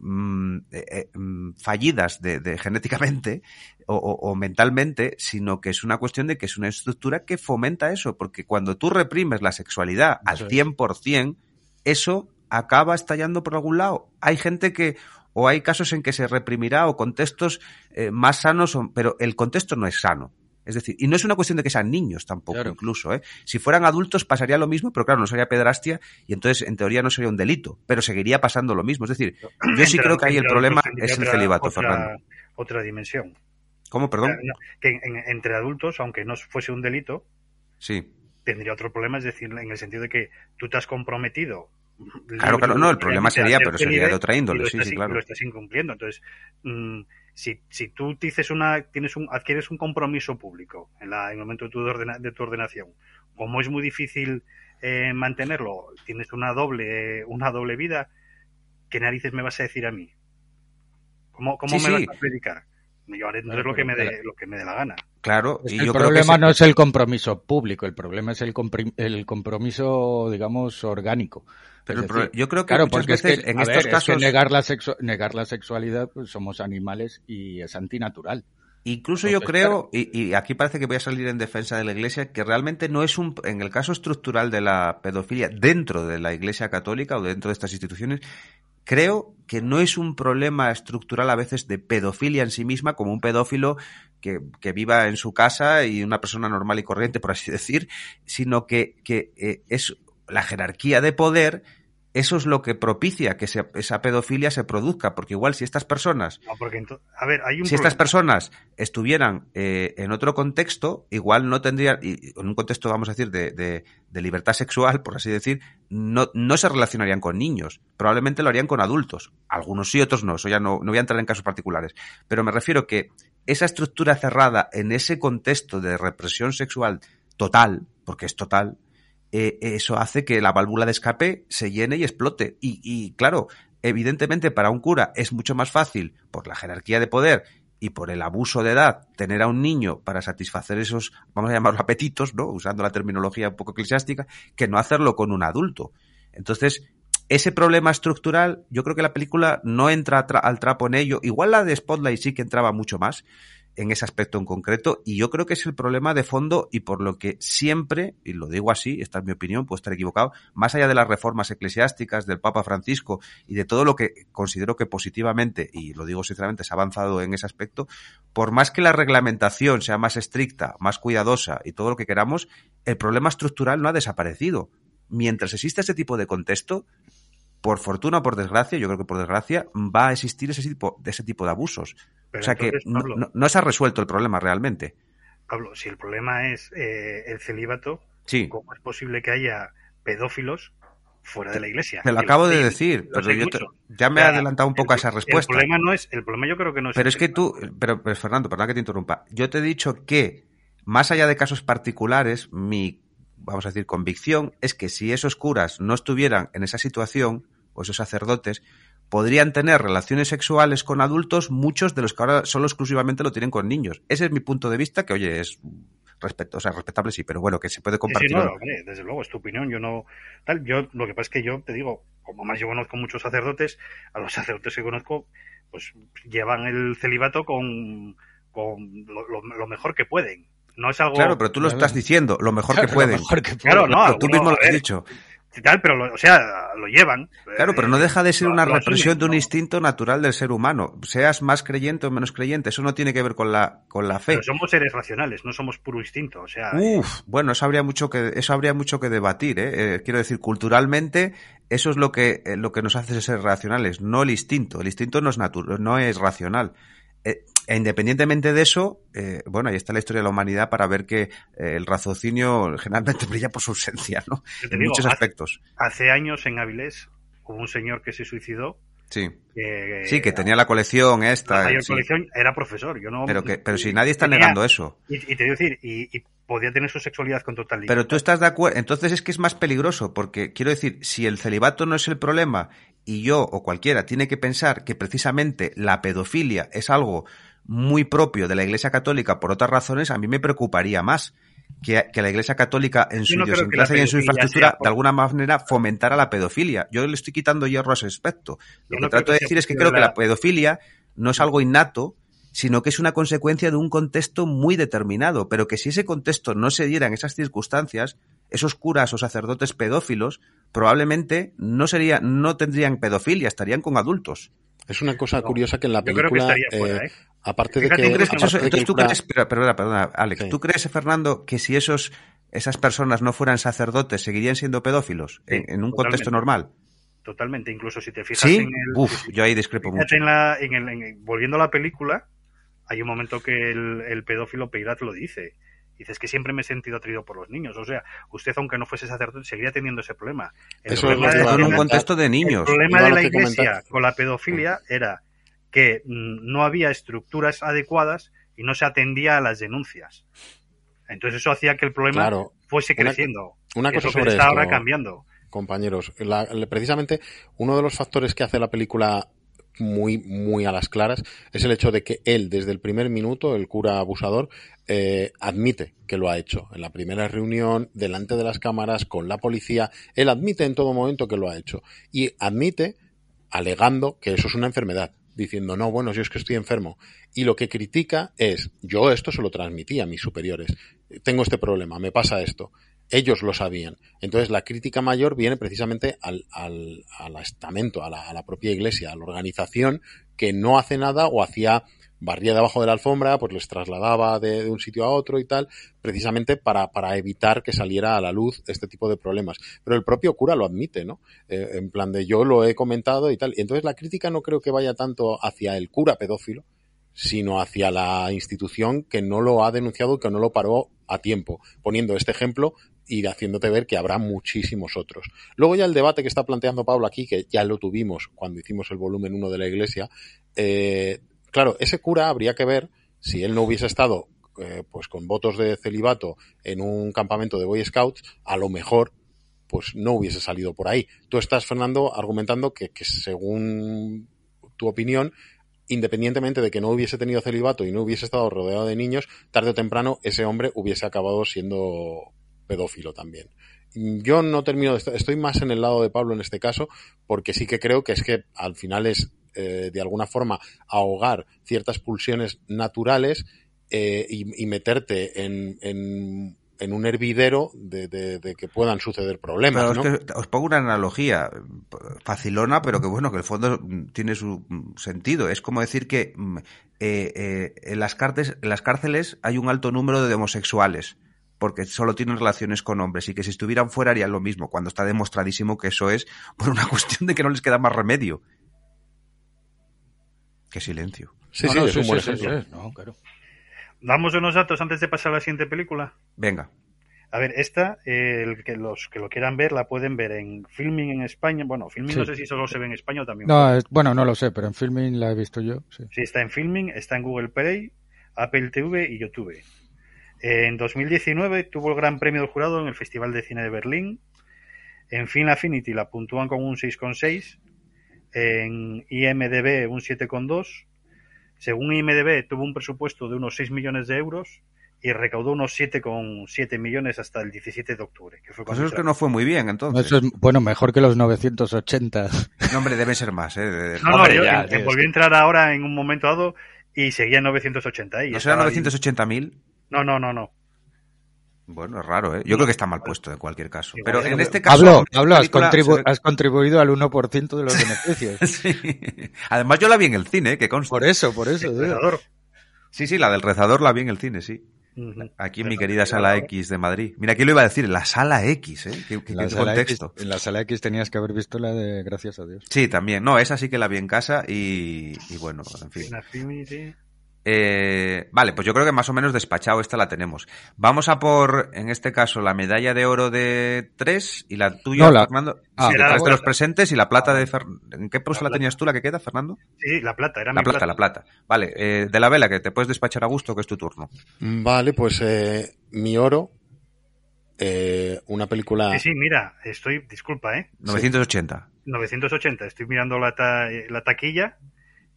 mm, eh, eh, mm, fallidas de, de genéticamente o, o- o mentalmente, sino que es una cuestión de que es una estructura que fomenta eso, porque cuando tú reprimes la sexualidad al Eso es. 100%, eso acaba estallando por algún lado. Hay gente que, o hay casos en que se reprimirá o contextos eh, más sanos, pero el contexto no es sano. Es decir, y no es una cuestión de que sean niños tampoco, Claro. incluso. ¿eh? Si fueran adultos pasaría lo mismo, pero claro, no sería pedrastia y entonces en teoría no sería un delito, pero seguiría pasando lo mismo. Es decir, yo sí creo que ahí el problema es el otra- celibato, otra- Fernando. Otra dimensión. ¿Cómo, perdón? Que en- entre adultos, aunque no fuese un delito, Sí. tendría otro problema, es decir, en el sentido de que tú te has comprometido. Claro, claro, no, el problema sería, pero sería de otra índole, sí, estás sí, claro. Lo estás incumpliendo. Entonces, mm, si, si tú dices una, tienes un, adquieres un compromiso público en, la, en el momento de tu, ordena- de tu ordenación, como es muy difícil eh, mantenerlo, tienes una doble, una doble vida, ¿qué narices me vas a decir a mí? ¿Cómo, cómo Sí, me sí. vas a predicar? Yo haré Claro, lo que me dé, lo que me dé la gana. Claro, Es y que yo el creo que problema no es el compromiso público, el problema es el, el compromiso, digamos, orgánico. Pero decir, yo creo que claro, muchas porque es veces que, en estos ver, es que casos, negar la, negar la sexualidad, pues somos animales y es antinatural. incluso yo creo, y, y aquí parece que voy a salir en defensa de la Iglesia, que realmente no es un, en el caso estructural de la pedofilia dentro de la Iglesia católica o dentro de estas instituciones, creo que no es un problema estructural a veces de pedofilia en sí misma, como un pedófilo que, que viva en su casa y una persona normal y corriente, por así decir, sino que, que eh, es la jerarquía de poder eso es lo que propicia que se, esa pedofilia se produzca, porque igual si estas personas, No, porque ento- a ver, hay un si estas personas estuvieran eh, en otro contexto, igual no tendrían, y en un contexto, vamos a decir, de, de- de libertad sexual, por así decir, no, no se relacionarían con niños, probablemente lo harían con adultos, algunos sí, otros no, eso ya no, no voy a entrar en casos particulares, pero me refiero que esa estructura cerrada en ese contexto de represión sexual total, porque es total, eh, eso hace que la válvula de escape se llene y explote. Y, y, claro, evidentemente para un cura es mucho más fácil, por la jerarquía de poder y por el abuso de edad, tener a un niño para satisfacer esos, vamos a llamarlos apetitos, ¿no? Usando la terminología un poco eclesiástica, que no hacerlo con un adulto. Entonces, ese problema estructural, yo creo que la película no entra tra al trapo en ello. Igual la de Spotlight sí que entraba mucho más en ese aspecto en concreto y yo creo que es el problema de fondo y por lo que siempre, y lo digo así, esta es mi opinión, puedo estar equivocado, más allá de las reformas eclesiásticas del Papa Francisco y de todo lo que considero que positivamente, y lo digo sinceramente, se ha avanzado en ese aspecto, por más que la reglamentación sea más estricta, más cuidadosa y todo lo que queramos, el problema estructural no ha desaparecido. Mientras exista ese tipo de contexto, por fortuna o por desgracia, yo creo que por desgracia, va a existir ese tipo, de ese tipo de abusos. Pero o sea que no, Pablo, no- no se ha resuelto el problema realmente. Pablo, si el problema es eh, el celíbato, Sí, ¿cómo es posible que haya pedófilos fuera de la iglesia? te lo acabo de decir, pero yo te- ya me he adelantado un poco a esa respuesta. El problema no es, el problema yo creo que no es Pero es que tú, pero, pero Fernando, perdona que te interrumpa. Yo te he dicho que, más allá de casos particulares, mi, vamos a decir, convicción es que si esos curas no estuvieran en esa situación, o esos sacerdotes, podrían tener relaciones sexuales con adultos, muchos de los que ahora solo exclusivamente lo tienen con niños. Ese es mi punto de vista, que oye, es respeto, o sea, respetable sí, pero bueno, que se puede Sí, sí, compartir. no, no. hombre, desde luego, es tu opinión. Yo no. Tal, yo, lo que pasa es que yo te digo, como más yo conozco muchos sacerdotes, a los sacerdotes que conozco, pues llevan el celibato con, con lo, lo- lo mejor que pueden. No es algo. Claro, pero tú lo Claro. estás diciendo, lo mejor que lo mejor que Claro, no, Pero tú mismo lo has dicho. Tal, pero, lo- o sea, lo llevan. Claro, pero no Eh, deja de ser lo- una represión de un ¿no? instinto natural del ser humano. Seas más creyente o menos creyente, eso no tiene que ver con la, con la fe. Pero somos seres racionales, no somos puro instinto. O sea, Uf, bueno, eso habría mucho que, eso habría mucho que debatir, ¿eh? Eh, quiero decir, culturalmente, eso es lo que, eh, lo que nos hace ser racionales, no el instinto. El instinto no es natural, no es racional. E independientemente de eso, eh, bueno, ahí está la historia de la humanidad para ver que eh, el raciocinio generalmente [laughs] brilla por su ausencia, ¿no? En digo, muchos hace, aspectos. hace años en Avilés hubo un señor que se suicidó. Sí. Sí, que tenía la colección la esta. mayor sí. colección era profesor. Yo no, Pero que, pero si nadie está tenía- negando eso. Y, y te digo decir, y, y podía tener su sexualidad con total libertad. Pero tú estás de acuerdo, entonces es que es más peligroso, porque quiero decir, si el celibato no es el problema y yo o cualquiera tiene que pensar que precisamente la pedofilia es algo muy propio de la Iglesia Católica por otras razones, a mí me preocuparía más que, que la Iglesia Católica en su no idiosincrasia y en su infraestructura por- de alguna manera fomentara la pedofilia. Yo le estoy quitando hierro a ese aspecto. Lo Yo que no trato de decir es que creo que la- la pedofilia no es algo innato, sino que es una consecuencia de un contexto muy determinado, pero que si ese contexto no se diera en esas circunstancias, esos curas o sacerdotes pedófilos probablemente no sería, no tendrían pedofilia, estarían con adultos. Es una cosa No, curiosa que en la yo creo que película, estaría fuera, eh, ¿eh? aparte de que, ¿tú crees Entonces, que tú crees, perdona, perdona, perdona, Alex, Sí. ¿tú crees, Fernando, que si esos, esas personas no fueran sacerdotes, seguirían siendo pedófilos Sí, en, en un contexto normal? Totalmente, incluso si te fijas ¿Sí? en el... Uf, yo ahí discrepo mucho. Fíjate en la, en el, en el- volviendo a la película, hay un momento que el, el pedófilo Peirat lo dice. Dices que siempre me he sentido atraído por los niños. O sea, usted, aunque no fuese sacerdote, seguiría teniendo ese problema. El Eso es problema lo que de- en un contexto de el niños. problema Iba de la iglesia comentar. con la pedofilia era que mm, no había estructuras adecuadas y no se atendía a las denuncias. Entonces eso hacía que el problema Claro, fuese creciendo. una es cosa sobre está esto, ahora cambiando. compañeros. La- precisamente uno de los factores que hace la película muy, muy a las claras es el hecho de que él, desde el primer minuto, el cura abusador, eh, admite que lo ha hecho. En la primera reunión, delante de las cámaras, con la policía, él admite en todo momento que lo ha hecho. Y admite alegando que eso es una enfermedad, diciendo, no, bueno, yo es que estoy enfermo. Y lo que critica es, yo esto se lo transmití a mis superiores, tengo este problema, me pasa esto. Ellos lo sabían. Entonces la crítica mayor viene precisamente al, al, al estamento, a la, propia iglesia, a la organización que no hace nada o hacía barría debajo de la alfombra, pues les trasladaba de, de un sitio a otro y tal, precisamente para, para, evitar que saliera a la luz este tipo de problemas. Pero el propio cura lo admite, ¿no? Eh, en plan de yo lo he comentado y tal. Y entonces la crítica no creo que vaya tanto hacia el cura pedófilo, sino hacia la institución que no lo ha denunciado, que no lo paró a tiempo, poniendo este ejemplo y haciéndote ver que habrá muchísimos otros. Luego ya el debate que está planteando Pablo aquí, que ya lo tuvimos cuando hicimos el volumen 1 de la iglesia, eh, claro, ese cura habría que ver si él no hubiese estado eh, pues con votos de celibato en un campamento de Boy Scouts, a lo mejor pues no hubiese salido por ahí. Tú estás, Fernando, argumentando que según tu opinión, independientemente de que no hubiese tenido celibato y no hubiese estado rodeado de niños, tarde o temprano ese hombre hubiese acabado siendo pedófilo también. Yo no termino de estar, estoy más en el lado de Pablo en este caso, porque sí que creo que es que al final es eh, de alguna forma ahogar ciertas pulsiones naturales eh, y, y, meterte en, en, en, un hervidero de, de, de, que puedan suceder problemas. Pero ¿no? es que os pongo una analogía facilona, pero que bueno, que el fondo tiene su sentido. Es como decir que eh, eh, en, las cárceles, en las cárceles hay un alto número de homosexuales porque solo tienen relaciones con hombres y que si estuvieran fuera harían lo mismo, cuando está demostradísimo que eso es por una [laughs] cuestión de que no les queda más remedio. Qué silencio. Sí, no, sí, no, es sí, un buen ejemplo. Sí, no, claro. Damos unos datos antes de pasar a la siguiente película. Venga. A ver, esta, eh, el que los que lo quieran ver, la pueden ver en Filming en España. Bueno, Filming no sé si solo se ve en España o también. No, es, bueno, no lo sé, pero en Filming la he visto yo. Sí. sí, está en Filming, está en Google Play, Apple TV y YouTube. En 2019 tuvo el Gran Premio del Jurado en el Festival de Cine de Berlín. En Film Affinity la puntúan con un 6,6. En IMDB un 7,2. Según IMDB tuvo un presupuesto de unos 6 millones de euros y recaudó unos 7,7 millones hasta el 17 de octubre. Que fue pues eso es que no fue muy bien, entonces. Eso es, bueno, mejor que los 980. [laughs] No, hombre, debe ser más, ¿eh? De... No, no, yo, ya, volví a entrar ahora en un momento dado y seguía en 980. ¿eh? ¿No será 980.000? No, no, no, no. Bueno, es raro, ¿eh? Yo creo que está mal puesto en cualquier caso. Pero en este caso. Pablo, Pablo has, contribu has, contribuido al 1% de los beneficios. [laughs] sí. Además, yo la vi en el cine, que consta. Por eso, por eso. Sí, sí, la del rezador la vi en el cine, sí. Aquí en mi querida sala X de Madrid. Mira, aquí lo iba a decir, la sala X, ¿eh? ¿Qué, qué, la qué contexto? X, en la sala X tenías que haber visto la de Gracias a Dios. Sí, también. No, esa sí que la vi en casa y, y bueno, en fin. Eh, vale, pues yo creo que más o menos despachado esta la tenemos. Vamos a por, en este caso, la medalla de oro de tres y la tuya, no, la... Fernando. Ah, sí, la de los presentes y la plata de Fer... ¿En qué prosa la, la, tenías tú la que queda, Fernando? Sí, la plata, era la mi plata, plata. la plata. Vale, eh, de la vela, que te puedes despachar a gusto, que es tu turno. Vale, pues eh, mi oro. Eh, una película. Sí, sí, mira, estoy, disculpa, ¿eh? 980. Sí. 980, estoy mirando la, ta la taquilla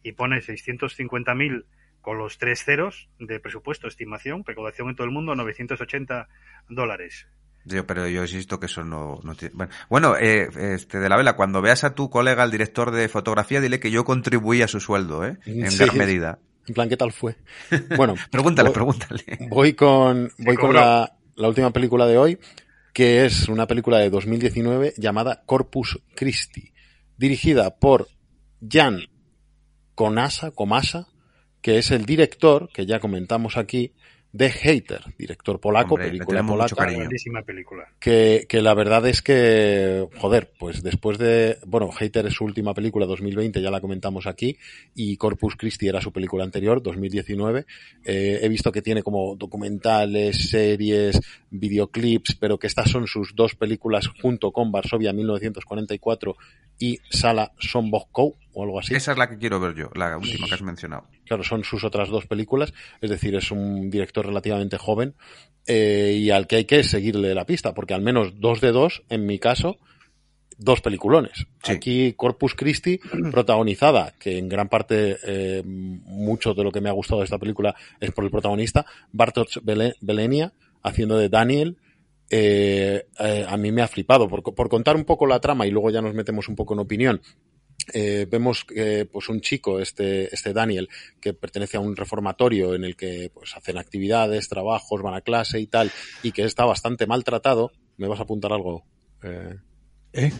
y pone 650.000 con los tres ceros de presupuesto, estimación, recaudación en todo el mundo, 980 dólares. Yo, pero yo insisto que eso no, no tiene... Bueno, bueno eh, este, de la vela, cuando veas a tu colega, el director de fotografía, dile que yo contribuí a su sueldo, ¿eh? En sí. gran medida. En plan, ¿qué tal fue? Bueno, [laughs] pregúntale, voy, pregúntale. Voy con, voy con la, la última película de hoy, que es una película de 2019 llamada Corpus Christi, dirigida por Jan Konasa, Komasa, que es el director, que ya comentamos aquí, de Hater, director polaco, Hombre, película polaca. película. Que, que la verdad es que, joder, pues después de, bueno, Hater es su última película, 2020, ya la comentamos aquí, y Corpus Christi era su película anterior, 2019. Eh, he visto que tiene como documentales, series, videoclips, pero que estas son sus dos películas junto con Varsovia 1944 y Sala Somboskov o algo así. Esa es la que quiero ver yo, la última que has mencionado. Claro, son sus otras dos películas, es decir, es un director relativamente joven eh, y al que hay que seguirle la pista, porque al menos dos de dos, en mi caso, dos peliculones. Sí. Aquí Corpus Christi, [clears throat] protagonizada, que en gran parte eh, mucho de lo que me ha gustado de esta película es por el protagonista, Bartosz Belenia, haciendo de Daniel, eh, eh, a mí me ha flipado. Por, por, contar un poco la trama y luego ya nos metemos un poco en opinión. Eh, vemos que pues un chico, este, este Daniel, que pertenece a un reformatorio en el que pues hacen actividades, trabajos, van a clase y tal, y que está bastante maltratado, ¿Me vas a apuntar algo? Eh... ¿Eh?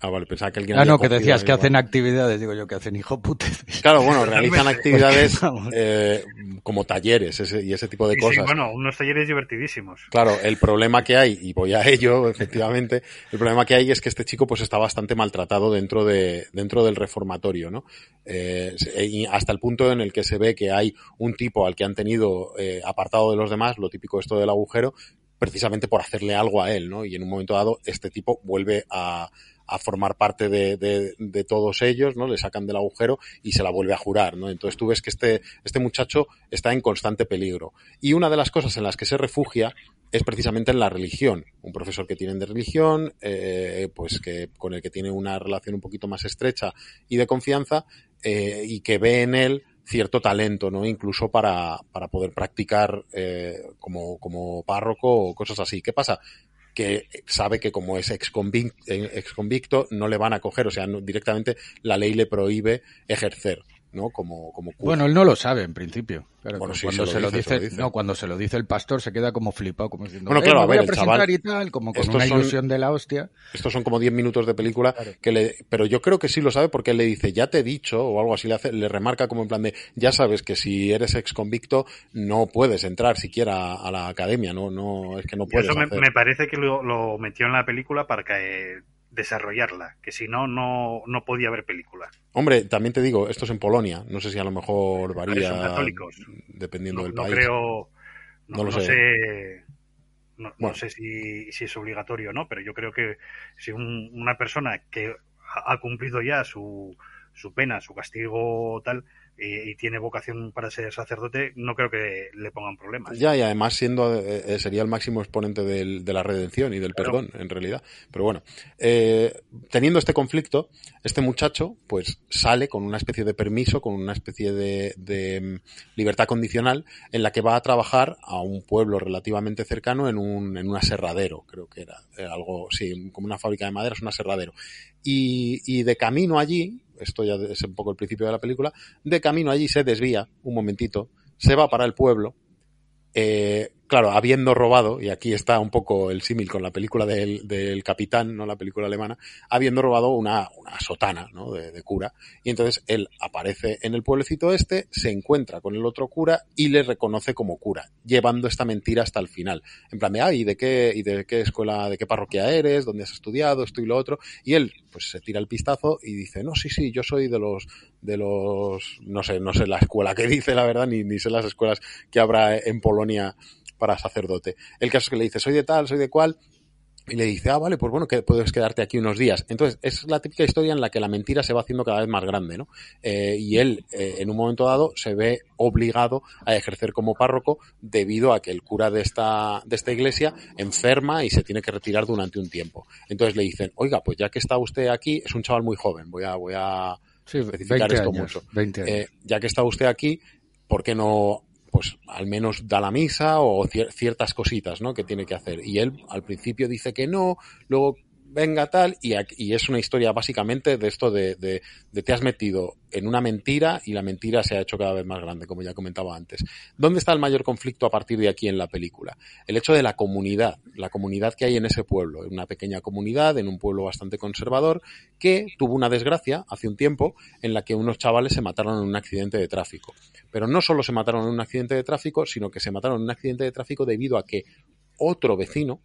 Ah, vale, pensaba que alguien Ah, no, que decías que hacen actividades, digo yo, que hacen hijo putes. Claro, bueno, realizan [laughs] actividades [laughs] eh, como talleres ese, y ese tipo de Sí, cosas. sí, bueno, unos talleres divertidísimos. Claro, el problema que hay, y voy a ello, [laughs] efectivamente, el problema que hay es que este chico pues está bastante maltratado dentro de, dentro del reformatorio, ¿no? Eh, y hasta el punto en el que se ve que hay un tipo al que han tenido eh, apartado de los demás, lo típico esto del agujero, precisamente por hacerle algo a él, ¿no? Y en un momento dado, este tipo vuelve a, a formar parte de, de, de, todos ellos, ¿no? Le sacan del agujero y se la vuelve a jurar, ¿no? Entonces tú ves que este, este muchacho está en constante peligro. Y una de las cosas en las que se refugia es precisamente en la religión. Un profesor que tienen de religión, eh, pues que con el que tiene una relación un poquito más estrecha y de confianza, eh, y que ve en él cierto talento, ¿no? Incluso para, para poder practicar eh, como, como párroco o cosas así. ¿Qué pasa? Que sabe que como es ex convicto, ex -convicto no le van a coger, o sea, no, directamente la ley le prohíbe ejercer. ¿No? Como, como cura. Bueno, él no lo sabe en principio. Bueno, sí, cuando se se, lo lo dice, dice, se lo dice. no, cuando se lo dice el pastor se queda como flipado, como diciendo, Bueno, "Eh, claro, me a voy ver, a el presentar chaval- y tal, como con una son- ilusión de la hostia. Estos son como 10 minutos de película que le, pero yo creo que sí lo sabe porque él le dice, ya te he dicho, o algo así le hace, le remarca como en plan de, ya sabes que si eres ex convicto no puedes entrar siquiera a la academia, no, no, es que no puedes eso me, hacer. me parece que lo, lo metió en la película para que desarrollarla, que si no, no, no podía haber película. Hombre, también te digo, esto es en Polonia, no sé si a lo mejor varía son católicos. dependiendo No, del no país. creo, no, No lo sé. sé, no, Bueno. sé si, si es obligatorio o no, pero yo creo que si un- una persona que ha ha cumplido ya su, su pena, su castigo tal, y, y tiene vocación para ser sacerdote, no creo que le pongan problemas. Ya, y además siendo eh, eh, sería el máximo exponente del- de la redención y del Claro. perdón, en realidad. Pero bueno, eh, teniendo este conflicto, este muchacho, pues sale con una especie de permiso, con una especie de, de, mm, libertad condicional, en la que va a trabajar a un pueblo relativamente cercano en un, en un aserradero, creo que era, era algo, sí, como una fábrica de madera, es un aserradero. Y, y de camino allí, esto ya es un poco el principio de la película, de camino allí se desvía un momentito, se va para el pueblo, eh, claro, habiendo robado, y aquí está un poco el símil con la película del, del capitán, no la película alemana, habiendo robado una, una sotana ¿no? de, cura. Y entonces él aparece en el pueblecito este, se encuentra con el otro cura y le reconoce como cura, llevando esta mentira hasta el final. En plan de, ay, ¿de qué, y de qué escuela, de qué parroquia eres? ¿Dónde has estudiado? Esto y lo otro. Y él, pues se tira el pistazo y dice, no, sí, sí, yo soy de los, de los, no sé, no sé la escuela que dice, la verdad, ni, ni sé las escuelas que habrá en Polonia para sacerdote. El caso es que le dice, soy de tal, soy de cual, y le dice, ah, vale, pues bueno, que puedes quedarte aquí unos días. Entonces, es la típica historia en la que la mentira se va haciendo cada vez más grande, ¿no? Eh, y él, eh, en un momento dado, se ve obligado a ejercer como párroco debido a que el cura de esta, de esta iglesia enferma y se tiene que retirar durante un tiempo. Entonces le dicen, oiga, pues ya que está usted aquí, es un chaval muy joven, voy a, voy a, Sí, especificar 20 esto años, mucho. 20 años. eh, ya que está usted aquí, ¿por qué no, pues al menos da la misa o cier- ciertas cositas, ¿no? Que tiene que hacer. Y él al principio dice que no, luego venga tal, y, es una historia básicamente de esto de te has metido en una mentira y la mentira se ha hecho cada vez más grande, como ya comentaba antes. ¿Dónde está el mayor conflicto a partir de aquí en la película? El hecho de la comunidad, la comunidad que hay en ese pueblo, una pequeña comunidad, en un pueblo bastante conservador, que tuvo una desgracia hace un tiempo en la que unos chavales se mataron en un accidente de tráfico. Pero no solo se mataron en un accidente de tráfico, sino que se mataron en un accidente de tráfico debido a que otro vecino,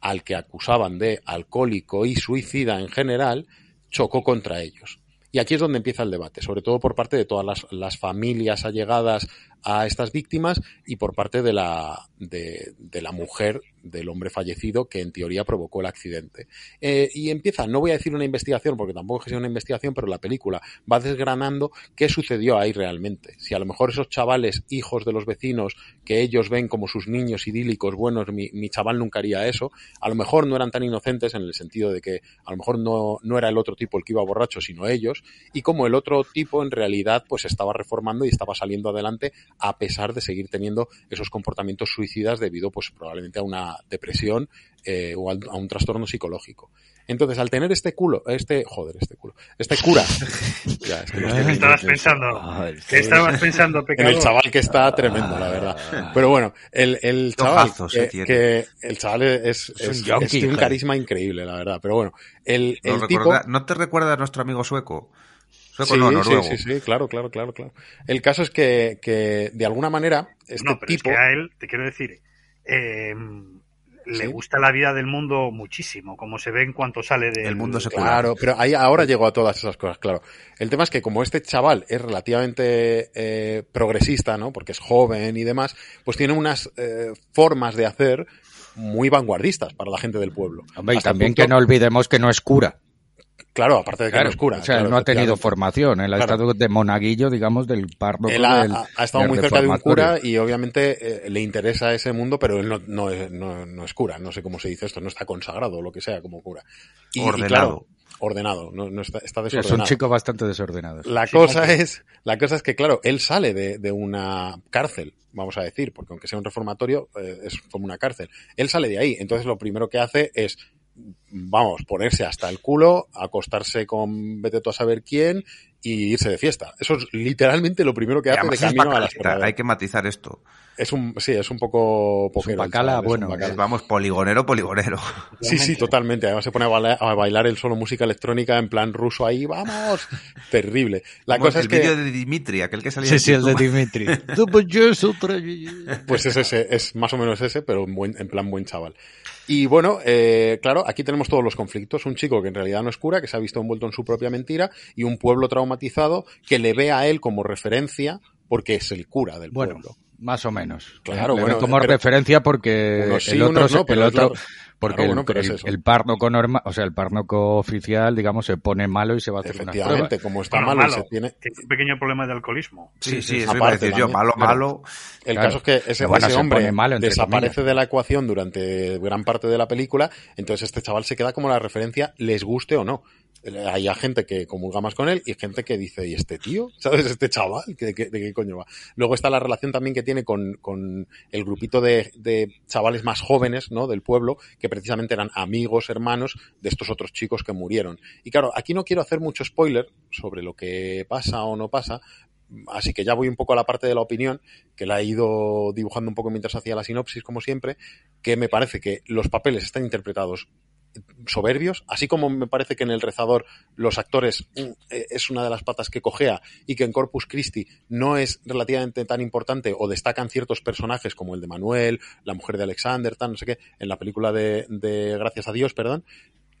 al que acusaban de alcohólico y suicida en general, chocó contra ellos. Y aquí es donde empieza el debate, sobre todo por parte de todas las, familias allegadas a estas víctimas y por parte de la, de, la mujer del hombre fallecido que en teoría provocó el accidente. Eh, y empieza, no voy a decir una investigación porque tampoco es que sea una investigación, pero la película va desgranando qué sucedió ahí realmente. Si a lo mejor esos chavales, hijos de los vecinos, que ellos ven como sus niños idílicos, buenos, mi, mi chaval nunca haría eso, a lo mejor no eran tan inocentes en el sentido de que a lo mejor no, no era el otro tipo el que iba borracho, sino ellos, y como el otro tipo en realidad pues estaba reformando y estaba saliendo adelante a pesar de seguir teniendo esos comportamientos suicidas debido, pues, probablemente a una depresión eh, o a un trastorno psicológico. Entonces, al tener este culo, este, joder, este culo, este cura. [laughs] ya, es que ¿Qué estabas pensando? ¿Qué estabas pensando, pecador? En el chaval que está tremendo, la verdad. Pero bueno, el, el chaval, que, el chaval es, es, es, un, carisma increíble, la verdad. Pero bueno, el, el ¿No, tipo... ¿No te recuerda a nuestro amigo sueco? Sueco sí, no, noruego. Sí, sí, sí, claro, claro, claro, claro. El caso es que, que de alguna manera, este no, pero tipo... Es que a él, te quiero decir, eh, le gusta la vida del mundo muchísimo, como se ve en cuanto sale del mundo secular. Claro, pero ahí ahora llegó a todas esas cosas, claro. El tema es que como este chaval es relativamente eh, progresista, ¿no? Porque es joven y demás, pues tiene unas eh, formas de hacer muy vanguardistas para la gente del pueblo. Hombre, y también que no olvidemos que no es cura. Claro, aparte de que claro, no es cura. O sea, claro, no ha tenido formación. Él ha claro. estado de monaguillo, digamos, del párroco. Él ha, del, ha estado muy cerca de un cura y obviamente eh, le interesa ese mundo, pero él no, no, es, no, no, es cura. No sé cómo se dice esto. No está consagrado o lo que sea como cura. Y, ordenado. Y claro, ordenado. No, no está, está, desordenado. Sí, es un chico bastante desordenado. La sí, cosa es, la cosa es que, claro, él sale de, de una cárcel vamos a decir, porque aunque sea un reformatorio, eh, es como una cárcel. Él sale de ahí, entonces lo primero que hace es vamos, ponerse hasta el culo, acostarse con vete tú a saber quién y irse de fiesta. Eso es literalmente lo primero que hace de camino a las Hay que matizar esto. Es un, sí, es un poco poquero, es un bacala, bueno, bacala. vamos, poligonero, poligonero. Sí, sí, totalmente. Además se pone a bailar, a bailar, el solo música electrónica en plan ruso ahí, vamos, [laughs] terrible. La Como cosa el es que... vídeo de Dimitri, aquel que salía Sí, sí, el de Dimitri. [laughs] pues es ese, es más o menos ese, pero en, buen, en plan buen chaval. Y bueno, eh, claro, aquí tenemos todos los conflictos. Un chico que en realidad no es cura, que se ha visto envuelto en su propia mentira, y un pueblo traumatizado que le ve a él como referencia porque es el cura del bueno, pueblo. Más o menos. Claro, le bueno, como pero, referencia porque sí, el otro, no, el otro, claro. porque Claro, bueno, el, pero es el, párroco normal, o sea, el párroco oficial, digamos, se pone malo y se va a hacer unas. Efectivamente, como está Bueno, malo, y malo, se tiene... Tiene un pequeño problema de alcoholismo. Sí, sí, sí, eso iba a aparte decir yo, malo, malo. El Claro. caso es que ese, bueno, hombre malo, desaparece comillas. de la ecuación durante gran parte de la película, entonces este chaval se queda como la referencia, les guste o no. Hay gente que comulga más con él y gente que dice, ¿y este tío? ¿Sabes? Este chaval, ¿de qué, coño va? Luego está la relación también que tiene con, con el grupito de, de chavales más jóvenes, ¿no? Del pueblo, que precisamente eran amigos, hermanos de estos otros chicos que murieron. Y claro, aquí no quiero hacer mucho spoiler sobre lo que pasa o no pasa, Así que ya voy un poco a la parte de la opinión, que la he ido dibujando un poco mientras hacía la sinopsis, como siempre, que me parece que los papeles están interpretados soberbios, así como me parece que en El Rezador los actores mm, eh, es una de las patas que cojea y que en Corpus Christi no es relativamente tan importante o destacan ciertos personajes como el de Manuel, la mujer de Alexander, tal, no sé qué, en la película de, de Gracias a Dios, perdón.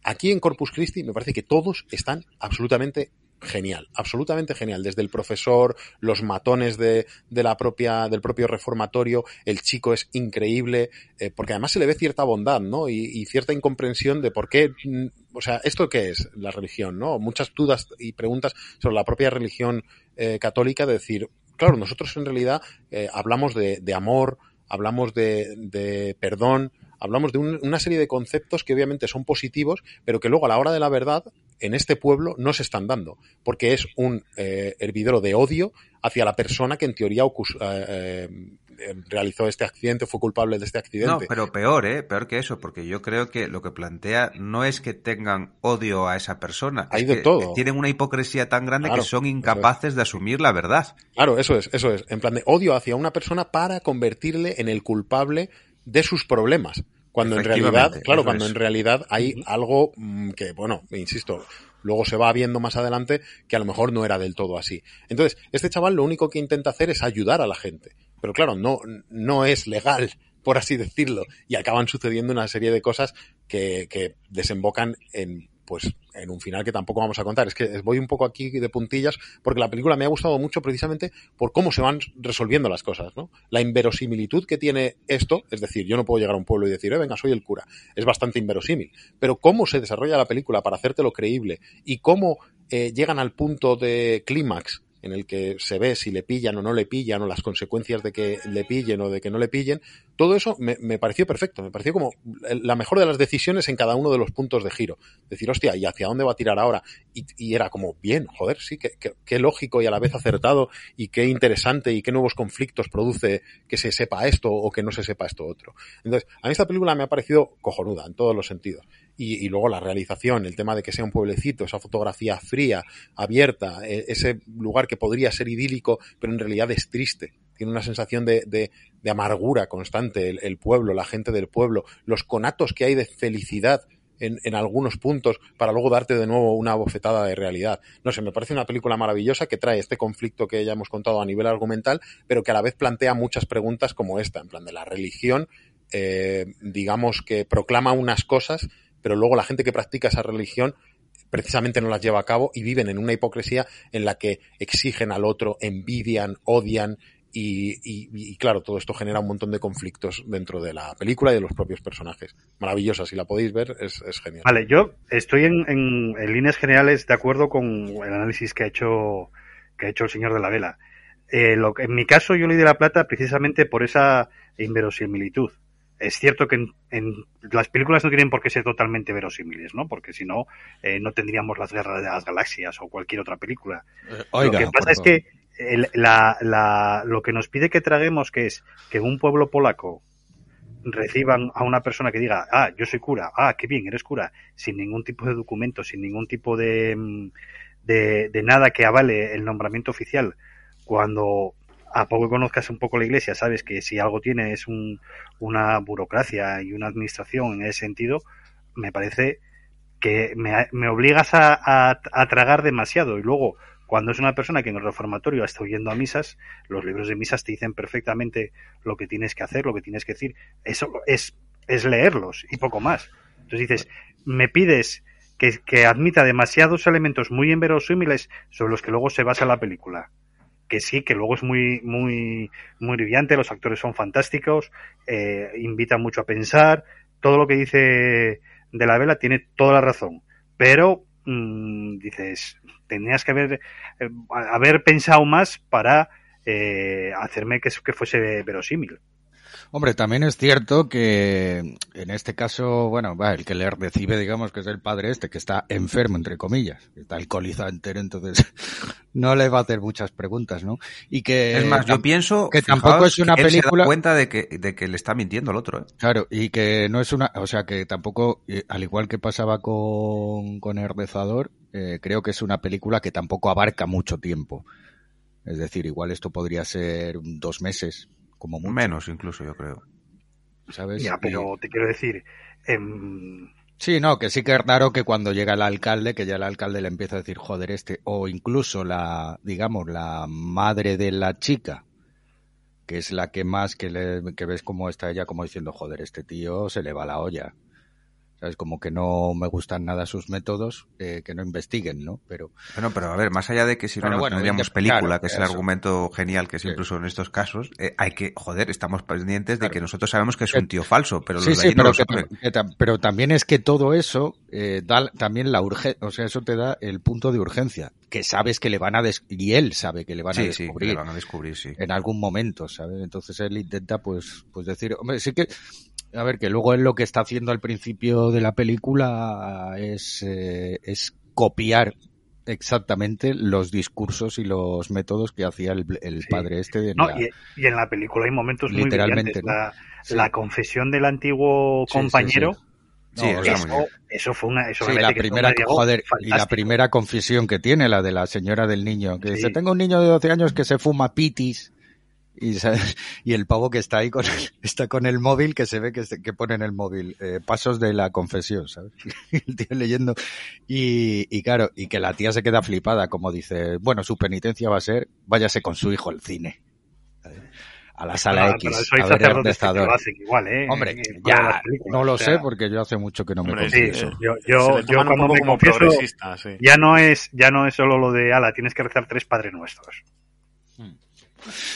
Aquí en Corpus Christi me parece que todos están absolutamente genial, absolutamente genial. Desde el profesor, los matones de, de la propia, del propio reformatorio, el chico es increíble, eh, porque además se le ve cierta bondad, ¿no? Y, y, cierta incomprensión de por qué, mm, o sea, ¿esto qué es la religión, no? Muchas dudas y preguntas sobre la propia religión eh, católica de decir, claro, nosotros en realidad eh, hablamos de, de, amor, hablamos de, de perdón, hablamos de un, una serie de conceptos que obviamente son positivos, pero que luego a la hora de la verdad en este pueblo no se están dando, porque es un eh, hervidero de odio hacia la persona que en teoría eh, eh, realizó este accidente, fue culpable de este accidente. No, pero peor, ¿eh? Peor que eso, porque yo creo que lo que plantea no es que tengan odio a esa persona. Hay es de que todo. Tienen una hipocresía tan grande Claro, que son incapaces de asumir la verdad. Claro, eso es, eso es. En plan de odio hacia una persona para convertirle en el culpable de sus problemas. Cuando en realidad, claro, cuando es. en realidad hay algo mm, que, bueno, insisto, luego se va viendo más adelante que a lo mejor no era del todo así. Entonces, este chaval lo único que intenta hacer es ayudar a la gente. Pero claro, no, no es legal, por así decirlo. Y acaban sucediendo una serie de cosas que, que desembocan en pues en un final que tampoco vamos a contar. Es que voy un poco aquí de puntillas porque la película me ha gustado mucho precisamente por cómo se van resolviendo las cosas, ¿no? La inverosimilitud que tiene esto, es decir, yo no puedo llegar a un pueblo y decir, eh, venga, soy el cura. Es bastante inverosímil. Pero cómo se desarrolla la película para hacértelo creíble y cómo eh, llegan al punto de clímax en el que se ve si le pillan o no le pillan, o las consecuencias de que le pillen o de que no le pillen, todo eso me, pareció perfecto, me pareció como la mejor de las decisiones en cada uno de los puntos de giro. Decir, hostia, ¿y hacia dónde va a tirar ahora? Y, y era como, bien, joder, sí, qué lógico y a la vez acertado, y qué interesante y qué nuevos conflictos produce que se sepa esto o que no se sepa esto otro. Entonces, a mí esta película me ha parecido cojonuda en todos los sentidos. Y, y luego la realización, el tema de que sea un pueblecito, esa fotografía fría, abierta, eh, ese lugar que podría ser idílico, pero en realidad es triste. Tiene una sensación de, de- de amargura constante el, el pueblo, la gente del pueblo, los conatos que hay de felicidad en, en algunos puntos para luego darte de nuevo una bofetada de realidad. No sé, me parece una película maravillosa que trae este conflicto que ya hemos contado a nivel argumental, pero que a la vez plantea muchas preguntas como esta, en plan de la religión, eh, digamos que proclama unas cosas, pero luego la gente que practica esa religión precisamente no las lleva a cabo y viven en una hipocresía en la que exigen al otro, envidian, odian y, claro, todo esto genera un montón de conflictos dentro de la película y de los propios personajes. Maravillosa, si la podéis ver, es, genial. Vale, yo estoy en, líneas generales de acuerdo con el análisis que ha hecho, que ha hecho el señor de la vela. Eh, en mi caso, yo le di la plata precisamente por esa inverosimilitud. Es cierto que en, en- las películas no tienen por qué ser totalmente verosímiles, ¿no? Porque si no, eh, no tendríamos las guerras de las galaxias o cualquier otra película. Oiga, lo que pasa es que el- la, la- lo que nos pide que traguemos, que es que un pueblo polaco reciban a una persona que diga, ah, yo soy cura, ah, qué bien, eres cura, sin ningún tipo de documento, sin ningún tipo de, mm, de, de nada que avale el nombramiento oficial, cuando a poco que conozcas un poco la iglesia, sabes que si algo tiene es un, una burocracia y una administración en ese sentido, me parece que me, obligas a, a- tragar demasiado y luego cuando es una persona que en el reformatorio está oyendo a misas, los libros de misas te dicen perfectamente lo que tienes que hacer, lo que tienes que decir. Eso es, es leerlos y poco más. Entonces dices, me pides que admita demasiados elementos muy inverosímiles sobre los que luego se basa la película. Que sí, que luego es muy, muy, muy brillante, los actores son fantásticos, eh, invita mucho a pensar, todo lo que dice de la vela tiene toda la razón. Pero mm, dices, tenías que haber, eh, haber pensado más para eh, hacerme que, que fuese verosímil. Hombre, también es cierto que en este caso, bueno, va, el que le recibe, digamos, que es el padre este, que está enfermo, entre comillas, que está alcoholizado entero, entonces [laughs] no le va a hacer muchas preguntas, ¿no? Y que... Es más, yo pienso que fijaos, tampoco es una que él se da película- cuenta de que, de que le está mintiendo el otro, ¿eh? Claro, y que no es una, o sea, que tampoco, eh, al igual que pasaba con, con El Rezador, eh, creo que es una película que tampoco abarca mucho tiempo. Es decir, igual esto podría ser dos meses, como mucho, Menos incluso, yo creo. ¿sabes? Ya, Y- pero te quiero decir, em, Sí, no, que sí que es raro que cuando llega el alcalde, que ya el alcalde le empieza a decir, joder, este, o incluso la, digamos, la madre de la chica, que es la que más que, le, que ves como está ella como diciendo, joder, este tío se le va la olla. ¿Sabes? Como que no me gustan nada sus métodos, eh, que no investiguen, ¿no? Pero, Bueno, pero a ver, más allá de que si no, bueno, tendríamos película, claro, que es el argumento genial que Sí. son en estos casos, eh, hay que, joder, estamos pendientes de que nosotros sabemos que es un tío falso, pero sí, los de sí, no pero, lo saben. que pero también es que todo eso eh, da también la urgencia, o sea, eso te da el punto de urgencia, que sabes que le van a des y él sabe que le van a sí, que descubrir. le van a descubrir, sí. en algún momento, ¿sabes? Entonces él intenta, pues, pues decir, hombre, sí que, a ver, que luego él lo que está haciendo al principio de la película es, eh, es copiar exactamente los discursos y los métodos que hacía el, el Sí. padre este. En no, la- y, y en la película hay momentos muy Literalmente. ¿no? La, Sí. la confesión del antiguo compañero, sí. Sí, No, muy eso, eso fue una... Eso Sí, la primera, joder, y la primera confesión que tiene, la de la señora del niño, que Sí. dice, tengo un niño de 12 años que se fuma pitis. Y, ¿sabes? [laughs] y el pavo que está ahí con el, [laughs] está con el móvil, que se ve que, se- que pone en el móvil, eh, pasos de la confesión, ¿sabes? [laughs] El tío leyendo. Y, y claro, y que la tía se queda flipada, como dice, bueno, su penitencia va a ser, váyase con su hijo al cine. A la sala X, hay a ver el hacen igual, ¿eh? Hombre, todas ya, no lo o sea, sé porque yo hace mucho que no me Hombre, Sí, confieso. yo, se yo, yo cuando me confieso, sí. ya no es ya no es solo lo de ala tienes que rezar tres padres nuestros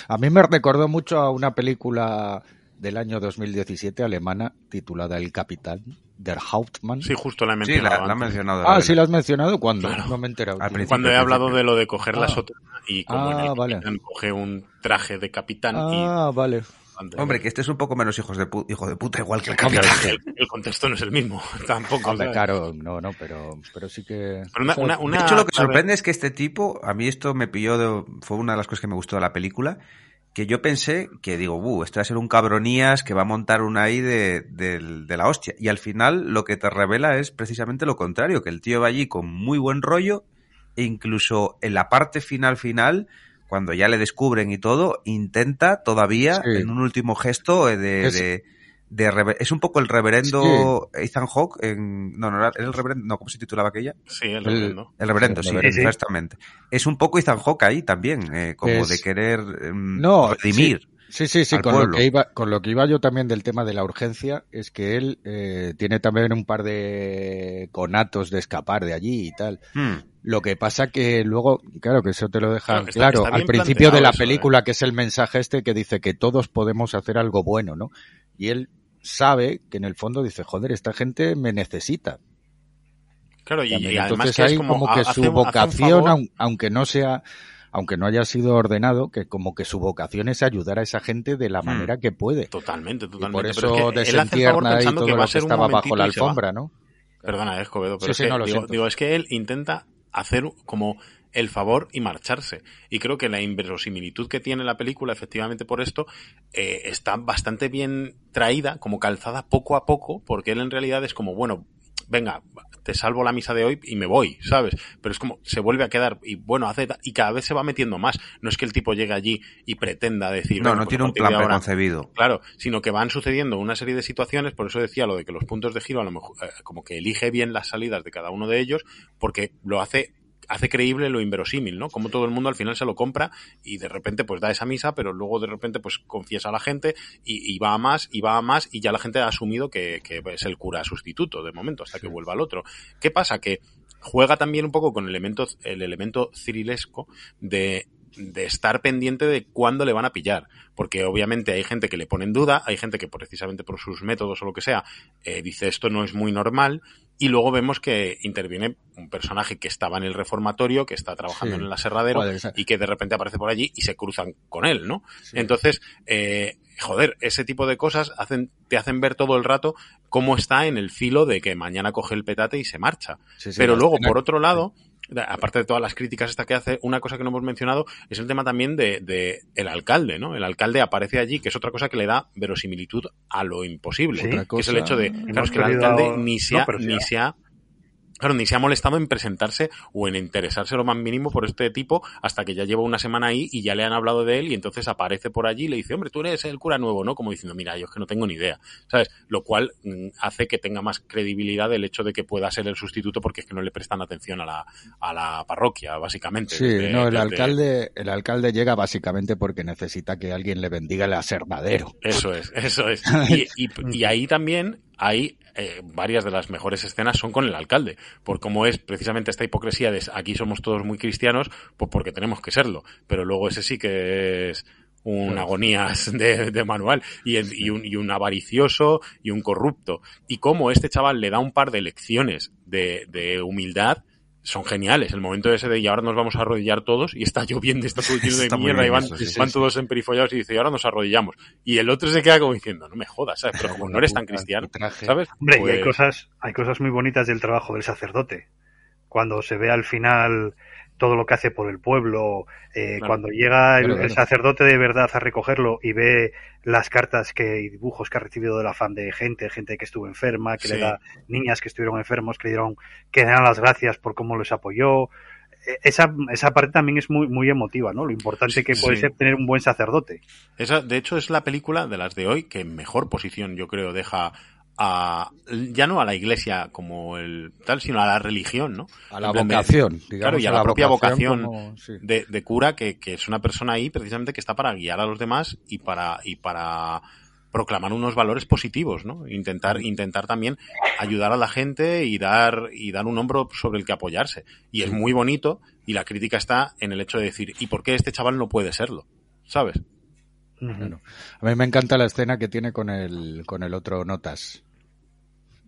A mí me recordó mucho a una película del año 2017 alemana titulada El Capitán, Der Hauptmann. Sí, justo la he Sí, mencionado. la, la mencionado. Ah, la- sí, lo has mencionado. ¿Cuándo? Claro. No me he enterado. Al tío. principio. Cuando he hablado principio. de lo de coger la Ah. sotana y como en Ah, el vale. capitán coge un traje de capitán Ah, vale. Hombre, que este es un poco menos hijos de hijo de puta, igual que el Hombre, capitán. el, el contexto no es el mismo, [laughs] tampoco. Hombre, ¿sabes? claro, no, no, pero, pero sí que... Pero una- o sea, una- De hecho, lo que sorprende es que este tipo, a mí esto me pilló, de- fue una de las cosas que me gustó de la película, que yo pensé que digo, uh, esto va a ser un cabronías que va a montar una ahí de, del- de la hostia. Y al final lo que te revela es precisamente lo contrario, que el tío va allí con muy buen rollo e incluso en la parte final final, cuando ya le descubren y todo, intenta todavía Sí. en un último gesto eh, de... Es- de- de rever- es un poco el reverendo Ethan Hawke en no no era el reverendo no cómo se titulaba aquella Sí, el El- reverendo. el reverendo, Sí, exactamente. Es un poco Ethan Hawke ahí también, eh, como Es- de querer em, No, redimir. Sí, sí, sí, con lo, que iba, con lo que iba yo también del tema de la urgencia, es que él eh, tiene también un par de conatos de escapar de allí y tal. Hmm. Lo que pasa que luego, claro, que eso te lo dejan Claro, está al principio de la eso, ¿eh? película, que es el mensaje este que dice que todos podemos hacer algo bueno, ¿no? Y él sabe que en el fondo dice, joder, esta gente me necesita. Claro, y, También. y además Entonces que hay como, como, que hace su vocación, aunque no sea, aunque no haya sido ordenado, que como que su vocación es ayudar a esa gente de la Hmm. manera que puede. Totalmente, Y totalmente. por Pero eso es que desentierna ahí todo que va lo que estaba bajo la alfombra, ¿no? Perdona, Escobedo, pero Sí, es sí, que, no, lo digo, digo, es que él intenta hacer como el favor y marcharse. Y creo que la inverosimilitud que tiene la película, efectivamente por esto, eh, está bastante bien traída, como calzada poco a poco, porque él en realidad es como, bueno, venga, te salvo la misa de hoy y me voy, ¿sabes? Pero es como, se vuelve a quedar y bueno, hace, y cada vez se va metiendo más. No es que el tipo llegue allí y pretenda decir, No, "Venga, no pues tiene un plan preconcebido. Claro, sino que van sucediendo una serie de situaciones, por eso decía lo de que los puntos de giro a lo mejor eh, como que elige bien las salidas de cada uno de ellos, porque lo hace hace creíble lo inverosímil, ¿no? Como todo el mundo al final se lo compra y de repente pues da esa misa, pero luego de repente pues confiesa a la gente y, y va a más y va a más y ya la gente ha asumido que, que es el cura sustituto de momento hasta que vuelva al otro. ¿Qué pasa? Que juega también un poco con el elemento, el elemento cirilesco de de estar pendiente de cuándo le van a pillar. Porque obviamente hay gente que le pone en duda, hay gente que precisamente por sus métodos o lo que sea, eh, dice esto no es muy normal. Y luego vemos que interviene un personaje que estaba en el reformatorio, que está trabajando Sí. en el aserradero y que de repente aparece por allí y se cruzan con él, ¿no? Sí. Entonces, eh, joder, ese tipo de cosas hacen, te hacen ver todo el rato cómo está en el filo de que mañana coge el petate y se marcha. Sí, Pero luego, por otro lado, aparte de todas las críticas esta que hace, una cosa que no hemos mencionado es el tema también de, de el alcalde, ¿no? El alcalde aparece allí, que es otra cosa que le da verosimilitud a lo imposible, Sí. que es el hecho de, cosa- claro, es que el alcalde ni se ha, ni se ha Claro, ni se ha molestado en presentarse o en interesarse lo más mínimo por este tipo hasta que ya lleva una semana ahí y ya le han hablado de él y entonces aparece por allí y le dice, hombre, tú eres el cura nuevo, ¿no? Como diciendo, mira, yo es que no tengo ni idea, ¿sabes? Lo cual mm, hace que tenga más credibilidad el hecho de que pueda ser el sustituto porque es que no le prestan atención a la, a la parroquia, básicamente. Sí, desde- no, el desde- alcalde, el alcalde llega básicamente porque necesita que alguien le bendiga el asernadero. Eso es, eso es. [laughs] Y, y- y ahí también hay eh, varias de las mejores escenas son con el alcalde, por cómo es precisamente esta hipocresía de aquí somos todos muy cristianos, pues porque tenemos que serlo, pero luego ese sí que es un agonías [laughs] de, de manual y, el- y un, y un avaricioso y un corrupto. Y cómo este chaval le da un par de lecciones de, de humildad son geniales. El momento ese de y ahora nos vamos a arrodillar todos y está lloviendo, está todo lleno de [laughs] mierda y van, eso, sí, sí, van sí. todos emperifollados y dice y ahora nos arrodillamos. Y el otro se queda como diciendo, no me jodas, ¿sabes? Pero como no eres tan [laughs] cristiano. ¿sabes? Hombre, y hay Pues- cosas, hay cosas muy bonitas del trabajo del sacerdote. Cuando se ve al final todo lo que hace por el pueblo, eh, Claro. cuando llega el, Claro, el claro. sacerdote de verdad a recogerlo y ve las cartas que, y dibujos que ha recibido de la fan de gente, gente que estuvo enferma, que Sí. le da niñas que estuvieron enfermos, que le dieron, que le dan las gracias por cómo les apoyó. Eh, Esa, esa parte también es muy, muy emotiva, ¿no? Lo importante que puede Sí. ser tener un buen sacerdote. Esa, de hecho, es la película de las de hoy que en mejor posición, yo creo, deja a, ya no a la iglesia como el tal, sino a la religión, ¿no? A la de- vocación, digamos, claro, y a la propia vocación como- sí. de, de cura que, que es una persona ahí precisamente que está para guiar a los demás y para, y para proclamar unos valores positivos, ¿no? Intentar, intentar también ayudar a la gente y dar, y dar un hombro sobre el que apoyarse. Y es muy bonito, y la crítica está en el hecho de decir, ¿y por qué este chaval no puede serlo? ¿Sabes? Claro. A mí me encanta la escena que tiene con el, con el otro Notas.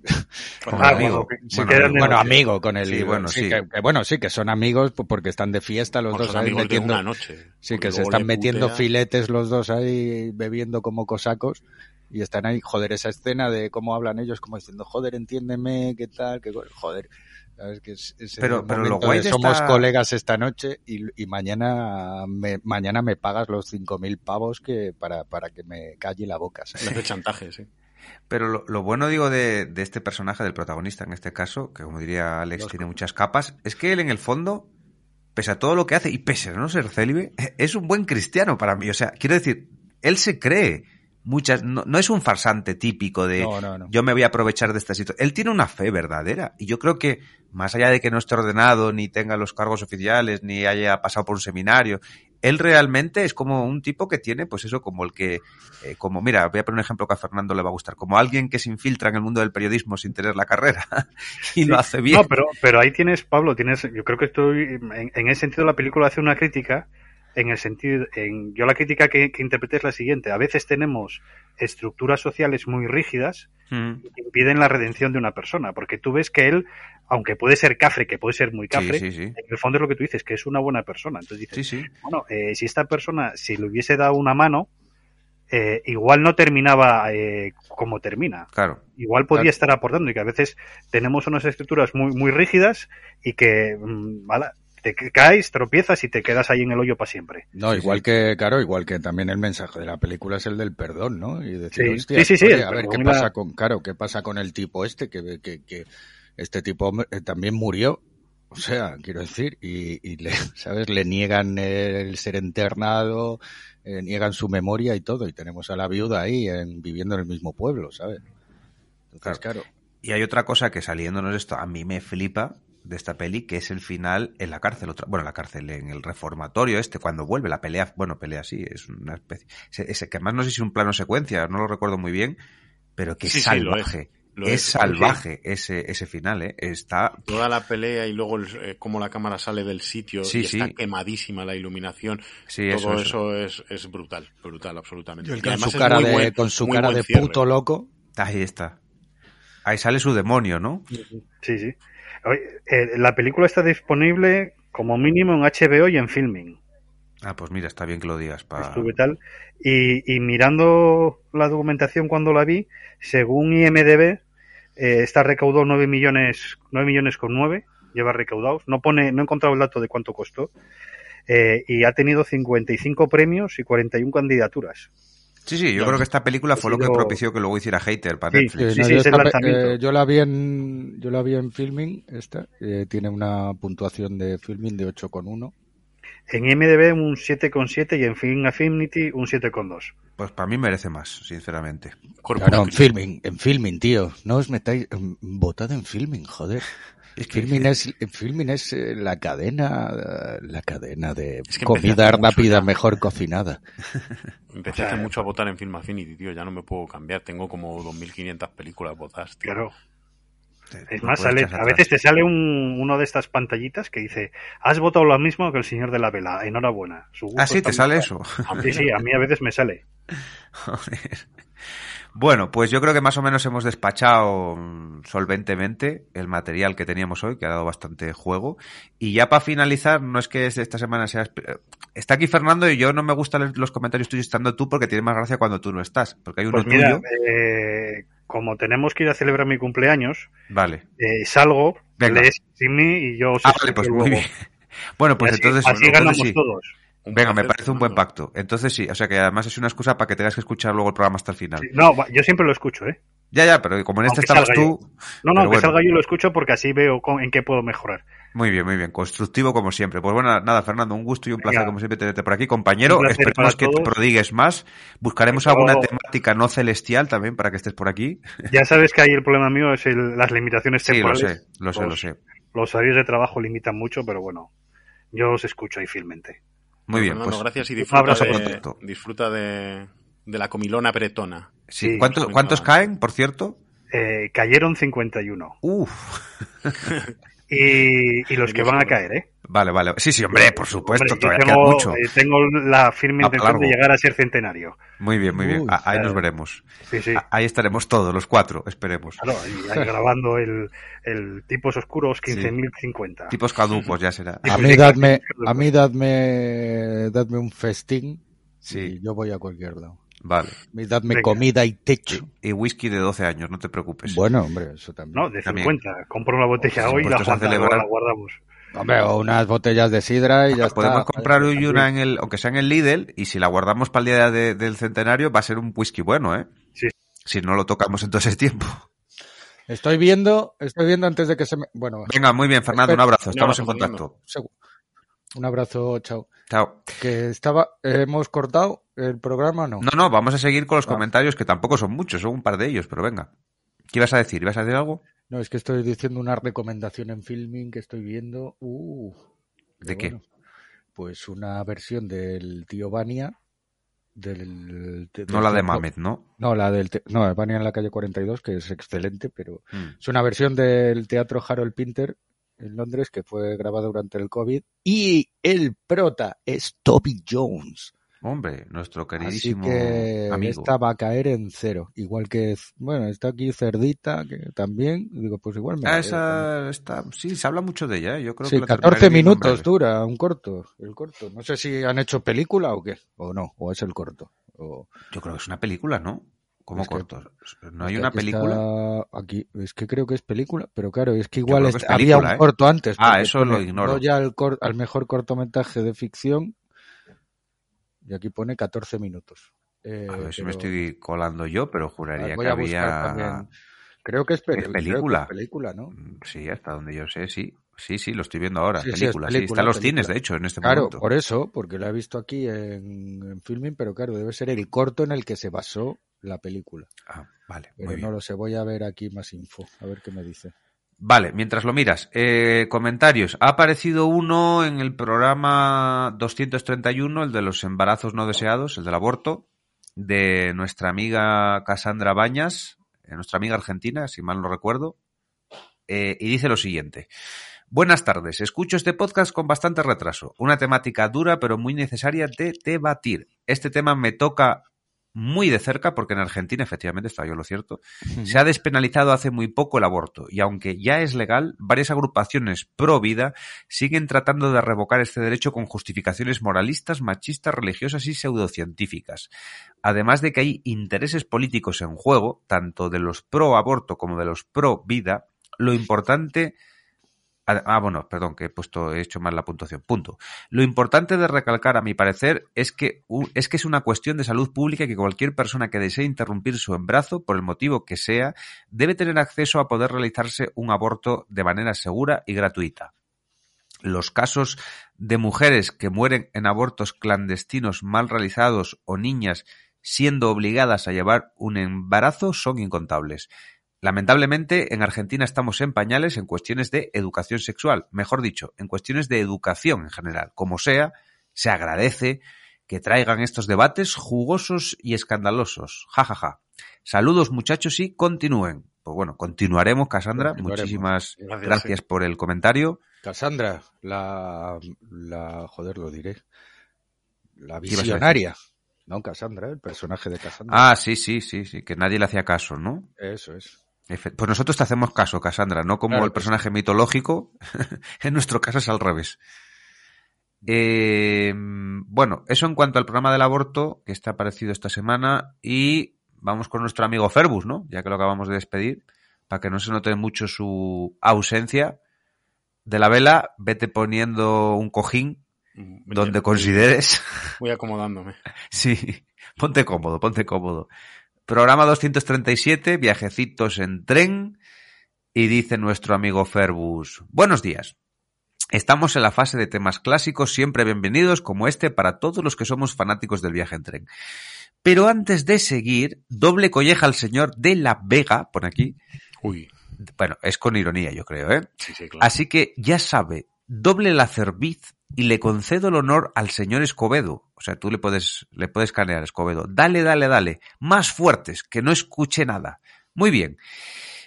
[laughs] Ah, amigo. bueno, que- Bueno, amigo con el Sí, bueno, sí. Que, que bueno, sí, que son amigos porque están de fiesta los Con dos ahí de metiendo. una noche. Sí, que se están metiendo putea. filetes los dos ahí bebiendo como cosacos y están ahí, joder, esa escena de cómo hablan ellos como diciendo, joder, entiéndeme, qué tal, qué joder. ¿Sabes? Que es, ese Pero- pero lo guay de de somos esta- colegas esta noche y, y mañana me, mañana me pagas los 5.000 pavos que para, para que me calle la boca. ¿sabes? [laughs] Le hace chantaje, sí. Pero lo, lo bueno, digo, de, de este personaje, del protagonista en este caso, que como diría Alex, Los- tiene muchas capas, es que él en el fondo, pese a todo lo que hace y pese a no ser célibe, [laughs] es un buen cristiano para mí. O sea, quiero decir, él se cree muchas, no, no es un farsante típico de No, no, no. yo me voy a aprovechar de esta situación. Él tiene una fe verdadera y yo creo que más allá de que no esté ordenado, ni tenga los cargos oficiales, ni haya pasado por un seminario, él realmente es como un tipo que tiene, pues eso, como el que, eh, como mira, voy a poner un ejemplo que a Fernando le va a gustar, como alguien que se infiltra en el mundo del periodismo sin tener la carrera [laughs] y lo hace bien. No, pero, pero ahí tienes, Pablo, tienes, yo creo que estoy, en, en ese sentido la película hace una crítica, en el sentido, en, yo la crítica que, que interpreté es la siguiente, a veces tenemos estructuras sociales muy rígidas Mm, que impiden la redención de una persona, porque tú ves que él, aunque puede ser cafre, que puede ser muy cafre, sí, sí, sí. en el fondo es lo que tú dices, que es una buena persona. Entonces dices, bueno, eh, si esta persona, si le hubiese dado una mano, eh, igual no terminaba eh, como termina. Claro. Igual podía Claro. estar aportando y que a veces tenemos unas estructuras muy, muy rígidas y que, mm, ¿vale? Te ca- caes, tropiezas y te quedas ahí en el hoyo para siempre. No, igual sí. que, claro, igual que también el mensaje de la película es el del perdón, ¿no? Y decir, Sí, hostia, sí, sí, sí, oye, a ver, ¿qué pasa la- con, claro, qué pasa con el tipo este? Que, que, que este tipo eh, también murió. O sea, quiero decir, y, y le, [laughs] ¿sabes? Le niegan el ser internado, eh, niegan su memoria y todo, y tenemos a la viuda ahí en, viviendo en el mismo pueblo, ¿sabes? Entonces, claro. Y hay otra cosa que saliéndonos de esto, a mí me flipa de esta peli, que es el final en la cárcel, otra, bueno, en la cárcel, en el reformatorio este, cuando vuelve la pelea, bueno, pelea sí, es una especie, ese, ese- que además no sé si es un plano secuencia, no lo recuerdo muy bien, pero que Sí, es sí, lo es. salvaje, Lo es, es, salvaje ese, ese final, eh, está, Toda la pelea y luego el- eh, cómo la cámara sale del sitio Sí, y está quemadísima la iluminación. sí, todo eso, eso, es, es brutal, brutal, absolutamente. Y el Y con su es cara de, buen- con su muy cara buen de cierre. puto loco. ahí está. Ahí sale su demonio, ¿no? Sí, sí. Oye, eh, la película está disponible como mínimo en HBO y en Filming. Ah, pues mira, está bien que lo digas. Pa... Estuve tal. Y, y mirando la documentación cuando la vi, según IMDB, eh, esta recaudó 9 millones, 9 millones con 9, lleva recaudados. No pone, no he encontrado el dato de cuánto costó. Eh, y ha tenido 55 premios y 41 candidaturas. Sí, sí, yo creo que esta película fue lo que propició que luego hiciera hater para Sí, Netflix. sí, no, sí, yo, es esta eh, la vi en yo la vi en filming esta eh, tiene una puntuación de filming de 8,1 En IMDB un 7,7 y en Film Affinity un 7,2. Pues para mí merece más, sinceramente. Claro en filming en filming tío no os metáis em, votad en filming joder [laughs] Es que- filming es filming es eh, la cadena la cadena de Es que comida mucho rápida ya. mejor cocinada [laughs] Empecé O sea, hace mucho a votar en Film Affinity, tío. Ya no me puedo cambiar. Tengo como 2.500 películas votadas, tío. Claro. Es no más, sale, a veces te sale un, uno de estas pantallitas que dice, has votado lo mismo que el señor de la vela, enhorabuena. Su gusto Ah, sí, te sale mejor". eso. Sí, sí, a mí a veces me sale. [laughs] Joder. Bueno, pues yo creo que más o menos hemos despachado mm, solventemente el material que teníamos hoy, que ha dado bastante juego. Y ya para finalizar, no es que esta semana sea... esp- Está aquí Fernando y yo no me gustan los comentarios tuyos estando tú porque tiene más gracia cuando tú no estás. Porque hay uno Pues mira, tuyo. eh, como tenemos que ir a celebrar mi cumpleaños, Vale. eh, salgo, lees sin mí y yo Ah, vale, pues luego. muy bien. [laughs] Bueno, pues así, entonces... así ganamos sí. todos. Un Venga, me parece un buen pacto. Entonces sí, o sea que además es una excusa para que tengas que escuchar luego el programa hasta el final. Sí, No, yo siempre lo escucho, ¿eh? Ya, ya, pero como en este estabas tú... No, no, que bueno. salga yo lo escucho porque así veo en qué puedo mejorar. Muy bien, muy bien. Constructivo como siempre. Pues bueno, nada, Fernando, un gusto y un placer como siempre tenerte por aquí, compañero. Esperemos que te prodigues más. Buscaremos alguna temática no celestial también para que estés por aquí. Ya sabes que ahí el problema mío es el- las limitaciones Sí, lo temporales. sé, lo sé, lo Los- sé. Los horarios de trabajo limitan mucho, pero bueno, yo os escucho ahí fielmente. Muy bien, Fernando, pues gracias y disfruta, de, disfruta de, de la comilona bretona. sí. sí, ¿Cuántos, caen, por cierto? eh, cayeron 51. Uf. [laughs] Y, y los que van a caer, ¿eh? Vale, vale. Sí, sí, hombre, por supuesto, Hombre, todavía queda tengo, mucho. eh, tengo la firme Ah, intención de llegar a ser centenario. Muy bien, muy bien. Uy, A- Ahí claro. nos veremos. Sí, sí. A- Ahí estaremos todos, los cuatro, esperemos. Claro, y ahí [laughs] grabando el, el tipos oscuros 15.050. Tipos caducos ya será. A Sí, mí sí, dadme, sí, sí, a mí dadme, dadme un festín Sí. y yo voy a cualquier lado. Vale. Mí dadme Venga. comida y techo. Y whisky de 12 años, no te preocupes. Bueno, hombre, eso también. No, de También. 50. Compro una botella hoy y la, la guardamos. Hombre, o unas botellas de sidra y ya está. Podemos comprar Joder, hoy una en el, aunque sea en el Lidl, y si la guardamos para el día de- del centenario, va a ser un whisky bueno, ¿eh? Sí. Si no lo tocamos en todo ese tiempo. Estoy viendo, estoy viendo antes de que se me... Bueno, Venga, muy bien, Fernando, un abrazo. Estamos en Un abrazo, contacto. segu- un abrazo, chao. Chao. Que estaba, hemos cortado el programa, ¿no? No, no, vamos a seguir con los Ah. comentarios, que tampoco son muchos, son un par de ellos, pero venga. ¿Qué ibas a decir? ¿Ibas a decir algo? No, es que estoy diciendo una recomendación en filming que estoy viendo. Uh, ¿De qué? bueno, pues una versión del tío Vania. Del, de- No del la de Mamet, ¿no? No, la del no, Vania en la calle 42, que es excelente, pero Mm. es una versión del teatro Harold Pinter en Londres que fue grabada durante el COVID y el prota es Toby Jones. Hombre, nuestro Así queridísimo que amigo. esta va a caer en cero. Igual que, bueno, está aquí Cerdita, que también, digo, pues igual me Ah, esa está, sí, se habla mucho de ella, ¿eh? yo creo Sí, que la 14 terminaré viendo en minutos dura, un corto, el corto. No sé si han hecho película o qué, o no, o es el corto. O, Yo creo que es una película, ¿no? Como Es que- corto. ¿No hay que una película? aquí, es que creo que es película, pero claro, es que igual que había un ¿eh? corto antes. Ah, eso lo ignoro. Goya al, cor- al mejor cortometraje de ficción y aquí pone 14 minutos. Eh, A ver si me estoy colando yo, pero juraría que había... Creo que es, pe- ¿Es creo que es película? película, ¿no? Mm, Sí, hasta donde yo sé, sí. Sí, sí, lo estoy viendo ahora. Sí, sí, es película, sí. Está en los película. cines, de hecho, en este Claro, momento. por eso, porque la he visto aquí en, en filming, pero claro, debe ser el corto en el que se basó la película. Ah, vale, Pero muy bien. no lo sé, voy a ver aquí más info, a ver qué me dice. Vale, mientras lo miras, eh, comentarios. Ha aparecido uno en el programa 231, el de los embarazos no deseados, el del aborto, de nuestra amiga Cassandra Bañas, eh, nuestra amiga argentina, si mal no recuerdo, eh, y dice lo siguiente. Buenas tardes, escucho este podcast con bastante retraso, una temática dura pero muy necesaria de debatir. Este tema me toca muy de cerca porque en Argentina, efectivamente, está yo lo cierto, se ha despenalizado hace muy poco el aborto y aunque ya es legal, varias agrupaciones pro vida siguen tratando de revocar este derecho con justificaciones moralistas, machistas, religiosas y pseudocientíficas. Además de que hay intereses políticos en juego, tanto de los pro aborto como de los pro vida, lo importante Ah, bueno, perdón, que he puesto, he hecho mal la puntuación. Punto. Lo importante de recalcar, a mi parecer, es que, es que es una cuestión de salud pública y que cualquier persona que desee interrumpir su embarazo, por el motivo que sea, debe tener acceso a poder realizarse un aborto de manera segura y gratuita. Los casos de mujeres que mueren en abortos clandestinos mal realizados o niñas siendo obligadas a llevar un embarazo son incontables. Lamentablemente, en Argentina estamos en pañales en cuestiones de educación sexual, mejor dicho, en cuestiones de educación en general. Como sea, se agradece que traigan estos debates jugosos y escandalosos. Ja, ja, ja. Saludos muchachos y continúen. Pues bueno, continuaremos, Cassandra. Continuaremos. Muchísimas Gracias, gracias sí. por el comentario. Cassandra, la, la, joder, lo diré, la ¿Qué ibas a visionaria. No, Cassandra, el personaje de Cassandra. Ah, sí, sí, sí, sí, que nadie le hacía caso, ¿no? Eso es. Pues nosotros te hacemos caso, Cassandra, no como Claro el personaje mitológico. [laughs] en nuestro caso es al revés. Eh, bueno, eso en cuanto al programa del aborto que está aparecido esta semana y vamos con nuestro amigo Ferbus, ¿no? Ya que lo acabamos de despedir, para que no se note mucho su ausencia. De la vela, vete poniendo un cojín donde consideres. Voy acomodándome. [laughs] Sí, ponte cómodo, ponte cómodo. Programa 237, viajecitos en tren. Y dice nuestro amigo Ferbus, buenos días. Estamos en la fase de temas clásicos, siempre bienvenidos como este para todos los que somos fanáticos del viaje en tren. Pero antes de seguir, doble colleja al señor de la Vega, pone aquí. Uy. Bueno, es con ironía, yo creo, ¿eh? Sí, sí, claro. Así que ya sabe, doble la cerviz y le concedo el honor al señor Escobedo. O sea, tú le puedes, le puedes canear, Escobedo. Dale, dale, dale. Más fuertes, que no escuche nada. Muy bien.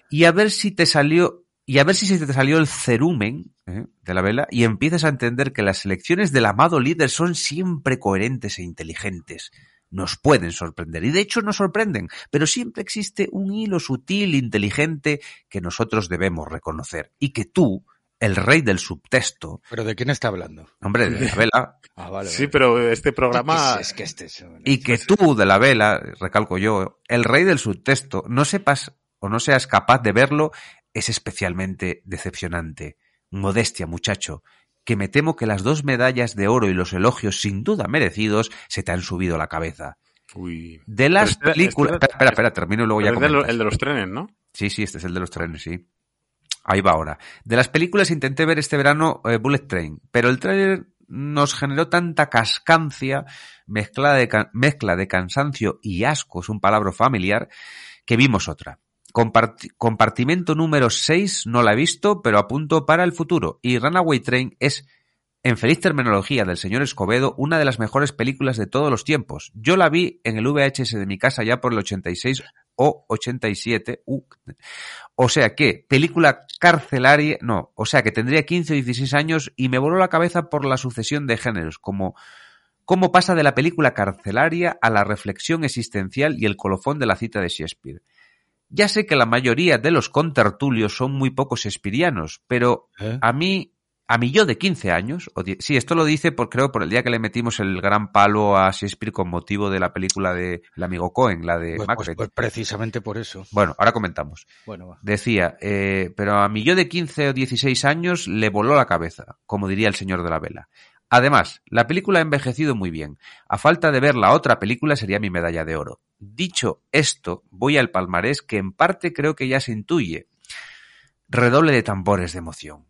Y a ver si te salió, y a ver si se te salió el cerumen ¿eh? de la vela y empiezas a entender que las elecciones del amado líder son siempre coherentes e inteligentes. Nos pueden sorprender y de hecho nos sorprenden, pero siempre existe un hilo sutil, inteligente que nosotros debemos reconocer y que tú, el rey del subtexto, ¿Pero de quién está hablando? hombre, de la vela, [laughs] Ah, vale. Sí, pero este programa... Es que este es... y que tú de la vela, recalco yo, el rey del subtexto, no sepas o no seas capaz de verlo, es especialmente decepcionante. Modestia, muchacho, que me temo que las dos medallas de oro y los elogios sin duda merecidos se te han subido a la cabeza. Uy. De las películas... espera, Espera, espera, espera, termino y luego ya es el de los trenes, ¿no? Sí, sí, este es el de los trenes, sí. Ahí va ahora. De las películas intenté ver este verano eh, Bullet Train, pero el tráiler nos generó tanta cascancia, mezcla de, mezcla de cansancio y asco, es un palabra familiar, que vimos otra. Comparti- compartimento número 6 no la he visto, pero apunto para el futuro. Y Runaway Train es, en feliz terminología del señor Escobedo, una de las mejores películas de todos los tiempos. Yo la vi en el VHS de mi casa ya por el 86 o 87. Uh, o sea que, película carcelaria, no, o sea que tendría 15 o 16 años y me voló la cabeza por la sucesión de géneros, como cómo pasa de la película carcelaria a la reflexión existencial y el colofón de la cita de Shakespeare. Ya sé que la mayoría de los contertulios son muy pocos shakespearianos, pero ¿Eh? a mí, a mí yo de 15 años, o sí, esto lo dice por, creo por el día que le metimos el gran palo a Shakespeare con motivo de la película de El amigo Cohen, la de Pues, pues- Macbeth. pues precisamente por eso. Bueno, ahora comentamos. Bueno, va. Decía, eh, pero a mí yo de 15 o 16 años le voló la cabeza, como diría el señor de la vela. Además, la película ha envejecido muy bien. A falta de ver la otra película sería mi medalla de oro. Dicho esto, voy al palmarés que en parte creo que ya se intuye. Redoble de tambores de emoción.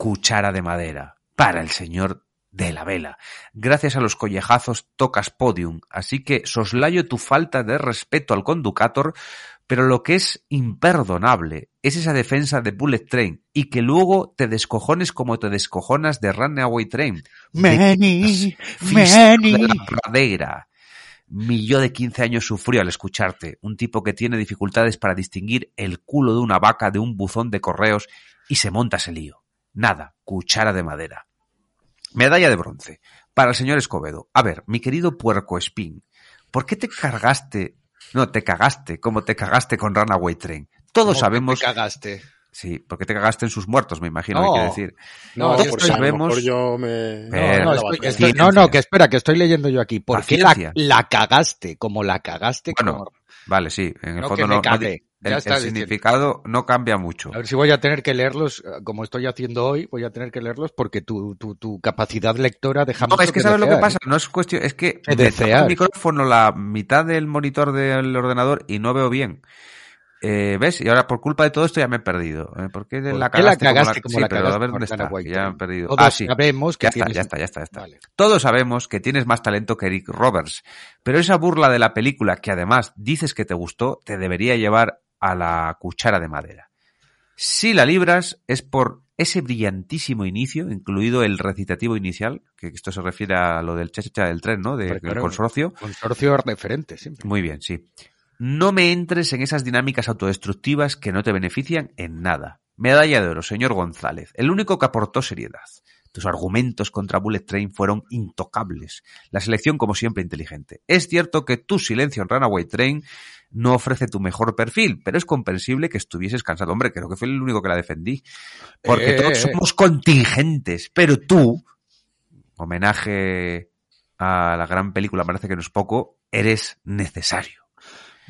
Cuchara de madera. Para el señor de la vela. Gracias a los collejazos tocas podium, así que soslayo tu falta de respeto al conducator, pero lo que es imperdonable es esa defensa de Bullet Train y que luego te descojones como te descojonas de Runaway Train. Many, Fisto many. de la pradera. Mi yo de 15 años sufrió al escucharte, un tipo que tiene dificultades para distinguir el culo de una vaca de un buzón de correos y se monta ese lío. Nada, cuchara de madera. Medalla de bronce. Para el señor Escobedo. A ver, mi querido puerco espín, ¿por qué te cargaste? No, te cagaste, como te cagaste con Runaway Train. Todos ¿Cómo sabemos. que te cagaste. Sí, porque te cagaste en sus muertos, me imagino, No. que decir. No, Todos sabemos- mejor yo me... No, no, no, estoy- estoy- no, no, que espera, que estoy leyendo yo aquí. ¿Por qué la, ciencia. la cagaste? Como la cagaste. Bueno, como- Vale, sí, en el No, fondo que me no, el, significado no cambia mucho. A ver si voy a tener que leerlos, eh, como estoy haciendo hoy, voy a tener que leerlos porque tu, tu, tu capacidad lectora deja No, mucho es que sabes lo que pasa, ¿eh? no es cuestión, es que Que desear. el micrófono la mitad del monitor del ordenador y no veo bien. Eh, ¿Ves? Y ahora por culpa de todo esto ya me he perdido. ¿Eh? ¿Por qué ¿Por la qué la cagaste, cagaste como sí, la pero cagaste a ver dónde está, que ya me he perdido. Todos ah, sí. sabemos que Ya está, tienes- ya está, ya está, ya está. Vale. Todos sabemos que tienes más talento que Eric Roberts, pero esa burla de la película que además dices que te gustó, te debería llevar a la cuchara de madera. Si la libras es por ese brillantísimo inicio, incluido el recitativo inicial, que esto se refiere a lo del chacha del tren, ¿no? Del Hombre, claro. consorcio. Consorcio referente, siempre. Muy bien, sí. No me entres en esas dinámicas autodestructivas que no te benefician en nada. Medalla de oro, señor González. El único que aportó seriedad. Tus argumentos contra Bullet Train fueron intocables. La selección, como siempre, inteligente. Es cierto que tu silencio en Runaway Train no ofrece tu mejor perfil, pero es comprensible que estuvieses cansado. Hombre, creo que fue el único que la defendí. Porque Eh, todos somos contingentes, pero tú, homenaje a la gran película, parece que no es poco, eres necesario.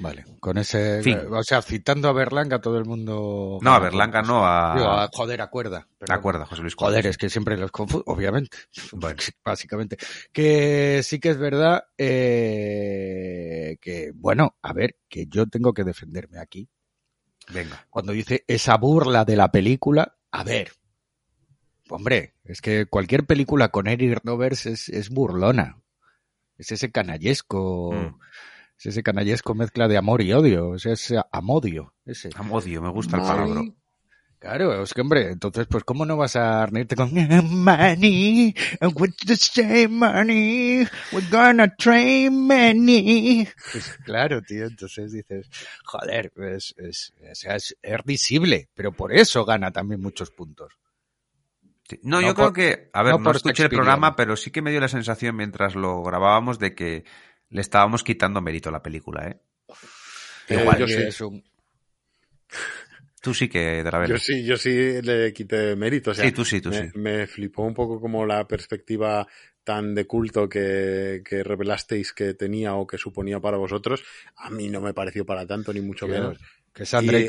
Vale, con ese... Fin. O sea, citando a Berlanga todo el mundo... No, a Berlanga no, a... Digo, a- joder, acuerdo, José Luis. Joder, es que siempre los confundo, obviamente. [laughs] Bueno. Básicamente. Que sí que es verdad eh, que, bueno, a ver, que yo tengo que defenderme aquí. Venga. Cuando dice esa burla de la película, a ver. Hombre, es que cualquier película con Eric Roberts es, es burlona. Es ese canallesco. Mm. Es ese canallesco mezcla de amor y odio. Es ese amodio. Ese. Amodio, me gusta el palabra. Claro, es que hombre, entonces pues cómo no vas a reírte con money, want to say money, we're gonna train money. Pues, claro, tío, entonces dices, joder, es, es, sea, es, es risible, pero por eso gana también muchos puntos. Sí. No, No yo por- creo que, a ver, no no, escuché el programa, pero sí que me dio la sensación mientras lo grabábamos de que le estábamos quitando mérito a la película, ¿eh? Eh, Igual yo sí. es un- [laughs] Tú sí que, de la Yo sí, yo sí le quité mérito. O sea, Sí, tú sí, tú me, sí. me flipó un poco como la perspectiva tan de culto que, que revelasteis que tenía o que suponía para vosotros. A mí no me pareció para tanto, ni mucho menos. Que es Andrei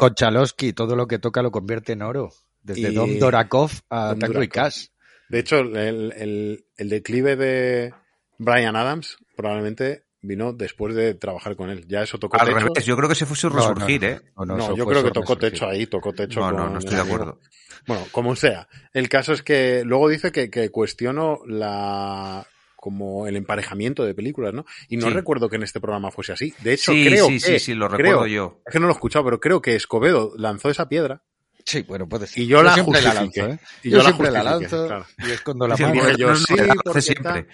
Y- todo lo que toca lo convierte en oro. Desde Y- Dom Dorakov a Tango y. Cash. De hecho, el, el- el declive de Brian Adams probablemente vino después de trabajar con él. Ya eso tocó Al techo. revés, yo creo que se fue su no, resurgir, no. ¿eh? No, No, no, eso yo creo que tocó resurgir. techo ahí, tocó techo. No, no, con no estoy de acuerdo. Bueno, como sea. El caso es que luego dice que, que cuestiono la como el emparejamiento de películas, ¿no? Y no Sí. recuerdo que en este programa fuese así. De hecho, Sí, creo sí, que sí, sí, lo creo- recuerdo yo. Es que no lo he escuchado, pero creo que Escobedo lanzó esa piedra Sí, bueno, puede ser. y yo, la siempre la lanzo, ¿eh? Y yo, yo, siempre la lanzo claro. y escondo la Sí, mano. dije porque yo, no es sí, porque siempre.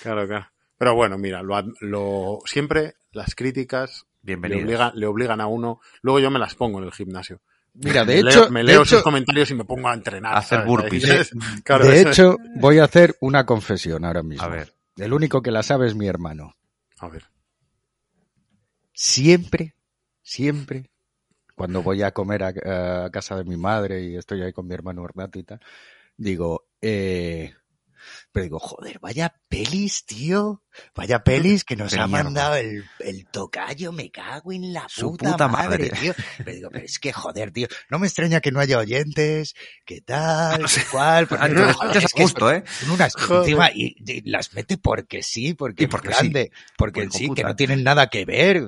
Claro, claro. Pero bueno, mira, lo, lo siempre las críticas le le obligan a uno. Luego yo me las pongo en el gimnasio. Mira, de [laughs] me hecho, leo, me leo hecho- sus comentarios y me pongo a entrenar. A hacer burpees. [laughs] Claro, de es- hecho, voy a hacer una confesión ahora mismo. A ver. El único que la sabe es mi hermano. A ver. Siempre, siempre, cuando voy a comer a, a casa de mi madre y estoy ahí con mi hermano rato y tal, digo, eh, pero digo, joder, vaya pelis, tío, vaya pelis que nos Qué ha mierda. mandado el, el tocayo, me cago en la Su puta, puta madre, madre. tío. Pero digo, pero es que joder, tío, no me extraña que no haya oyentes, qué tal, [laughs] qué cual, porque Ah, no, joder, es es que justo, ¿eh? son unas encima y, y las mete porque sí, porque Y es porque grande, porque Pues, sí, que no tienen nada que ver.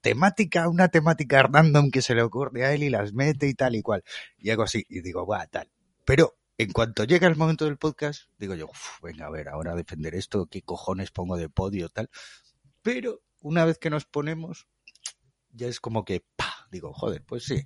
Temática, una temática random que se le ocurre a él y las mete y tal y cual. Y hago así, y digo, va, tal. Pero en cuanto llega el momento del podcast, digo yo, "Uf, venga, a ver, ahora a defender esto, qué cojones pongo de podio, tal. Pero una vez que nos ponemos, ya es como que, pa, digo, joder, pues sí.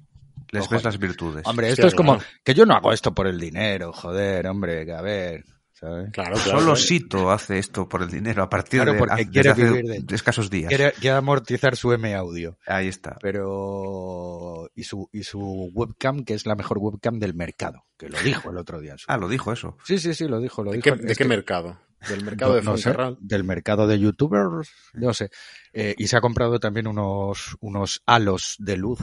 Les ves las virtudes. Hombre, esto es como claro. que yo no hago esto por el dinero, joder, hombre, que a ver, ¿sabes? Claro, claro. Solo claro. Sito hace esto por el dinero a partir Claro, de, porque desde quiere hace vivir de- escasos días. Quiere, quiere amortizar su M audio. Ahí está. Pero. Y su, y su webcam, que es la mejor webcam del mercado. Que lo dijo el otro día. en su- Ah, lo dijo eso. Sí, sí, sí, lo dijo. Lo ¿De dijo. qué, de qué que- mercado? ¿Del mercado de no sé, del mercado de youtubers, no sé. Eh, y se ha comprado también unos, unos halos de luz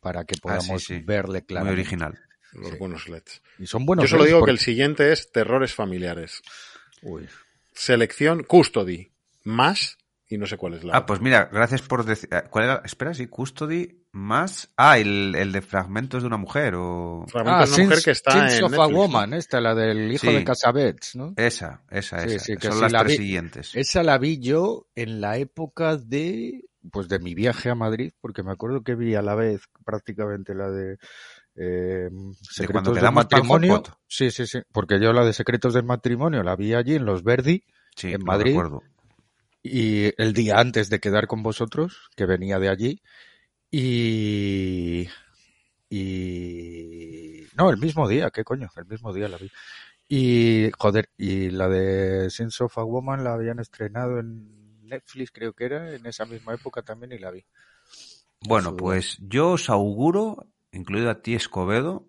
para que podamos Ah, sí, sí. verle Muy claramente. original. Los Sí. buenos LEDs. Y son buenos. Yo solo digo que el siguiente es terrores familiares. Uy. Selección Custody. Más, y no sé cuál es la. Ah, pues mira, gracias por decir. ¿Cuál era? Espera, sí, Custody más. Ah, el, el de fragmentos de una mujer o. Fragmento de una Sins- mujer que está Sins en of a. Woman, esta, la del hijo Sí. de Casabets, ¿no? Esa, esa, Sí, esa. sí, que Son sí las la tres vi. siguientes. Esa la vi yo en la época de pues de mi viaje a Madrid, porque me acuerdo que vi a la vez prácticamente la de eh, Secretos cuando del matrimonio. Sí, sí, sí, porque yo la de Secretos del matrimonio la vi allí en Los Verdi Sí, en Madrid. y el día antes de quedar con vosotros, que venía de allí y y no, el mismo día, qué coño, el mismo día la vi. Y joder, y la de Sins of a Woman la habían estrenado en Netflix, creo que era, en esa misma época también y la vi. Bueno, pues yo os auguro, incluido a ti, Escobedo,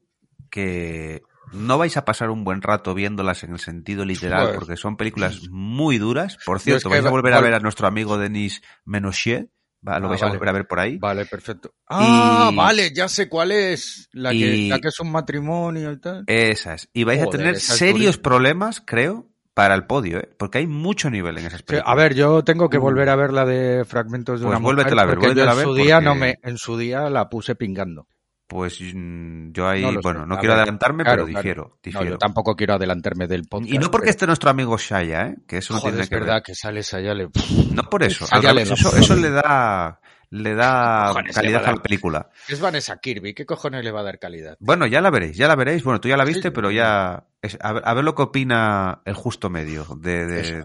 que no vais a pasar un buen rato viéndolas en el sentido literal, Joder. porque son películas muy duras. Por es cierto, que vais a volver a ver a nuestro amigo Denis Menochet. Va, lo Ah, vais vale. a volver a ver por ahí. Vale, perfecto. Ah, Y- vale, ya sé cuál es. La, que, y- la que es un matrimonio y tal. Esas. Y vais a tener es serios problemas, creo, para el podio, ¿eh? porque hay mucho nivel en esas Sí, películas. a ver, yo tengo que Uh. volver a ver la de fragmentos de Pues una mujer a ver, porque yo en su día porque- no me, en su día la puse pingando. Pues mm, yo ahí, No lo sé. bueno, no A quiero ver, adelantarme, claro, pero claro. difiero. No, difiero. yo tampoco quiero adelantarme del podcast. y no porque pero- esté nuestro amigo Shaya, ¿eh? que eso no tiene es que verdad ver. que sales allá le... No por eso. Al le- eso, eso le da, le da [laughs] le calidad a la película. Es Vanessa Kirby, ¿qué cojones le va a dar calidad? Bueno, ya la veréis, ya la veréis. Bueno, tú ya la viste, sí. pero ya. es- a, ver, a ver lo que opina el justo medio de,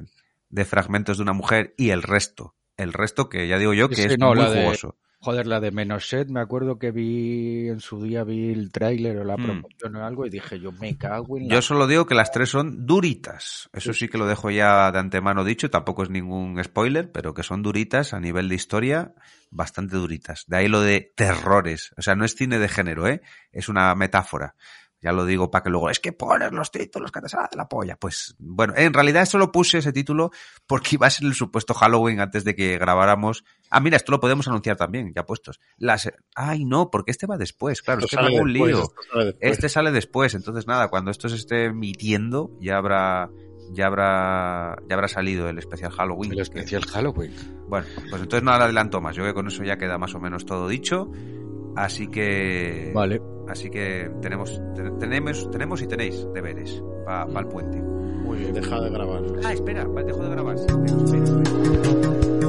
de, fragmentos de una mujer y el resto. El resto que ya digo yo que Sí, es no, muy de- jugoso. Joder, la de Menoset, me acuerdo que vi en su día vi el tráiler o la Hmm. promoción o algo y dije yo me cago en la... Yo solo digo que las tres son duritas. Eso sí que lo dejo ya de antemano dicho, tampoco es ningún spoiler, pero que son duritas a nivel de historia, bastante duritas. De ahí lo de terrores. O sea, no es cine de género, ¿eh? Es una metáfora. Ya lo digo para que luego, es que pones los títulos que te salen de la polla. Pues, bueno, en realidad solo puse ese título porque iba a ser el supuesto Halloween antes de que grabáramos. Ah, mira, esto lo podemos anunciar también, ya puestos. Las... Ay, no, porque este va después, claro, Esto es que me sale hago un después, lío. esto sale. Este sale después, entonces nada, cuando esto se esté emitiendo ya habrá ya habrá ya habrá salido el especial Halloween. El que- especial Halloween. bueno, pues entonces le adelanto más. Yo creo que con eso ya queda más o menos todo dicho. Así que Vale. así que tenemos te- tenemos tenemos y tenéis deberes para el puente. Muy bien, deja de grabar. Ah, espera, dejo de grabar. Sí, espera, espera.